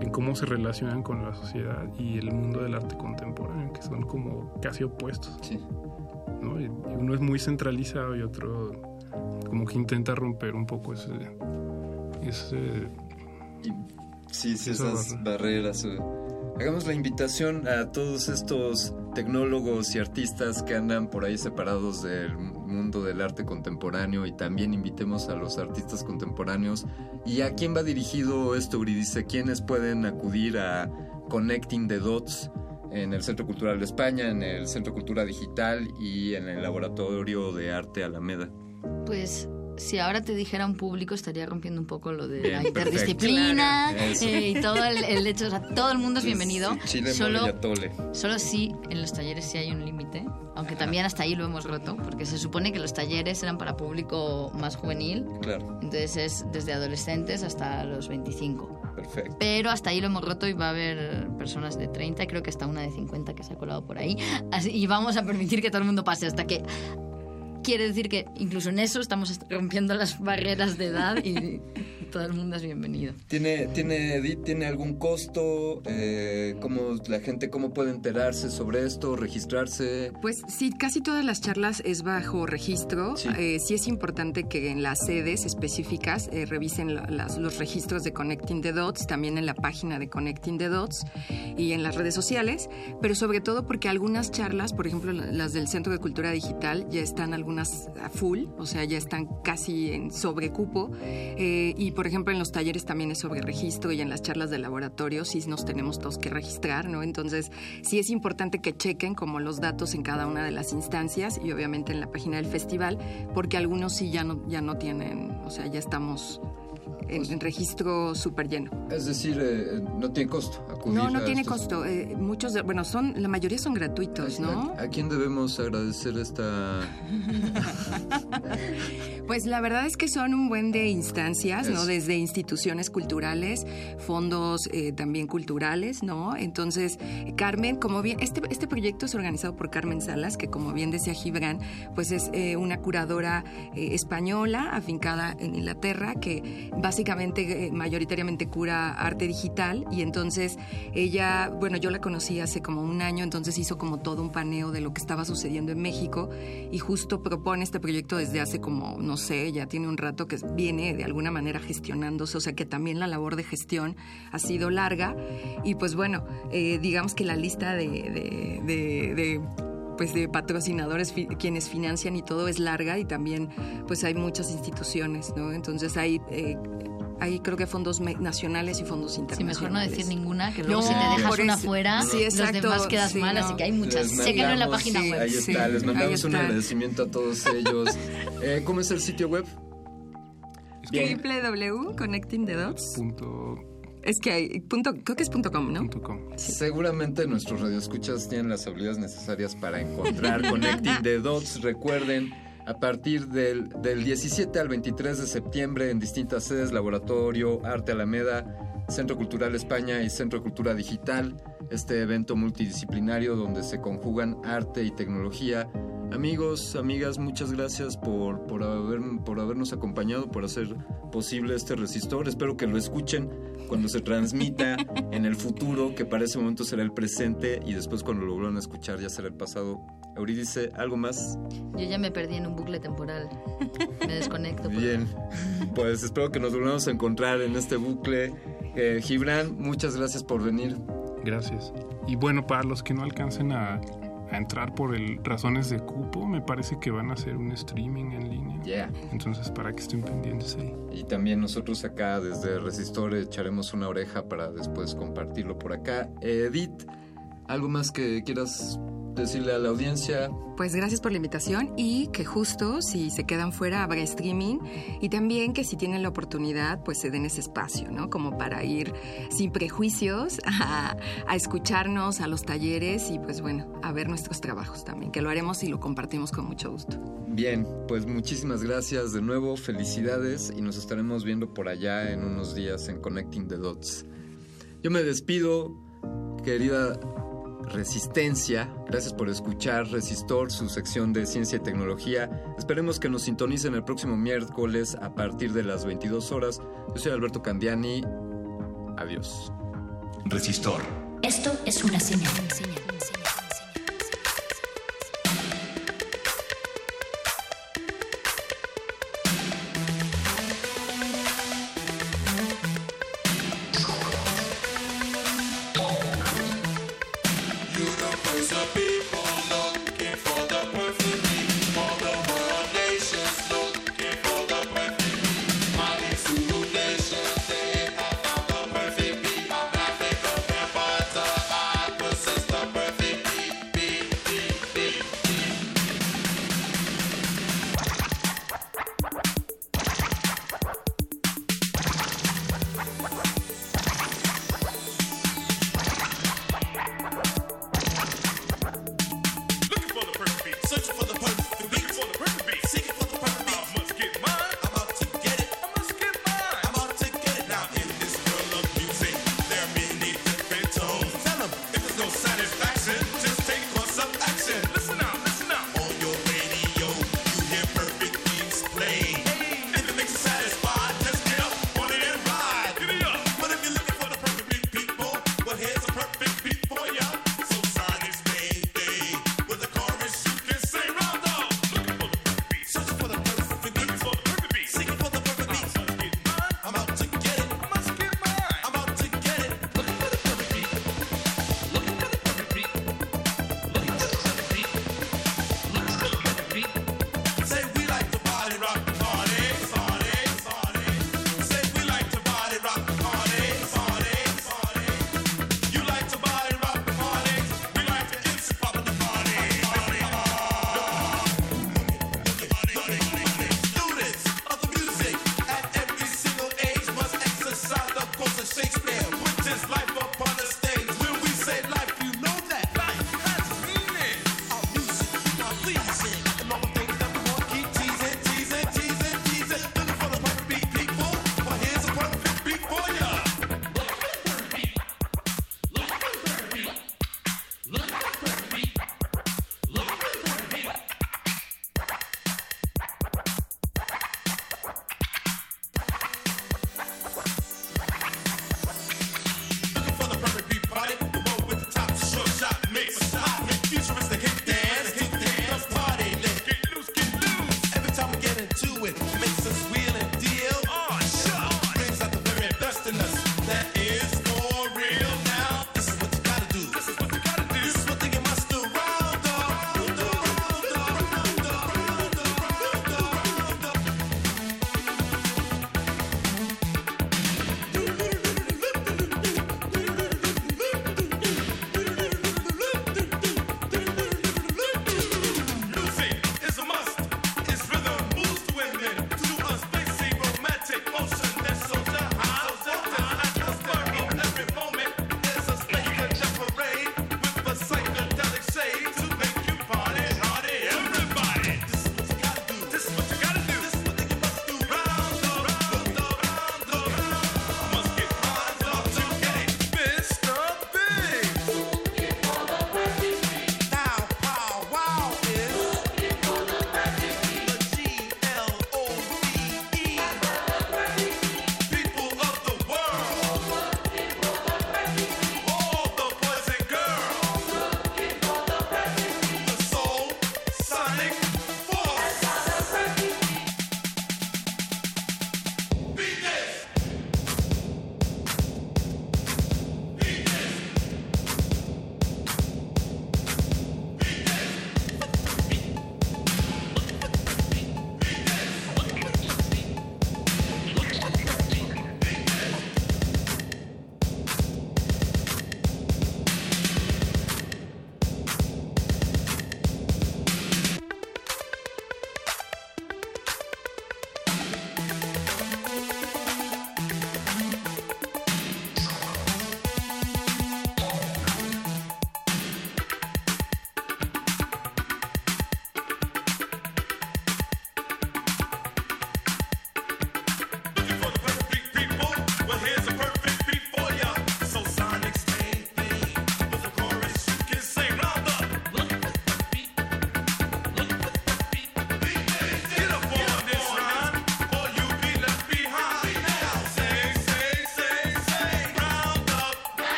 en cómo se relacionan con la sociedad y el mundo del arte contemporáneo, que son como casi opuestos. Sí. ¿no? Y uno es muy centralizado y otro como que intenta romper un poco ese... ese sí, sí, esas barreras. Eh. Hagamos la invitación a todos estos tecnólogos y artistas que andan por ahí separados del mundo del arte contemporáneo y también invitemos a los artistas contemporáneos. ¿Y a quién va dirigido esto, Uridice? ¿Quiénes pueden acudir a Connecting the Dots en el Centro Cultural de España, en el Centro Cultura Digital y en el Laboratorio de Arte Alameda? Pues si ahora te dijera un público estaría rompiendo un poco lo de la interdisciplina eh, y todo el, hecho, o sea, todo el mundo es bienvenido. solo, solo sí, en los talleres sí hay un límite, aunque también hasta ahí lo hemos roto, porque se supone que los talleres eran para público más juvenil. Claro. Entonces es desde adolescentes hasta los 25. Perfecto. Pero hasta ahí lo hemos roto y va a haber personas de 30, creo que hasta una de 50 que se ha colado por ahí. Así, y vamos a permitir que todo el mundo pase hasta que quiere decir que incluso en eso estamos rompiendo las barreras de edad y todo el mundo es bienvenido. ¿Tiene, tiene, ¿tiene algún costo? Eh, ¿cómo, ¿La gente cómo puede enterarse sobre esto, registrarse? Pues sí, casi todas las charlas es bajo registro. Sí, eh, sí es importante que en las sedes específicas eh, revisen las, los registros de Connecting the Dots, también en la página de Connecting the Dots y en las redes sociales, pero sobre todo porque algunas charlas, por ejemplo las del Centro de Cultura Digital, ya están algunas a full, o sea, ya están casi en sobrecupo eh, y por por ejemplo, en los talleres también es sobre registro y en las charlas de laboratorio sí nos tenemos todos que registrar, ¿no? Entonces, sí es importante que chequen como los datos en cada una de las instancias y obviamente en la página del festival, porque algunos sí ya no, ya no tienen, o sea, ya estamos en, registro súper lleno. Es decir, eh, no tiene costo acudir No, no tiene costo. Eh, muchos, bueno, son, la mayoría son gratuitos, ¿no? ¿A, quién debemos agradecer esta...? *laughs* pues la verdad es que son un buen de instancias, ¿no? Desde instituciones culturales, fondos eh, también culturales, ¿no? Entonces, Carmen, como bien, este, este proyecto es organizado por Carmen Salas, que como bien decía Gibran, pues es una curadora española afincada en Inglaterra que básicamente básicamente, eh, mayoritariamente cura arte digital y entonces ella, bueno, yo la conocí hace como un año, entonces hizo como todo un paneo de lo que estaba sucediendo en México y justo propone este proyecto desde hace como, no sé, ya tiene un rato que viene de alguna manera gestionándose, o sea que también la labor de gestión ha sido larga y pues bueno, eh, digamos que la lista de, pues de patrocinadores quienes financian y todo es larga y también pues hay muchas instituciones, ¿no? Entonces hay eh, hay creo que fondos nacionales y fondos internacionales. Sí, mejor no decir ninguna, que luego si te dejas una fuera, sí, los demás quedas mal, así que hay muchas. Séquenlo en la página web. Ahí está, les mandamos un agradecimiento a todos ellos. *laughs* Eh, ¿Cómo es el sitio web? www.connectingthedots. Es que hay, punto, creo que es punto .com, ¿no? com. Seguramente nuestros radioescuchas tienen las habilidades necesarias para encontrar *laughs* Connecting the Dots. Recuerden, a partir del, del 17 al 23 de septiembre en distintas sedes, Laboratorio, Arte Alameda, Centro Cultural España y Centro Cultura Digital, este evento multidisciplinario donde se conjugan arte y tecnología. Amigos, amigas, muchas gracias por, por, haber, por habernos acompañado, por hacer posible este resistor. Espero que lo escuchen cuando se transmita *laughs* en el futuro, que para ese momento será el presente y después cuando lo vuelvan a escuchar ya será el pasado. Eurídice, ¿algo más? Yo ya me perdí en un bucle temporal. *laughs* Me desconecto. Bien, *laughs* pues espero que nos volvamos a encontrar en este bucle. Eh, Gibran, muchas gracias por venir. Gracias. Y bueno, para los que no alcancen a, a entrar por el razones de cupo, me parece que van a hacer un streaming en línea. Yeah. Entonces, para que estén pendientes ahí. Y también nosotros acá desde Resistor echaremos una oreja para después compartirlo por acá. Edith, ¿algo más que quieras decirle a la audiencia? Pues gracias por la invitación y que justo si se quedan fuera habrá streaming y también que si tienen la oportunidad pues se den ese espacio, ¿no? Como para ir sin prejuicios *laughs* a, a escucharnos a los talleres y pues bueno, a ver nuestros trabajos también, que lo haremos y lo compartimos con mucho gusto. Bien, pues muchísimas gracias de nuevo, felicidades y nos estaremos viendo por allá en unos días en Connecting the Dots. Yo me despido, querida Resistencia. Gracias por escuchar Resistor, su sección de ciencia y tecnología. Esperemos que nos sintonicen el próximo miércoles a partir de las 22 horas. Yo soy Alberto Candiani. Adiós. Resistor. Esto es una señal. Perfect beat for ya.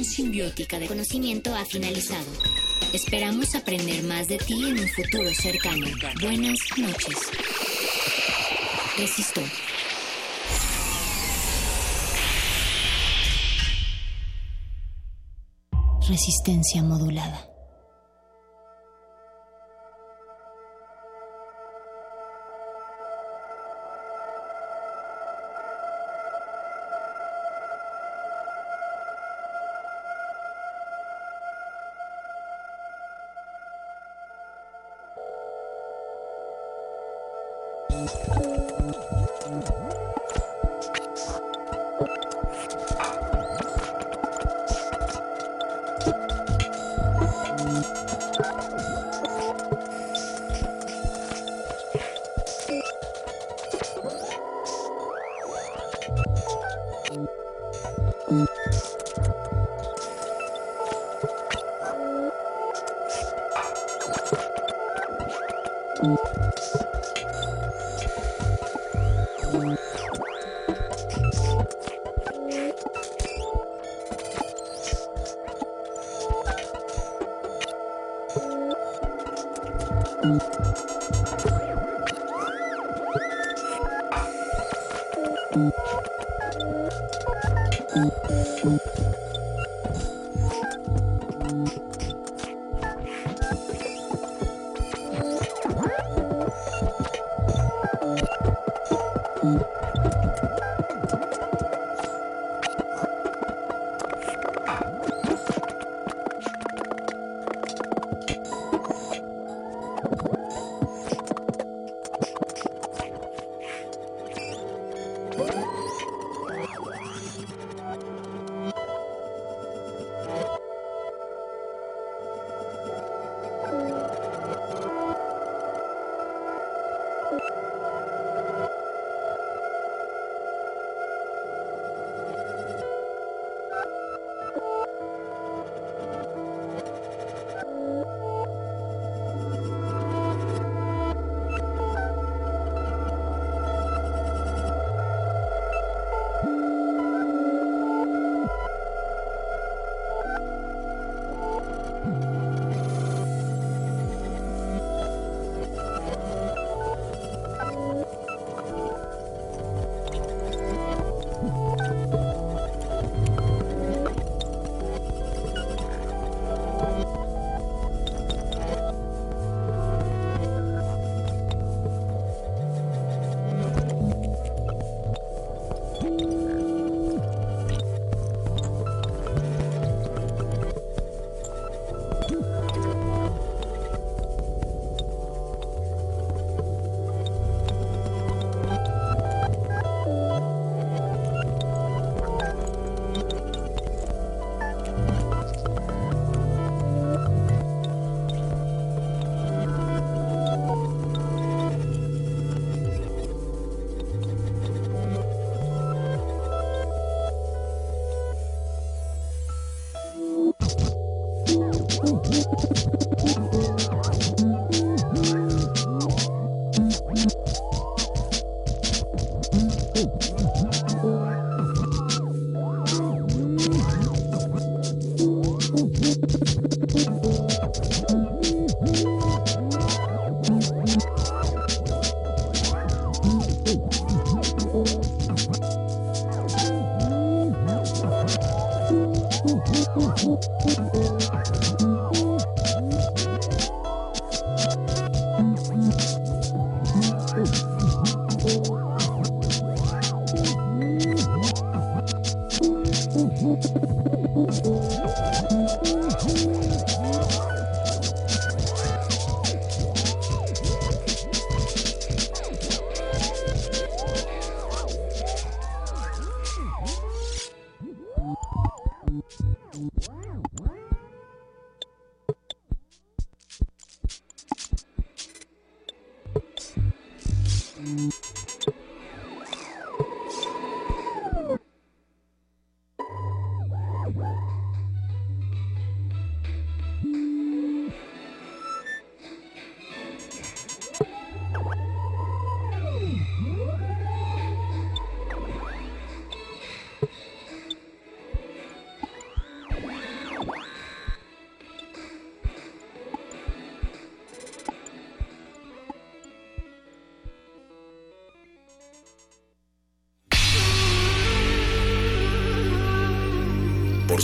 Inoculación simbiótica de conocimiento ha finalizado. Esperamos aprender más de ti en un futuro cercano. Buenas noches. Resisto. Resistencia modulada. Música